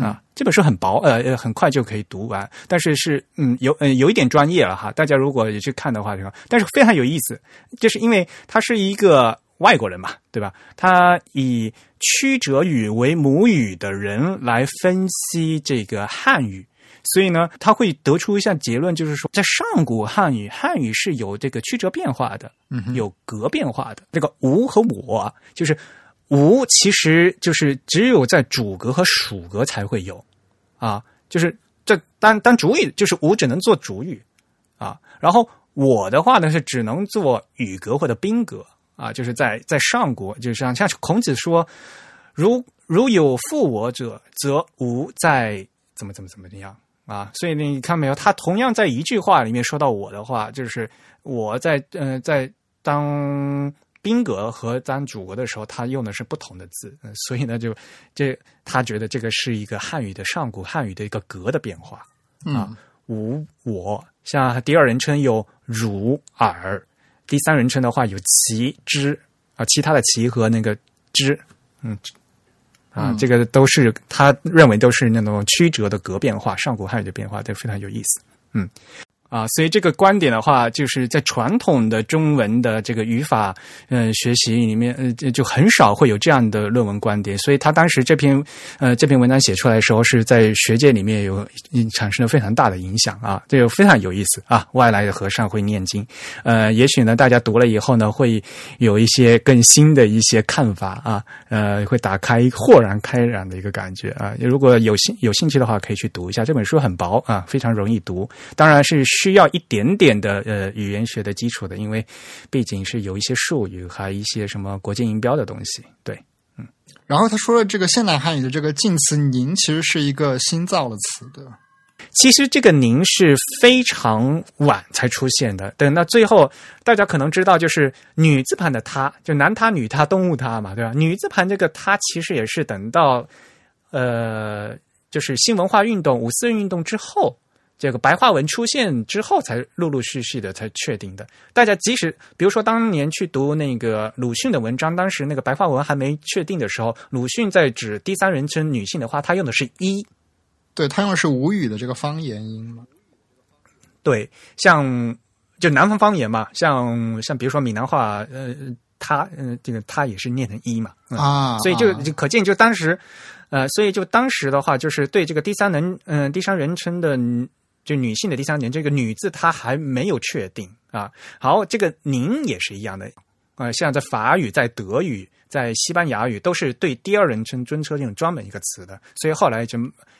啊，这本书很薄，呃呃，很快就可以读完，但是是嗯有嗯有一点专业了哈。大家如果也去看的话？但是非常有意思，就是因为他是一个外国人嘛，对吧？他以曲折语为母语的人来分析这个汉语，所以呢，他会得出一项结论，就是说，在上古汉语，汉语是有这个曲折变化的，有格变化的。这个“吾”和“我”就是。无其实就是只有在主格和属格才会有，啊，就是这当当主语就是无只能做主语，啊，然后我的话呢是只能做语格或者宾格，啊，就是在在上古，就是像像孔子说，如如有负我者，则无在怎么怎么怎么样啊，所以你看没有，他同样在一句话里面说到我的话，就是我在呃在当。宾格和当主格的时候，他用的是不同的字，所以呢，就这他觉得这个是一个汉语的上古汉语的一个格的变化啊。无我，像第二人称有汝尔，第三人称的话有其之啊，其他的其和那个之，嗯啊，这个都是他认为都是那种曲折的格变化，上古汉语的变化都非常有意思，嗯。啊，所以这个观点的话，就是在传统的中文的这个语法嗯学习里面，呃，就很少会有这样的论文观点。所以他当时这篇呃这篇文章写出来的时候，是在学界里面有产生了非常大的影响啊，这个非常有意思啊。外来的和尚会念经，呃，也许呢，大家读了以后呢，会有一些更新的一些看法啊，呃，会打开豁然开朗的一个感觉啊。如果有兴有兴趣的话，可以去读一下这本书，很薄啊，非常容易读，当然是。需要一点点的呃语言学的基础的，因为毕竟是有一些术语，还一些什么国际音标的东西。对，嗯。然后他说了，这个现代汉语的这个近词“您”其实是一个新造的词，对吧？其实这个“您”是非常晚才出现的。等到最后，大家可能知道，就是女字旁的“她”，就男他、女他、动物他嘛，对吧？女字旁这个“她”其实也是等到呃，就是新文化运动、五四运动之后。这个白话文出现之后，才陆陆续续的才确定的。大家即使比如说当年去读那个鲁迅的文章，当时那个白话文还没确定的时候，鲁迅在指第三人称女性的话，他用的是一，对他用的是吴语的这个方言音嘛。对，像就南方方言嘛，像像比如说闽南话，呃，他嗯，这个他也是念成一嘛啊，所以就就可见就当时，呃，所以就当时的话，就是对这个第三人嗯第三人称的。就女性的第三人，这个“女”字它还没有确定啊。好，这个“您”也是一样的啊。像在法语、在德语、在西班牙语，都是对第二人称尊称这种专门一个词的。所以后来就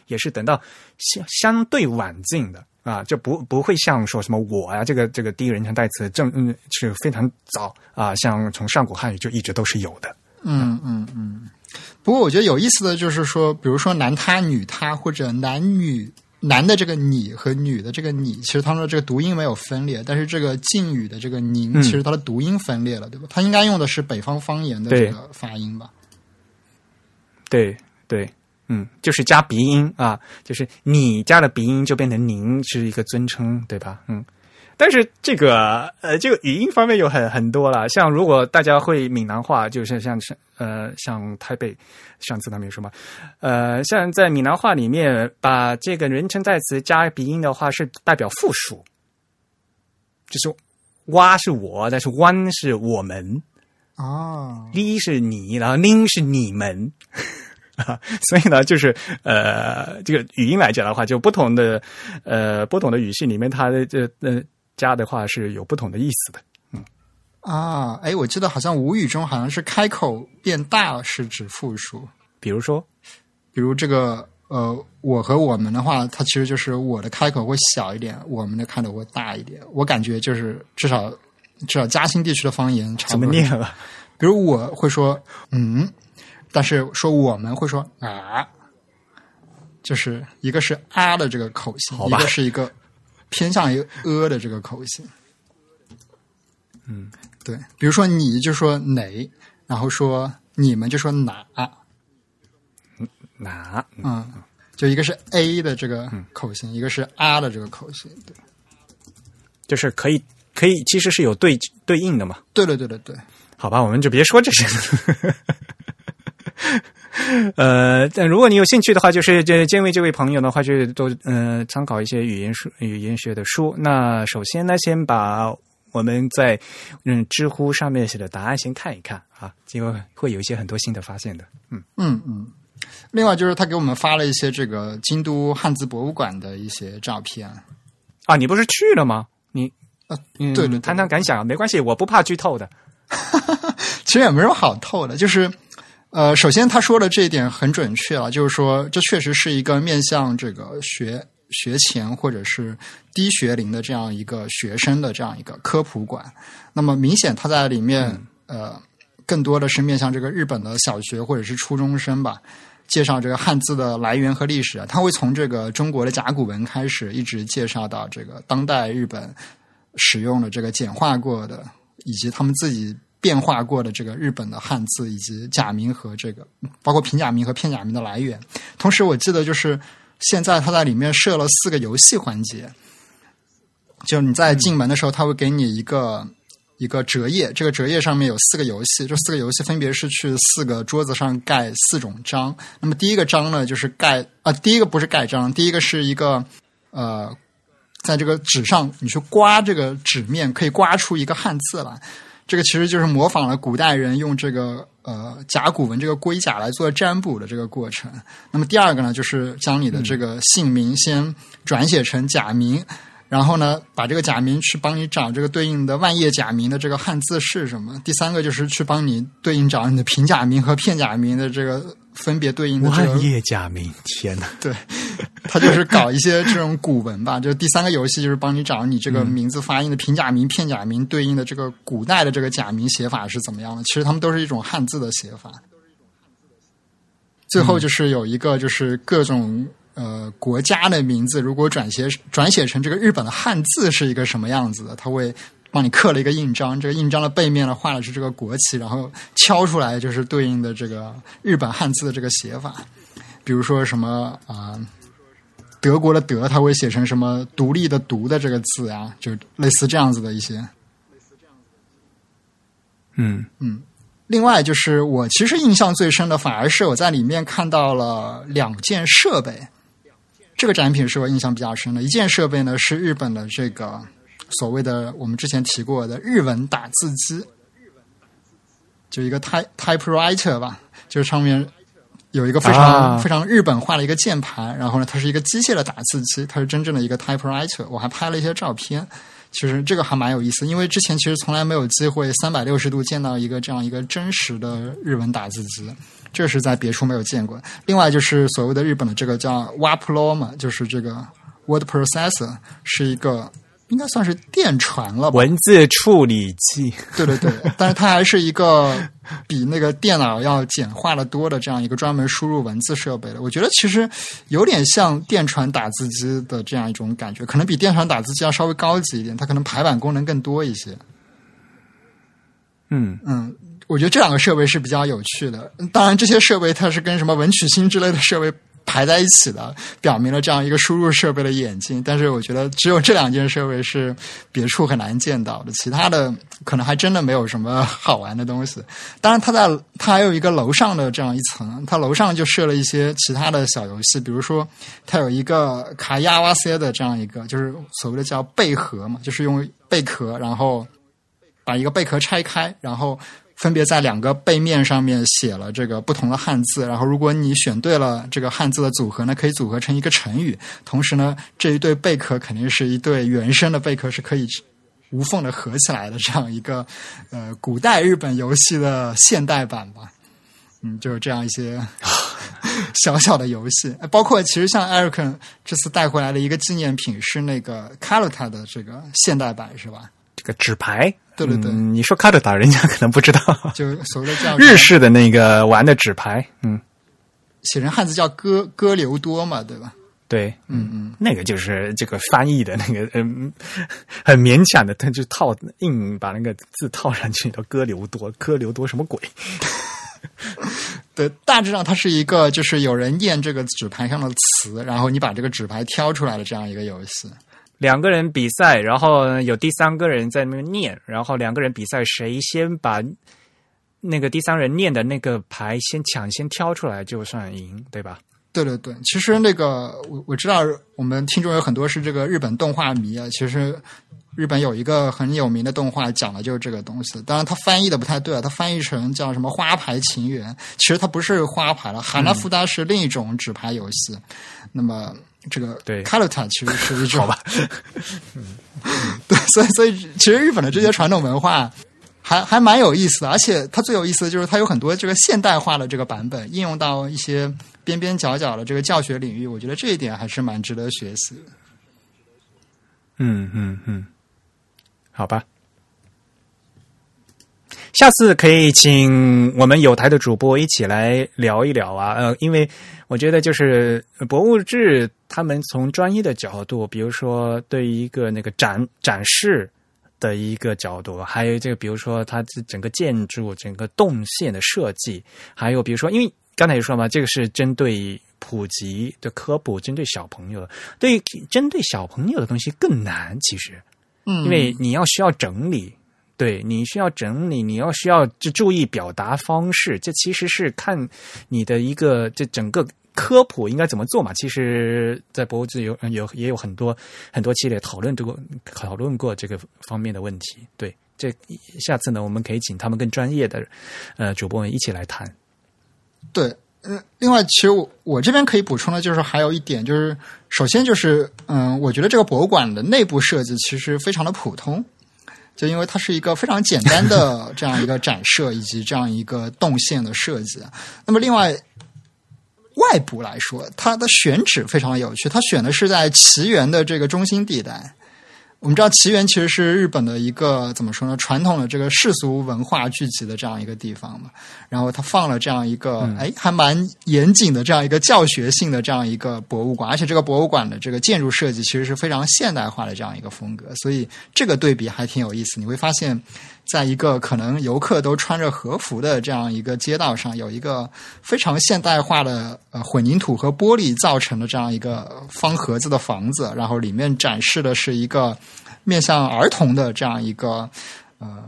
也是等到相相对晚近的啊，就不不会像说什么“我”呀，这个这个第一人称代词正嗯是非常早啊。像从上古汉语就一直都是有的。嗯嗯嗯。不过我觉得有意思的就是说，比如说男他、女他或者男女。男的这个你和女的这个你，其实他们的这个读音没有分裂，但是这个晋语的这个您，其实它的读音分裂了，对吧？它应该用的是北方方言的这个发音吧？对对，嗯，就是加鼻音啊，就是你加了鼻音就变成您是一个尊称，对吧？嗯。但是这个呃，这个语音方面有很很多了。像如果大家会闽南话，就是像像呃，像台北上次他们有说嘛，呃，像在闽南话里面，把这个人称代词加鼻音的话，是代表复数，就是“哇”是我，但是“弯”是我们啊，“哩”是你，然后“您”是你们啊。[LAUGHS] 所以呢，就是呃，这个语音来讲的话，就不同的呃不同的语系里面，它的这呃。加的话是有不同的意思的，嗯啊，哎，我记得好像吴语中好像是开口变大是指复数，比如说，比如这个呃，我和我们的话，它其实就是我的开口会小一点，我们的开口会大一点。我感觉就是至少至少嘉兴地区的方言差怎不多。么念了？比如我会说嗯，但是说我们会说啊，就是一个是啊的这个口型，一个是一个偏向于呃的这个口型。嗯，对，比如说你就说哪，然后说你们就说哪，哪？嗯，就一个是 A 的这个口型，一个是 r 的这个口型。对，就是可以可以，其实是有对对应的嘛。对对对对对，好吧，我们就别说这些了。[LAUGHS] 呃，但如果你有兴趣的话，就是这这位这位朋友的话，就多呃参考一些语言书、语言学的书。那首先呢，先把我们在嗯知乎上面写的答案先看一看啊，结果会有一些很多新的发现的。嗯，嗯嗯。另外就是他给我们发了一些这个京都汉字博物馆的一些照片。啊，你不是去了吗？你啊，嗯，对对对谈谈感想，没关系，我不怕剧透的。[LAUGHS] 其实也没什么好透的，就是呃，首先他说的这一点很准确啊，就是说这确实是一个面向这个学学前或者是低学龄的这样一个学生的这样一个科普馆。那么明显他在里面、呃，更多的是面向这个日本的小学或者是初中生吧。介绍这个汉字的来源和历史，他会从这个中国的甲骨文开始，一直介绍到这个当代日本使用的这个简化过的，以及他们自己变化过的这个日本的汉字，以及假名和这个包括平假名和片假名的来源。同时，我记得就是现在他在里面设了四个游戏环节，就你在进门的时候，他会给你一个。一个折页，这个折页上面有四个游戏，这四个游戏分别是去四个桌子上盖四种章。那么第一个章呢，就是盖啊、第一个不是盖章，第一个是一个呃，在这个纸上你去刮这个纸面，可以刮出一个汉字来。这个其实就是模仿了古代人用这个呃甲骨文这个龟甲来做占卜的这个过程。那么第二个呢，就是将你的这个姓名先转写成假名。然后呢，把这个假名去帮你找这个对应的万叶假名的这个汉字是什么？第三个就是去帮你对应找你的平假名和片假名的这个分别对应的这个万叶假名，天哪！[LAUGHS] 对，他就是搞一些这种古文吧。[LAUGHS] 就是第三个游戏就是帮你找你这个名字发音的平假名、片假名对应的这个古代的这个假名写法是怎么样的。其实他们都是一种汉字的写法。最后就是有一个就是各种呃国家的名字，如果转写转写成这个日本的汉字是一个什么样子的，他会。帮你刻了一个印章，这个印章的背面呢画的是这个国旗，然后敲出来就是对应的这个日本汉字的这个写法。比如说什么啊、德国的德，它会写成什么独立的独的这个字啊，就类似这样子的一些。嗯另外就是我其实印象最深的，反而是我在里面看到了两件设备。这个展品是我印象比较深的。一件设备呢是日本的这个所谓的我们之前提过的日文打字机，就一个 type typewriter 吧，就是上面有一个非常、啊非常日本化的一个键盘，然后呢，它是一个机械的打字机，它是真正的一个 typewriter。我还拍了一些照片，其实这个还蛮有意思，因为之前其实从来没有机会三百六十度见到一个这样一个真实的日文打字机，这是在别处没有见过。另外就是所谓的日本的这个叫 WAPLO 嘛，就是这个 word processor，是一个应该算是电传了吧？文字处理器。对对对，但是它还是一个 [LAUGHS] 比那个电脑要简化的多的这样一个专门输入文字设备的。我觉得其实有点像电传打字机的这样一种感觉，可能比电传打字机要稍微高级一点，它可能排版功能更多一些。嗯嗯，我觉得这两个设备是比较有趣的。当然，这些设备它是跟什么文曲星之类的设备排在一起的，表明了这样一个输入设备的演进。但是，我觉得只有这两件设备是别处很难见到的，其他的可能还真的没有什么好玩的东西。当然，它在它还有一个楼上的这样一层，它楼上就设了一些其他的小游戏，比如说它有一个卡亚瓦塞的这样一个，就是所谓的叫贝壳嘛，就是用贝壳，然后把一个贝壳拆开，然后分别在两个背面上面写了这个不同的汉字。然后，如果你选对了这个汉字的组合呢，可以组合成一个成语。同时呢，这一对贝壳肯定是一对原生的贝壳，是可以无缝的合起来的这样一个呃古代日本游戏的现代版吧。嗯，就是这样一些 [LAUGHS] 小小的游戏，包括其实像 Eric 这次带回来的一个纪念品是那个 c a l u t a 的这个现代版，是吧？这个纸牌，对对对，你说卡德达，人家可能不知道，[LAUGHS] 就所谓的叫 [LAUGHS] 日式的那个玩的纸牌，嗯，写成汉字叫哥哥留多嘛，对吧？对，嗯嗯，那个就是这个翻译的那个，嗯，[LAUGHS] 很勉强的，他就套硬把那个字套上去，叫哥留多，哥留多什么鬼？对，大致上它是一个，就是有人念这个纸牌上的词，然后你把这个纸牌挑出来的这样一个游戏。两个人比赛，然后有第三个人在那边念，然后两个人比赛，谁先把那个第三人念的那个牌先抢先挑出来，就算赢，对吧？对对对，其实那个我我知道，我们听众有很多是这个日本动画迷啊。其实日本有一个很有名的动画，讲的就是这个东西。当然，它翻译的不太对啊，它翻译成叫什么“花牌情缘”，其实它不是花牌了。哈拉夫达是另一种纸牌游戏。那么这个对卡洛塔其实是一种好吧？[LAUGHS] 对，所以所以其实日本的这些传统文化。还还蛮有意思的，而且它最有意思的就是它有很多这个现代化的这个版本应用到一些边边角角的这个教学领域，我觉得这一点还是蛮值得学习的。嗯嗯嗯，好吧，下次可以请我们有台的主播一起来聊一聊啊，呃，因为我觉得就是博物志他们从专业的角度，比如说对于一个那个展展示。的一个角度，还有这个，比如说它这整个建筑、整个动线的设计，还有比如说，因为刚才也说嘛，这个是针对普及的科普，针对小朋友的，对针对小朋友的东西更难，其实，嗯，因为你要需要整理，对你需要整理，你要需要就注意表达方式，这其实是看你的一个这整个。科普应该怎么做嘛？其实，在博物志有有也有很多很多期里讨论过讨论过这个方面的问题。对，这下次呢，我们可以请他们更专业的呃主播们一起来谈。对，嗯，另外，其实我我这边可以补充的，就是还有一点，就是首先就是嗯，我觉得这个博物馆的内部设计其实非常的普通，就因为它是一个非常简单的 [LAUGHS] 这样一个展设以及这样一个动线的设计。那么，另外。外部来说，它的选址非常有趣。它选的是在奇缘的这个中心地带。我们知道奇缘其实是日本的一个怎么说呢？传统的这个世俗文化聚集的这样一个地方嘛。然后它放了这样一个哎，还蛮严谨的这样一个教学性的这样一个博物馆，而且这个博物馆的这个建筑设计其实是非常现代化的这样一个风格。所以这个对比还挺有意思。你会发现。在一个可能游客都穿着和服的这样一个街道上，有一个非常现代化的呃混凝土和玻璃造成的这样一个方盒子的房子，然后里面展示的是一个面向儿童的这样一个呃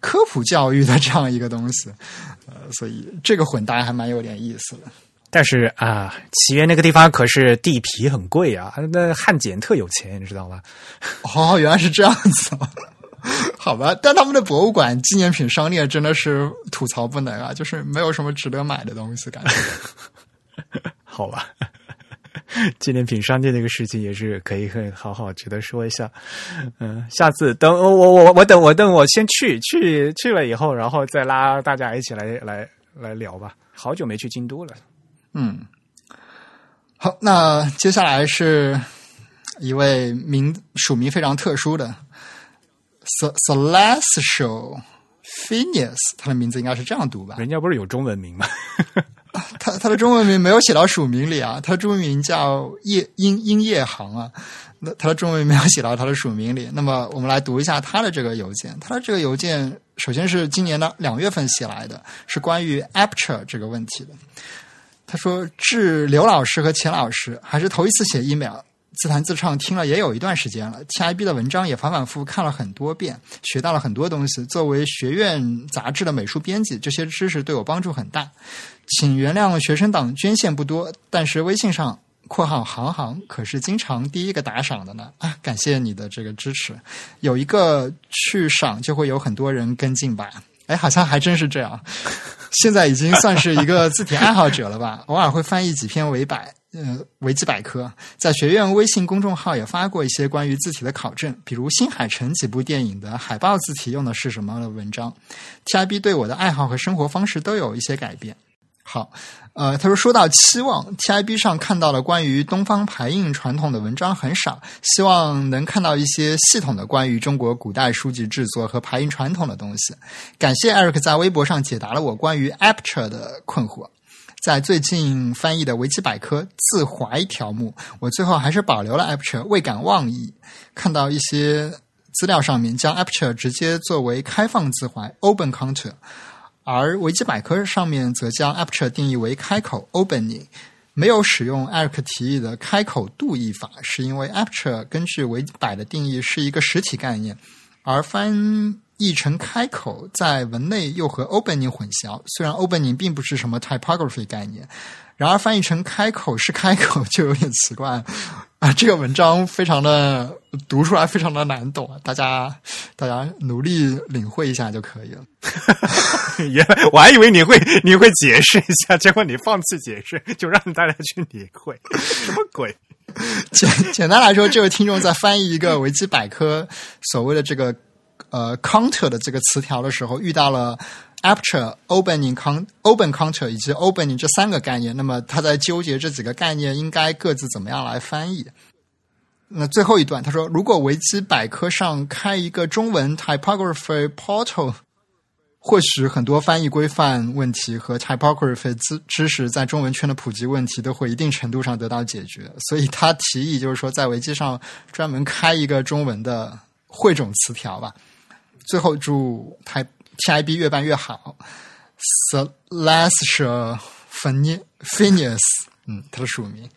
科普教育的这样一个东西，[LAUGHS] 呃，所以这个混搭还蛮有点意思的。但是啊，奇缘那个地方可是地皮很贵啊，那汉简特有钱，你知道吗？哦，原来是这样子。[LAUGHS] 好吧，但他们的博物馆纪念品商店真的是吐槽不能啊，就是没有什么值得买的东西，感觉。[LAUGHS] 好吧，[LAUGHS] 纪念品商店这个事情也是可以很好好值得说一下。嗯，下次等我我我等我等我先去去去了以后，然后再拉大家一起来来来聊吧。好久没去京都了。嗯，好，那接下来是一位名署名非常特殊的。Celestial Phineas，他的名字应该是这样读吧？人家不是有中文名吗？[LAUGHS] 他他的中文名没有写到署名里啊，他的中文名叫叶英英叶航啊，那他的中文名没有写到他的署名里。那么我们来读一下他的这个邮件，他的这个邮件首先是今年的两月份写来的，是关于 Aperture 这个问题的。他说：“致刘老师和钱老师，还是头一次写 email。”自弹自唱听了也有一段时间了，TIB 的文章也反反复复看了很多遍，学到了很多东西。作为学院杂志的美术编辑，这些知识对我帮助很大。请原谅学生党捐献不多，但是微信上（括号行行）可是经常第一个打赏的呢。啊，感谢你的这个支持。有一个去赏，就会有很多人跟进吧？哎，好像还真是这样。现在已经算是一个字体爱好者了吧？偶尔会翻译几篇尾版。呃，维基百科在学院微信公众号也发过一些关于字体的考证，比如新海诚几部电影的海报字体用的是什么的文章。TIB 对我的爱好和生活方式都有一些改变。好，呃，他说说到期望，TIB 上看到了关于东方排印传统的文章很少，希望能看到一些系统的关于中国古代书籍制作和排印传统的东西。感谢 Eric 在微博上解答了我关于 Aperture 的困惑。在最近翻译的维基百科自怀条目，我最后还是保留了 Aperture，未敢妄议。看到一些资料上面将 Aperture 直接作为开放自怀 （Open counter），。而维基百科上面则将 aperture 定义为开口 （opening），没有使用艾瑞克提议的开口度译法，是因为 aperture 根据维基百的定义是一个实体概念，而翻译成开口在文内又和 opening 混淆。虽然 opening 并不是什么 typography 概念。然而翻译成开口是开口就有点奇怪 [LAUGHS] 啊！这个文章非常的读出来非常的难懂，大家大家努力领会一下就可以了。[LAUGHS] 原来我还以为你会你会解释一下，结果你放弃解释，就让大家去理会，[LAUGHS] 什么鬼？简简单来说，这位听众在翻译一个维基百科所谓的这个呃 counter 的这个词条的时候，遇到了。Aperture、Opening、Con、Open Counter 以及 Opening 这三个概念，那么他在纠结这几个概念应该各自怎么样来翻译。那最后一段他说：“如果维基百科上开一个中文 Typography Portal，或许很多翻译规范问题和 Typography 知知识在中文圈的普及问题都会一定程度上得到解决。”所以他提议就是说，在维基上专门开一个中文的汇总词条吧。最后祝 Type。TIB 越办越好，Celestia Phineas，嗯，他的署名。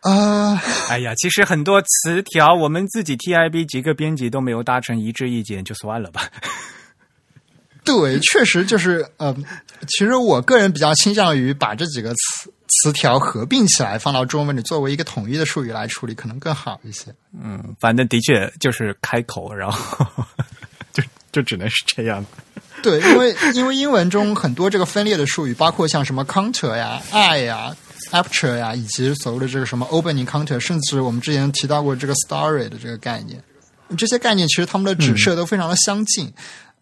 啊，哎呀，其实很多词条，我们自己 TIB 几个编辑都没有达成一致意见，就算了吧。对，确实就是，呃，其实我个人比较倾向于把这几个词词条合并起来，放到中文里作为一个统一的术语来处理，可能更好一些。嗯，反正的确就是开口，然后。[LAUGHS] 就就只能是这样。对，因为因为英文中很多这个分裂的术语，包括像什么 counter 呀、eye 呀、aperture 呀，以及所谓的这个什么 opening counter，甚至我们之前提到过这个 story 的这个概念，这些概念其实它们的指涉都非常的相近。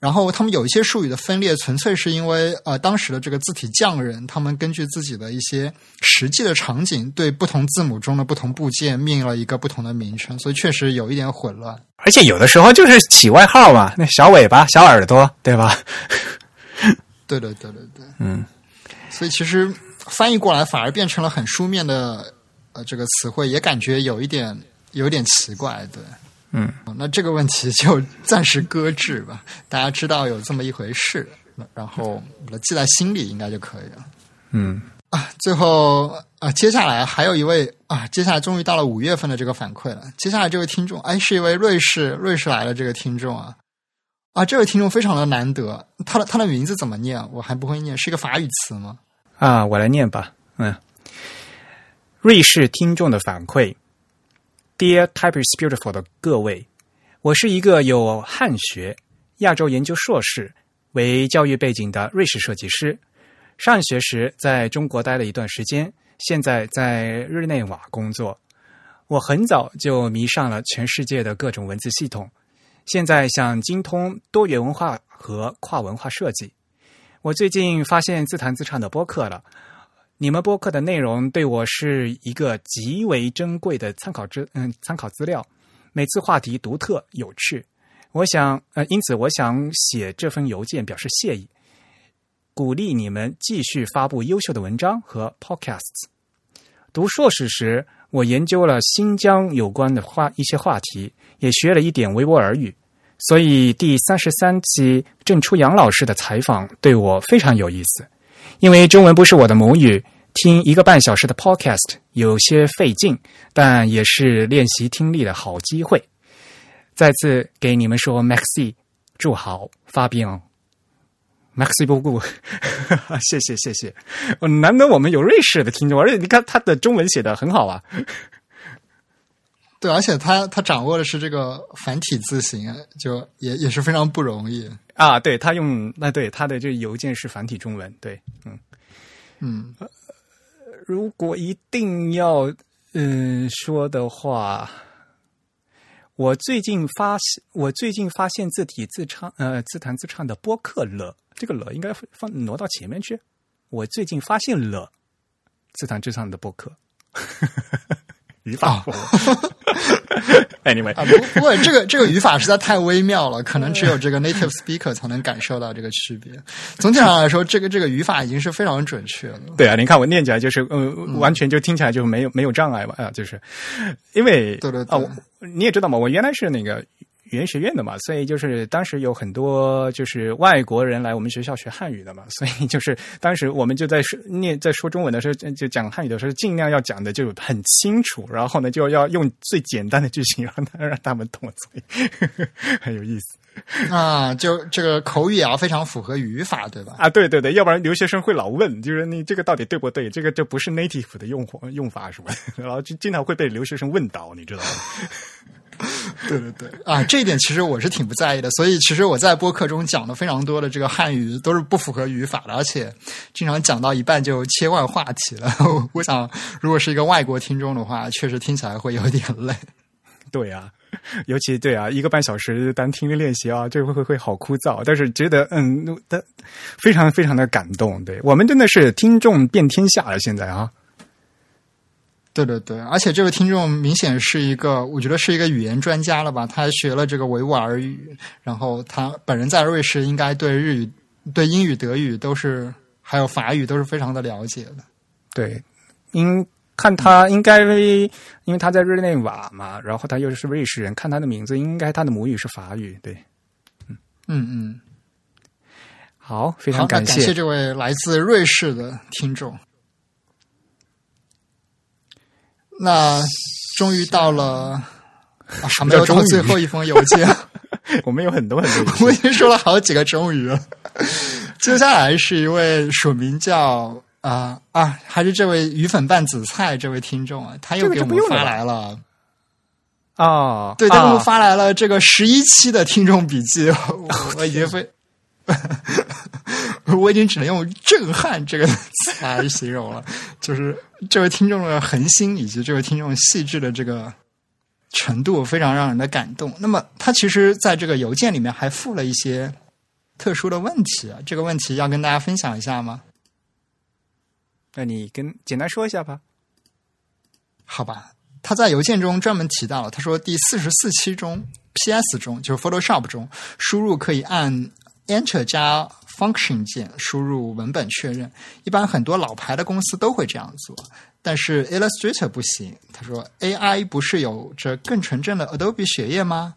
然后他们有一些术语的分裂，纯粹是因为呃当时的这个字体匠人，他们根据自己的一些实际的场景，对不同字母中的不同部件命了一个不同的名称，所以确实有一点混乱。而且有的时候就是起外号嘛，那小尾巴、小耳朵，对吧？对对对对对，嗯。所以其实翻译过来反而变成了很书面的呃这个词汇，也感觉有一点有点奇怪，对。嗯，那这个问题就暂时搁置吧。[LAUGHS] 大家知道有这么一回事，然后把它记在心里，应该就可以了。嗯啊，最后啊，接下来还有一位啊，接下来终于到了五月份的这个反馈了。接下来这位听众，哎，是一位瑞士瑞士来的这个听众啊啊，这位听众非常的难得，他的他的名字怎么念？我还不会念，是一个法语词吗？啊，我来念吧。嗯，瑞士听众的反馈。Dear Type is beautiful 的各位，我是一个有汉学、亚洲研究硕士为教育背景的瑞士设计师。上学时在中国待了一段时间，现在在日内瓦工作。我很早就迷上了全世界的各种文字系统，现在想精通多元文化和跨文化设计。我最近发现自弹自唱的播客了。你们播客的内容对我是一个极为珍贵的参考资嗯参考资料，每次话题独特有趣。我想呃，因此我想写这封邮件表示谢意，鼓励你们继续发布优秀的文章和 podcasts。读硕士时，我研究了新疆有关的话一些话题，也学了一点维吾尔语，所以第三十三期郑初阳老师的采访对我非常有意思。因为中文不是我的母语，听一个半小时的 podcast 有些费劲，但也是练习听力的好机会。再次给你们说，Maxi，祝好，发病，Maxi 不顾，[LAUGHS] 谢谢谢谢。难得我们有瑞士的听众，而且你看他的中文写的很好啊。对，而且他他掌握的是这个繁体字形，就也也是非常不容易啊。对他用那对他的这邮件是繁体中文，对，嗯嗯。如果一定要嗯说的话，我最近发现，我最近发现自体自唱，呃，自弹自唱的播客了。这个了应该放挪到前面去。我最近发现了自弹自唱的播客。语法。[LAUGHS] Anyway，啊，不不过这个这个语法实在太微妙了，可能只有这个 native speaker 才能感受到这个区别。总体上来说，这个这个语法已经是非常准确了。对啊，你看我念起来就是，呃，完全就听起来就没有没有障碍吧啊，就是因为对对对啊，我你也知道嘛，我原来是那个语言学院的嘛，所以就是当时有很多就是外国人来我们学校学汉语的嘛，所以就是当时我们就在说念在说中文的时候，就就讲汉语的时候，尽量要讲的就很清楚，然后呢就要用最简单的句型让他让他们懂，所 [LAUGHS] 以很有意思啊，就这个口语也要非常符合语法，对吧？啊，对对对，要不然留学生会老问，就是你这个到底对不对？这个这不是 native 的用法用法什么，然后就经常会被留学生问到，你知道吗？[LAUGHS] 对对对，啊，这一点其实我是挺不在意的。所以其实我在播客中讲的非常多的这个汉语都是不符合语法的，而且经常讲到一半就切换话题了。[LAUGHS] 我想，如果是一个外国听众的话，确实听起来会有点累。[LAUGHS] 对啊，尤其对啊，一个半小时单听的练习啊，这会会会好枯燥。但是觉得嗯，但非常非常的感动。对我们真的是听众遍天下了，现在啊。对对对，而且这位听众明显是一个，我觉得是一个语言专家了吧？他还学了这个维吾尔语，然后他本人在瑞士，应该对日语、对英语、德语都是，还有法语都是非常的了解的。对，因看他应该因为他在日内瓦嘛，然后他又是瑞士人，看他的名字，应该他的母语是法语。对，嗯嗯嗯，好，非常感谢这位来自瑞士的听众。那终于到了，还没有到最后一封邮件。[LAUGHS] 我们有很多很多，我已经说了好几个终于了。[LAUGHS] 接下来是一位署名叫啊啊，还是这位鱼粉拌紫菜这位听众啊，他又给我们发来了啊，对，他们发来了这个十一期的听众笔记，我已经非。[LAUGHS] 我已经只能用“震撼”这个 [LAUGHS] 词来形容了，就是这位听众的恒心以及这位听众细致的这个程度，非常让人的感动。那么，他其实在这个邮件里面还附了一些特殊的问题啊，这个问题要跟大家分享一下吗？那你跟简单说一下吧。好吧，他在邮件中专门提到了，他说第四十四期中，PS 中就是 Photoshop 中输入可以按 Enter 加。Function 键输入文本确认，一般很多老牌的公司都会这样做，但是 Illustrator 不行。他说，AI 不是有着更纯正的 Adobe 血液吗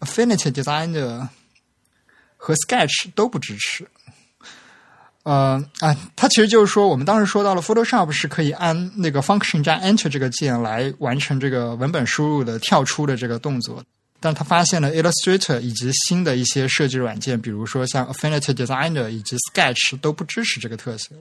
？Affinity Designer 和 Sketch 都不支持。呃啊，他其实就是说，我们当时说到了 Photoshop 是可以按那个 Function 加 Enter 这个键来完成这个文本输入的跳出的这个动作。但他发现了 Illustrator 以及新的一些设计软件，比如说像 Affinity Designer 以及 Sketch 都不支持这个特性。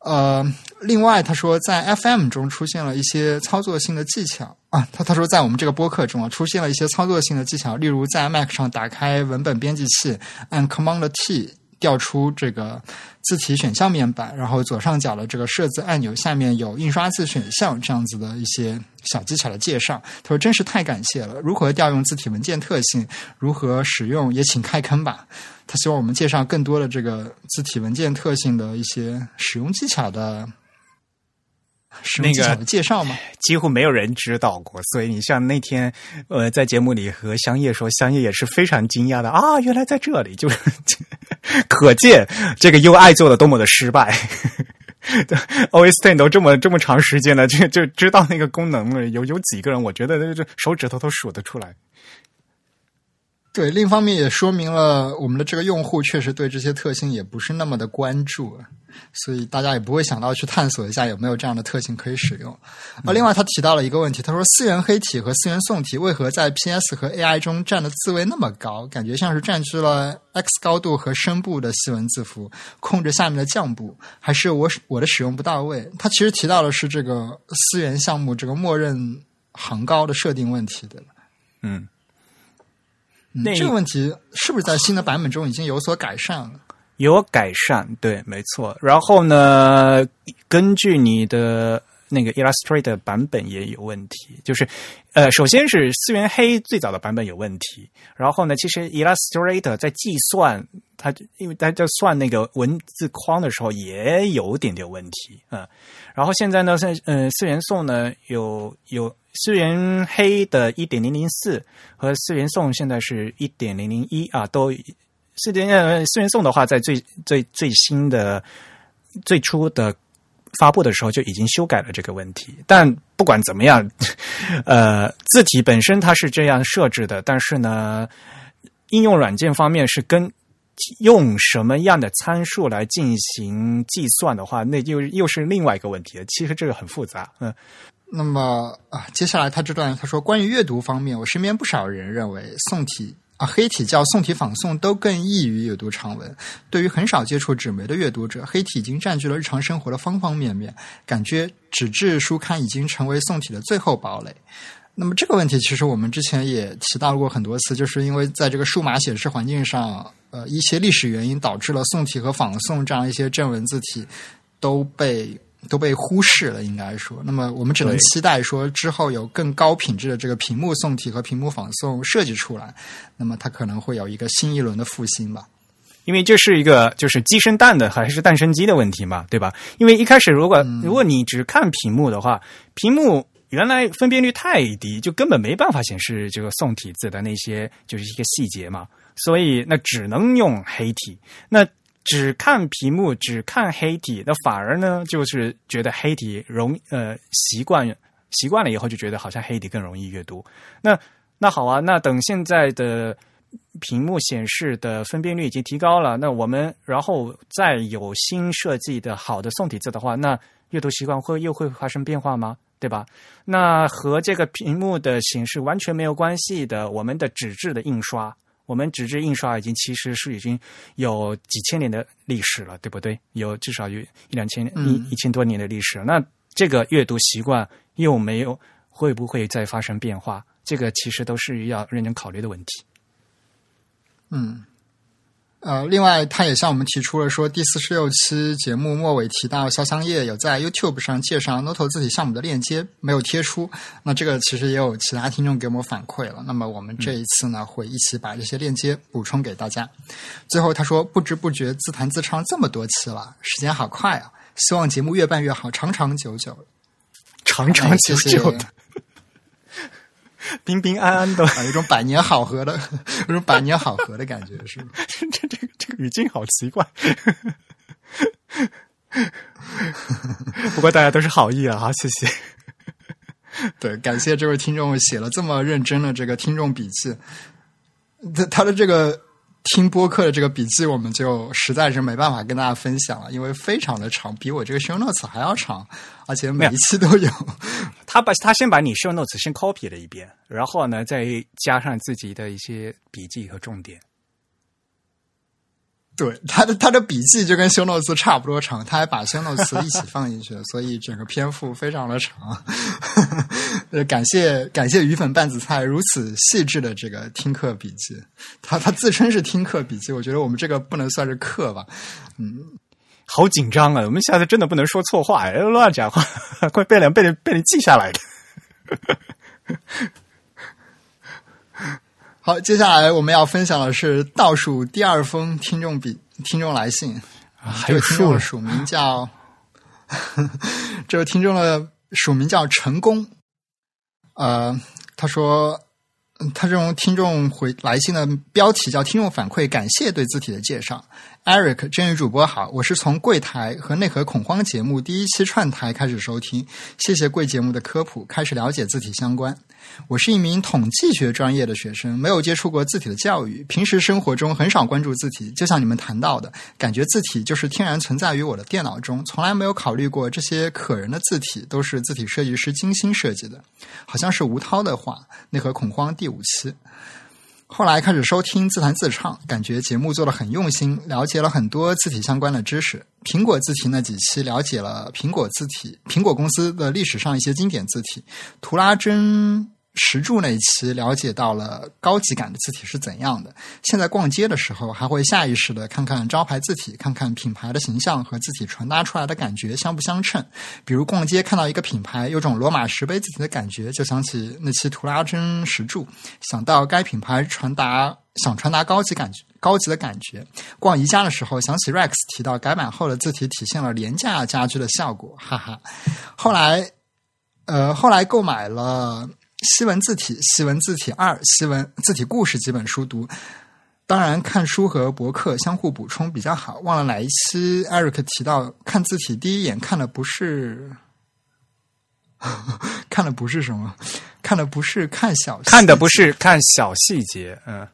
呃，另外他说在 FM 中出现了一些操作性的技巧啊，他他说在我们这个播客中啊出现了一些操作性的技巧，例如在 Mac 上打开文本编辑器，按 Command T。调出这个字体选项面板，然后左上角的这个设字按钮下面有印刷字选项，这样子的一些小技巧的介绍。他说：“真是太感谢了！如何调用字体文件特性，如何使用，也请开坑吧。”他希望我们介绍更多的这个字体文件特性的一些使用技巧的。那个介绍吗？[LAUGHS] 几乎没有人知道过，所以你像那天，呃，在节目里和香叶说，香叶也是非常惊讶的啊，原来在这里，就是 [LAUGHS] 可见这个 UI 做的多么的失败。[LAUGHS] OS Ten 都这么这么长时间了，就就知道那个功能了，有有几个人，我觉得这手指头都数得出来。对，另一方面也说明了我们的这个用户确实对这些特性也不是那么的关注。所以大家也不会想到去探索一下有没有这样的特性可以使用。而另外他提到了一个问题，他说四元黑体和四元宋体为何在 PS 和 AI 中占的字位那么高？感觉像是占据了 X 高度和声部的细文字符，控制下面的降部，还是我我的使用不到位？他其实提到的是这个四元项目这个默认行高的设定问题，对吧？嗯，那这个问题是不是在新的版本中已经有所改善了？有改善，对，没错。然后呢，根据你的那个 Illustrator 版本也有问题，就是呃，首先是思源黑最早的版本有问题，然后呢，其实 Illustrator 在计算它，因为它在算那个文字框的时候也有点点问题嗯、然后现在呢，在呃思源颂呢有有思源黑的一点零零四和思源宋现在是一点零零一啊，都思源呃思源宋的话，在最最最新的最初的发布的时候就已经修改了这个问题。但不管怎么样，[LAUGHS] 呃，字体本身它是这样设置的，但是呢，应用软件方面是跟用什么样的参数来进行计算的话，那又又是另外一个问题了。其实这个很复杂，嗯。那么啊，接下来他这段他说，关于阅读方面，我身边不少人认为宋体啊黑体叫宋体仿宋都更易于阅读长文。对于很少接触纸媒的阅读者，黑体已经占据了日常生活的方方面面，感觉纸质书刊已经成为宋体的最后堡垒。那么这个问题，其实我们之前也提到过很多次，就是因为在这个数码显示环境上，呃，一些历史原因导致了宋体和仿宋这样一些正文字体都被都被忽视了，应该说。那么我们只能期待说之后有更高品质的这个屏幕宋体和屏幕仿宋设计出来，那么它可能会有一个新一轮的复兴吧。因为这是一个就是鸡生蛋的还是蛋生鸡的问题嘛，对吧？因为一开始如果、如果你只看屏幕的话，屏幕原来分辨率太低，就根本没办法显示这个宋体字的那些就是一个细节嘛，所以那只能用黑体。那只看屏幕，只看黑体，那反而呢就是觉得黑体容呃习惯习惯了以后就觉得好像黑体更容易阅读。那那好啊，那等现在的屏幕显示的分辨率已经提高了，那我们然后再有新设计的好的宋体字的话，那阅读习惯会又会发生变化吗？对吧？那和这个屏幕的显示完全没有关系的，我们的纸质的印刷，我们纸质印刷已经其实是已经有几千年的历史了，对不对？有至少有一两千一嗯一千多年的历史了。那这个阅读习惯又没有会不会再发生变化？这个其实都是要认真考虑的问题。嗯，呃，另外，他也向我们提出了说，第四十六期节目末尾提到潇湘夜有在 YouTube 上介绍 Noto 字体项目的链接，没有贴出。那这个其实也有其他听众给我们反馈了。那么我们这一次呢，会一起把这些链接补充给大家。最后他说，不知不觉自弹自唱这么多期了，时间好快啊！希望节目越办越好，长长久久。长长久久的，[LAUGHS] 平平安安的，啊，有种百年好合的，有种百年好合的感觉，是吗？[LAUGHS] 这这个这个语境好奇怪。不过大家都是好意啊，好，谢谢。对，感谢这位听众写了这么认真的这个听众笔记。他他的这个听播客的这个笔记，我们就实在是没办法跟大家分享了，因为非常的长，比我这个 show notes 还要长，而且每一期都有。[LAUGHS] 他把他先把你 show notes 先 copy 了一遍，然后呢再加上自己的一些笔记和重点。对，他的他的笔记就跟 show notes 差不多长，他还把 show [LAUGHS] notes 一起放进去了，所以整个篇幅非常的长。呃，[LAUGHS] 感谢感谢鱼粉拌紫菜如此细致的这个听课笔记，他他自称是听课笔记，我觉得我们这个不能算是课吧，好紧张啊！我们下次真的不能说错话，哎乱讲话 [LAUGHS] 快被人被人被人记下来的。[LAUGHS] 好，接下来我们要分享的是倒数第二封听众笔听众来信，还有数了，位听众的署名叫，[LAUGHS] 这位听众的署名叫成功。呃，他说，嗯他这种听众回来信的标题叫“听众反馈，感谢对字体的介绍”。Eric 真宇主播好，我是从柜台和内核恐慌节目第一期串台开始收听，谢谢贵节目的科普，开始了解字体相关。我是一名统计学专业的学生，没有接触过字体的教育，平时生活中很少关注字体。就像你们谈到的，感觉字体就是天然存在于我的电脑中，从来没有考虑过这些可人的字体都是字体设计师精心设计的。好像是吴涛的话，《内核恐慌》第五期。后来开始收听自弹自唱，感觉节目做的很用心，了解了很多字体相关的知识。苹果字体那几期了解了苹果字体、苹果公司的历史上一些经典字体，图拉真石柱那一期了解到了高级感的字体是怎样的。现在逛街的时候，还会下意识的看看招牌字体，看看品牌的形象和字体传达出来的感觉相不相称。比如逛街看到一个品牌有种罗马石碑字体的感觉，就想起那期图拉真石柱，想到该品牌传达想传达高级感觉。高级的感觉。逛宜家的时候，想起 Rex 提到改版后的字体体现了廉价家居的效果，哈哈。后来，呃，后来购买了。西文字体、西文字体二、西文字体故事几本书读，当然看书和博客相互补充比较好。忘了哪一期 Eric 提到看字体第一眼看的不是，[LAUGHS] 看的不是什么，看的不是看小，看的不是看小细节，嗯，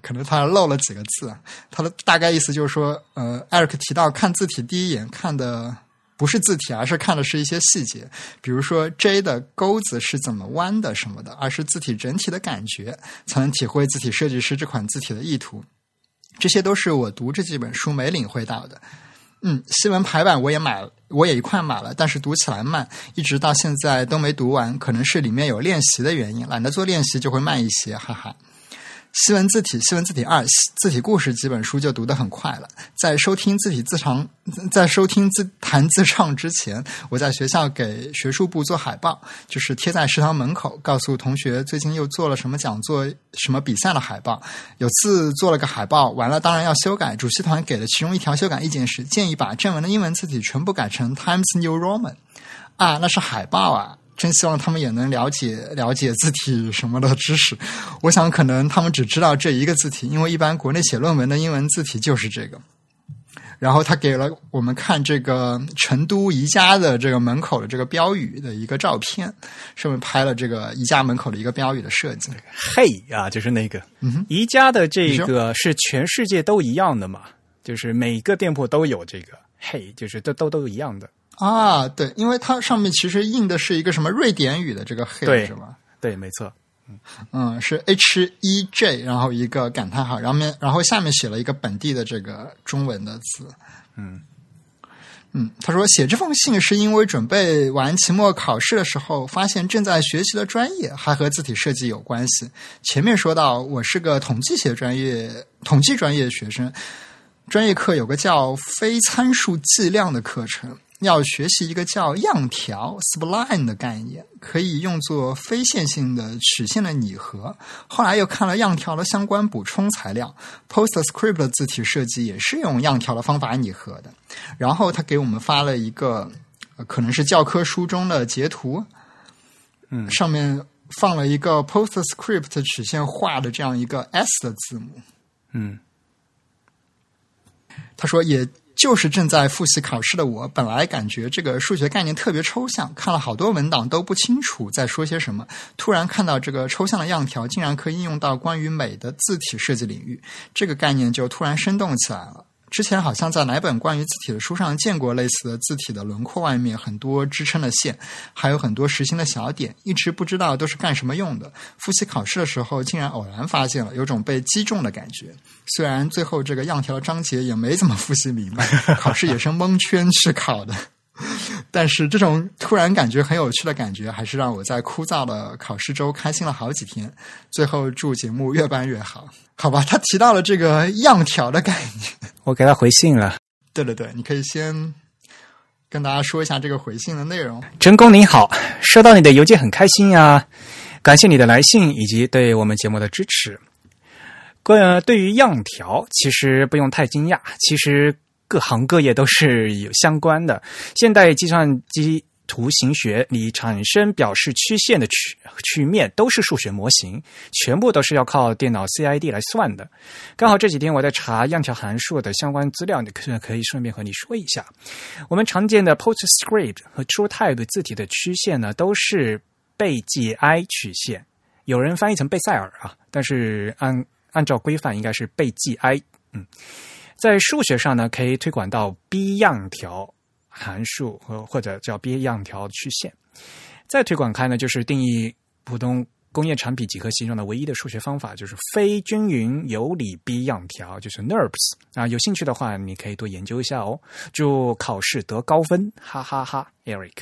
可能他漏了几个字。他的大概意思就是说，呃，Eric 提到看字体第一眼看的。不是字体，而是看的是一些细节，比如说 J 的钩子是怎么弯的什么的，而是字体整体的感觉，才能体会字体设计师这款字体的意图。这些都是我读这几本书没领会到的。嗯，西文排版我也买，我也一块买了，但是读起来慢，一直到现在都没读完，可能是里面有练习的原因，懒得做练习就会慢一些，哈哈。西文字体，西文字体二，字体故事几本书就读得很快了。在收听字体自唱，在收听自弹自唱之前，我在学校给学术部做海报，就是贴在食堂门口，告诉同学最近又做了什么讲座、什么比赛的海报。有次做了个海报，完了当然要修改。主席团给的其中一条修改意见是，建议把正文的英文字体全部改成 Times New Roman。啊，那是海报啊。真希望他们也能了解了解字体什么的知识。我想，可能他们只知道这一个字体，因为一般国内写论文的英文字体就是这个。然后他给了我们看这个成都宜家的这个门口的这个标语的一个照片，上面拍了这个宜家门口的一个标语的设计。嘿啊，就是那个，宜家的这个是全世界都一样的嘛？就是每个店铺都有这个嘿，就是都都都一样的。啊，对，因为它上面其实印的是一个什么瑞典语的这个黑是吧？对，没错。嗯，是 H E J，然后一个感叹号，然后面，然后下面写了一个本地的这个中文的字。嗯嗯，他说写这封信是因为准备完期末考试的时候，发现正在学习的专业还和字体设计有关系。前面说到我是个统计学专业，统计专业学生，专业课有个叫非参数计量的课程。要学习一个叫样条 （spline） 的概念，可以用作非线性的曲线的拟合。后来又看了样条的相关补充材料，PostScript 的字体设计也是用样条的方法拟合的。然后他给我们发了一个，可能是教科书中的截图，嗯，上面放了一个 PostScript 曲线画的这样一个 S 的字母，嗯，他说也。就是正在复习考试的我，本来感觉这个数学概念特别抽象，看了好多文档都不清楚在说些什么。突然看到这个抽象的样条，竟然可以应用到关于美的字体设计领域，这个概念就突然生动起来了。之前好像在哪本关于字体的书上见过类似的字体的轮廓外面很多支撑的线，还有很多实心的小点，一直不知道都是干什么用的。复习考试的时候，竟然偶然发现了，有种被击中的感觉。虽然最后这个样条章节也没怎么复习明白，[LAUGHS] 考试也是蒙圈去考的。[LAUGHS] 但是这种突然感觉很有趣的感觉，还是让我在枯燥的考试周开心了好几天。最后祝节目越办越好，好吧？他提到了这个样条的概念，我给他回信了。[LAUGHS] 对对对，你可以先跟大家说一下这个回信的内容。陈工您好，收到你的邮件很开心呀，感谢你的来信以及对我们节目的支持。个对于样条，其实不用太惊讶，其实。各行各业都是有相关的。现代计算机图形学里产生表示曲线的曲曲面都是数学模型，全部都是要靠电脑 CID 来算的。刚好这几天我在查样条函数的相关资料，你可可以顺便和你说一下。我们常见的 PostScript 和 TrueType 字体的曲线呢，都是贝济埃曲线，有人翻译成贝塞尔啊，但是按按照规范应该是贝济埃，嗯。在数学上呢，可以推广到 B 样条函数和或者叫 B 样条曲线。再推广开呢，就是定义普通工业产品几何形状的唯一的数学方法，就是非均匀有理 B 样条，就是 NURBS 啊。有兴趣的话，你可以多研究一下哦。祝考试得高分，哈哈哈，Eric。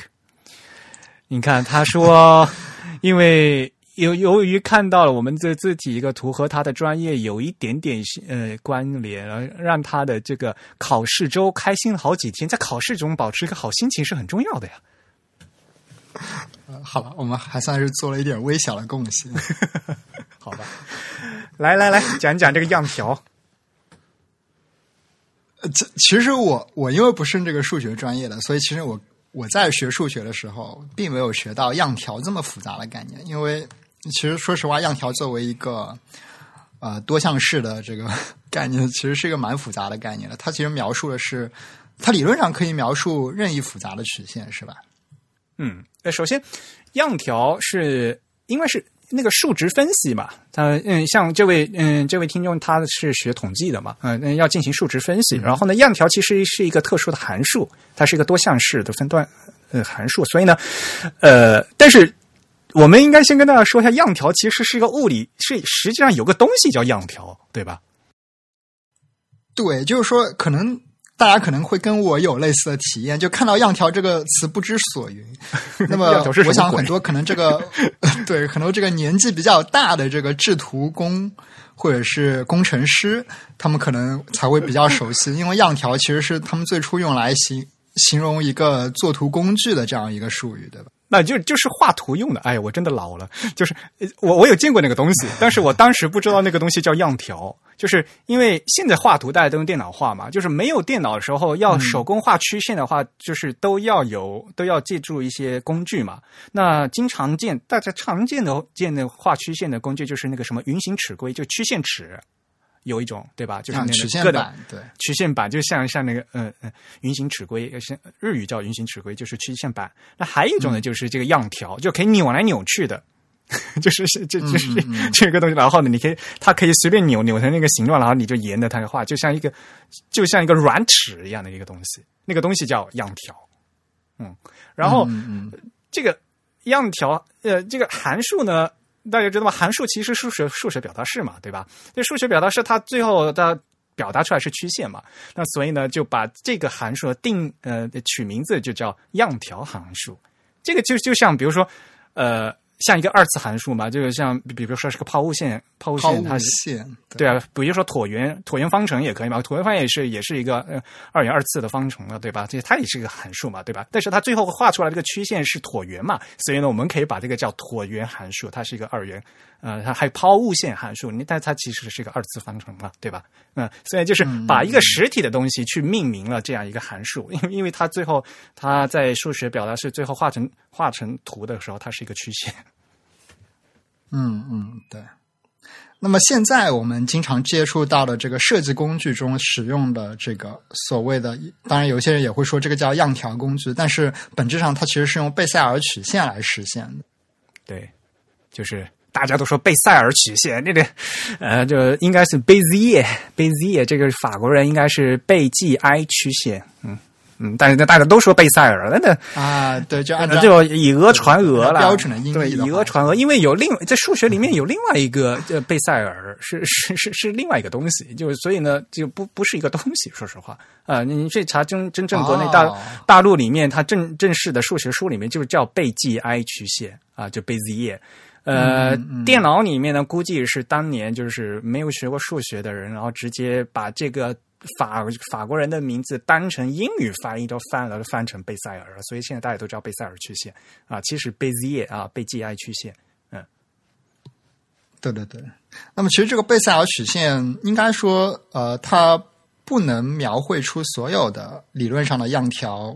你看，他说，因为由由于看到了我们这字体一个图和他的专业有一点点呃关联，让他的这个考试周开心了好几天。在考试中保持一个好心情是很重要的呀。呃，[LAUGHS] 好吧，我们还算是做了一点微小的贡献。[LAUGHS] 好吧，来来来讲讲这个样条。呃，这其实我我因为不是这个数学专业的，所以其实我我在学数学的时候，并没有学到样条这么复杂的概念。因为其实说实话，样条作为一个呃多项式的这个 [LAUGHS] 概念，其实是一个蛮复杂的概念的。它其实描述的是，它理论上可以描述任意复杂的曲线，是吧？嗯，呃，首先样条是因为是。那个数值分析嘛，他嗯，像这位嗯，这位听众他是学统计的嘛，嗯，要进行数值分析。然后呢，样条其实是一个特殊的函数，它是一个多项式的分段呃函数。所以呢，呃，但是我们应该先跟大家说一下，样条其实是一个物理，是实际上有个东西叫样条，对吧？对，就是说可能。大家可能会跟我有类似的体验，就看到“样条”这个词不知所云。[LAUGHS] 那么，我想很多可能这个 [LAUGHS] 对，很多这个年纪比较大的这个制图工或者是工程师，他们可能才会比较熟悉，因为“样条”其实是他们最初用来形形容一个作图工具的这样一个术语，对吧？那就就是画图用的。哎呀，我真的老了。就是我我有见过那个东西，但是我当时不知道那个东西叫样条。就是因为现在画图大家都用电脑画嘛，就是没有电脑的时候要手工画曲线的话，就是都要有都要借助一些工具嘛。那经常见大家常见的见的画曲线的工具就是那个什么云形尺规，就曲线尺。有一种对吧？就是那个曲线板，对曲线板，就像像那个嗯嗯云形尺规，像日语叫云形尺规，就是曲线板。那还有一种呢，就是这个样条，就可以扭来扭去的，[LAUGHS] 就是是这就是 [LAUGHS] 这个东西。然后呢，你可以它可以随便扭扭成那个形状，然后你就沿着它画，就像一个就像一个软尺一样的一个东西。那个东西叫样条。嗯，然后这个样条呃，这个函数呢？大家知道吗？函数其实数学数学表达式嘛，对吧？这数学表达式它最后它表达出来是曲线嘛，那所以呢就把这个函数定呃取名字就叫样条函数。这个就就像比如说呃。像一个二次函数嘛，就是像比如说是个抛物线，抛物线它线对啊，比如说椭圆椭圆方程也可以嘛，椭圆方程也是也是一个呃二元二次的方程了，对吧？这它也是一个函数嘛，对吧？但是它最后画出来这个曲线是椭圆嘛，所以呢，我们可以把这个叫椭圆函数，它是一个二元，呃，它还有抛物线函数，你但它其实是一个二次方程嘛，对吧？嗯，所以就是把一个实体的东西去命名了这样一个函数，因为因为它最后它在数学表达式最后画成画成图的时候，它是一个曲线。嗯嗯，对。那么现在我们经常接触到的这个设计工具中使用的这个所谓的，当然有些人也会说这个叫样条工具，但是本质上它其实是用贝塞尔曲线来实现的。对，就是大家都说贝塞尔曲线，那个呃，就应该是贝兹叶，贝兹叶这个法国人应该是贝季埃曲线，嗯。嗯，但是那大家都说贝塞尔，那那啊，对，就按照就以讹传讹了，标准的音对，以讹传讹，因为有另在数学里面有另外一个呃贝塞尔，[LAUGHS] 是是是是另外一个东西，就所以呢就不不是一个东西，说实话啊，你去查真真正国内大大陆里面，它正正式的数学书里面就是叫贝季埃曲线啊，就贝兹叶。呃，电脑里面呢估计是当年就是没有学过数学的人，然后直接把这个。法法国人的名字当成英语翻译都翻了，翻成贝塞尔了，所以现在大家都知道贝塞尔曲线啊，其实贝兹叶啊，贝吉埃曲线，嗯，对对对。那么其实这个贝塞尔曲线，应该说呃，它不能描绘出所有的理论上的样条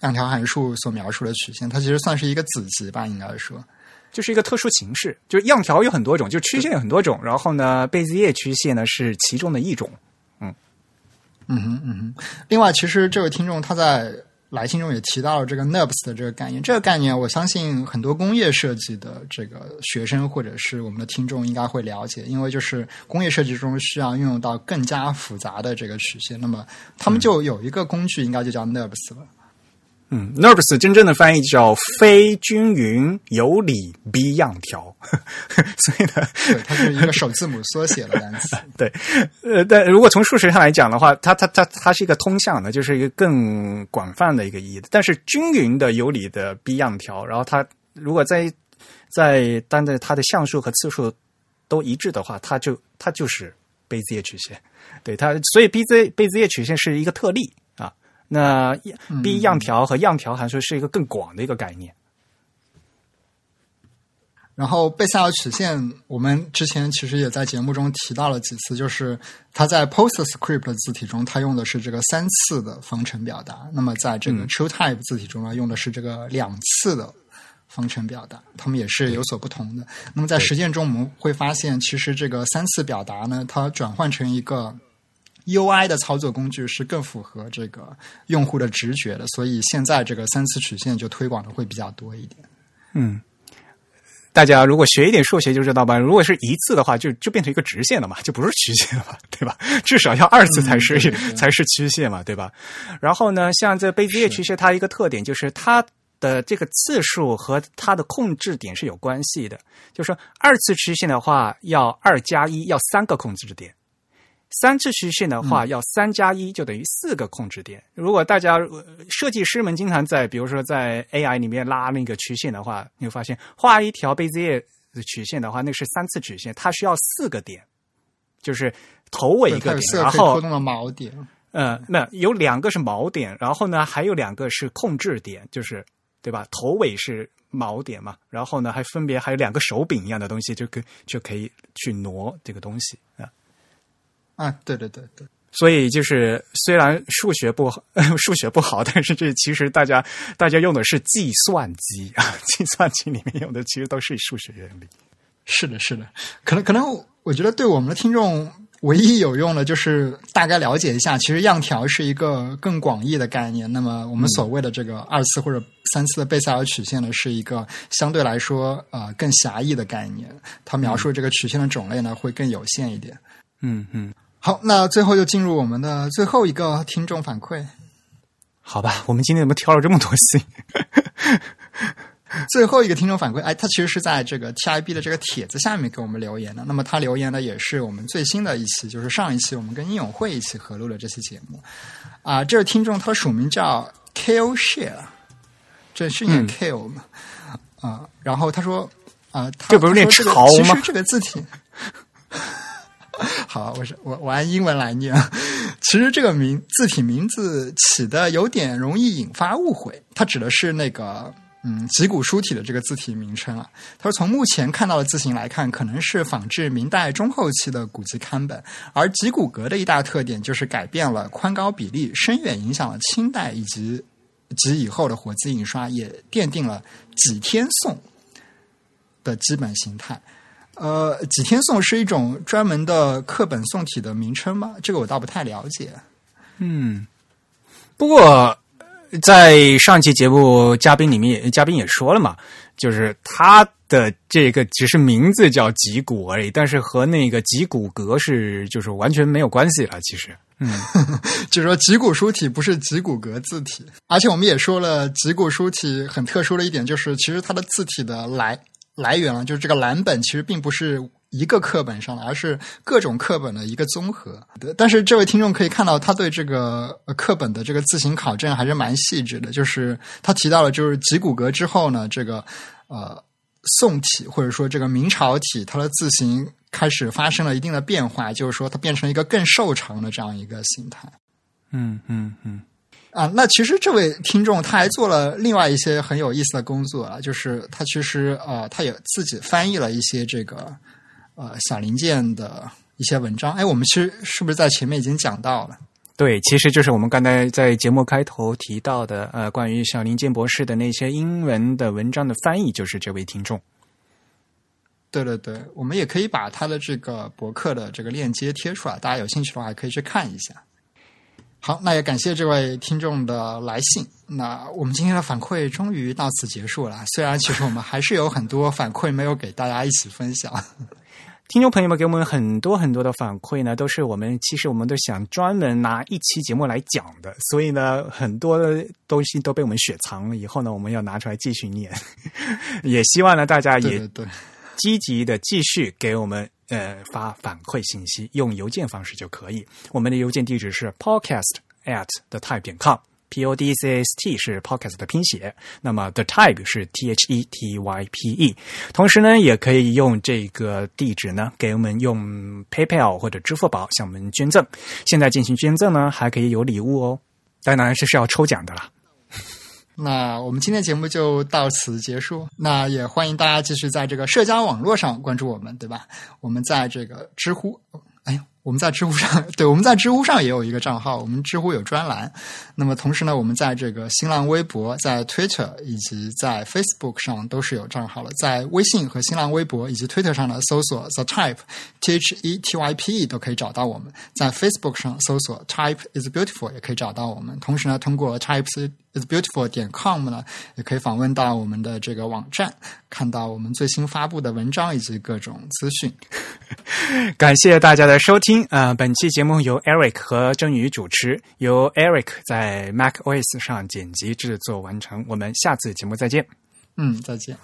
样条函数所描述的曲线，它其实算是一个子集吧，应该说就是一个特殊形式，就是样条有很多种，就曲线有很多种，然后呢，贝兹叶曲线呢是其中的一种。嗯哼嗯哼，另外，其实这位听众他在来信中也提到了这个 NURBS 的这个概念。这个概念，我相信很多工业设计的这个学生或者是我们的听众应该会了解，因为就是工业设计中需要运用到更加复杂的这个曲线，那么他们就有一个工具，应该就叫 NURBS 了。嗯，nervous 真正的翻译叫非均匀有理 B 样条，[LAUGHS] 所以呢，它是一个首字母缩写的单词。[LAUGHS] 对，呃，但如果从数学上来讲的话，它它它它是一个通向的，就是一个更广泛的一个意义。但是均匀的有理的 B 样条，然后它如果在在单的它的项数和次数都一致的话，它就它就是贝兹叶曲线。对它，所以 B Z 贝兹叶曲线是一个特例。那 B 样条和样条函数是一个更广的一个概念。然后贝塞尔曲线，我们之前其实也在节目中提到了几次，就是它在 PostScript 的字体中，它用的是这个三次的方程表达；那么在这个 TrueType 字体中呢，用的是这个两次的方程表达，它们也是有所不同的。那么在实践中，我们会发现，其实这个三次表达呢，它转换成一个。UI 的操作工具是更符合这个用户的直觉的，所以现在这个三次曲线就推广的会比较多一点。嗯，大家如果学一点数学就知道吧，如果是一次的话，就就变成一个直线了嘛，[LAUGHS] 就不是曲线了嘛，[LAUGHS] 对吧？至少要二次才是才是曲线嘛，对吧？然后呢，像这贝兹叶曲线，它一个特点就是它的这个次数和它的控制点是有关系的，就是说二次曲线的话要二加一，要三个控制点。三次曲线的话，要三加一就等于四个控制点。如果大家设计师们经常在，比如说在 AI 里面拉那个曲线的话，你会发现画一条贝兹叶的曲线的话，那是三次曲线，它需要四个点，就是头尾一个点，然后的锚点。呃，那有两个是锚点，然后呢还有两个是控制点，就是对吧？头尾是锚点嘛，然后呢还分别还有两个手柄一样的东西，就可就可以去挪这个东西啊。啊，对对对对，所以就是虽然数学不好，[LAUGHS] 数学不好，但是这其实大家大家用的是计算机啊，[LAUGHS] 计算机里面用的其实都是数学原理。是的，是的，可能可能我觉得对我们的听众唯一有用的就是大概了解一下，其实样条是一个更广义的概念。那么我们所谓的这个二次或者三次的贝塞尔曲线呢，是一个相对来说啊更狭义的概念，它描述这个曲线的种类呢会更有限一点。嗯嗯。好，那最后就进入我们的最后一个听众反馈。好吧，我们今天怎么挑了这么多信？[LAUGHS] 最后一个听众反馈，哎，他其实是在这个 TIB 的这个帖子下面给我们留言的。那么他留言的也是我们最新的一期，就是上一期我们跟应永会一起合录的这期节目。啊，这位听众他的署名叫 Ko Share，这是念 Ko 吗？啊，然后他说啊，这不是念潮吗？其实这个字体。[LAUGHS] 好，我是我我按英文来念。其实这个名字体名字起的有点容易引发误会，它指的是那个嗯脊骨书体的这个字体名称啊。他说从目前看到的字形来看，可能是仿制明代中后期的古籍刊本。而脊骨格的一大特点就是改变了宽高比例，深远影响了清代以及及以后的活字印刷，也奠定了几天宋的基本形态。呃，几天颂是一种专门的课本宋体的名称吗？这个我倒不太了解。嗯，不过在上期节目嘉宾里面，嘉宾也说了嘛，就是他的这个只是名字叫脊骨而已，但是和那个脊骨骼是就是完全没有关系了。其实，嗯，[LAUGHS] 就是说脊骨书体不是脊骨骼字体，而且我们也说了，脊骨书体很特殊的一点就是，其实它的字体的来。来源了，就是这个蓝本其实并不是一个课本上的，而是各种课本的一个综合。但是这位听众可以看到，他对这个课本的这个字形考证还是蛮细致的。就是他提到了，就是脊骨格之后呢，这个呃宋体或者说这个明朝体，它的字形开始发生了一定的变化，就是说它变成一个更瘦长的这样一个形态。嗯嗯嗯。啊，那其实这位听众他还做了另外一些很有意思的工作啊，就是他其实呃，他也自己翻译了一些这个呃小零件的一些文章。哎，我们其实是不是在前面已经讲到了？对，其实就是我们刚才在节目开头提到的呃，关于小零件博士的那些英文的文章的翻译，就是这位听众。对对对，我们也可以把他的这个博客的这个链接贴出来，大家有兴趣的话可以去看一下。好，那也感谢这位听众的来信。那我们今天的反馈终于到此结束了。虽然其实我们还是有很多反馈没有给大家一起分享。[LAUGHS] 听众朋友们给我们很多很多的反馈呢，都是我们其实我们都想专门拿一期节目来讲的，所以呢，很多的东西都被我们雪藏了。以后呢，我们要拿出来继续念。[LAUGHS] 也希望呢，大家也积极的继续给我们呃发反馈信息，用邮件方式就可以。我们的邮件地址是 podcast at the type 点 com。P O D C S T 是 podcast 的拼写，那么 the type 是 T H E T Y P E。同时呢，也可以用这个地址呢，给我们用 PayPal 或者支付宝向我们捐赠。现在进行捐赠呢，还可以有礼物哦。当然这是要抽奖的啦。那我们今天节目就到此结束。那也欢迎大家继续在这个社交网络上关注我们，对吧？我们在这个知乎。哎呀我们在知乎上，[LAUGHS] 对，我们在知乎上也有一个账号，我们知乎有专栏。那么同时呢，我们在这个新浪微博、在 Twitter 以及在 Facebook 上都是有账号了。在微信和新浪微博以及 Twitter 上呢，搜索 The Type T H E T Y P E 都可以找到我们。在 Facebook 上搜索 Type is Beautiful 也可以找到我们。同时呢，通过 “types is Beautiful 点 com 呢，也可以访问到我们的这个网站，看到我们最新发布的文章以及各种资讯。[LAUGHS] 感谢大家的收听啊！本期节目由 Eric 和郑宇主持，由 Eric 在在 Mac OS 上剪辑制作完成。我们下次节目再见。嗯，再见。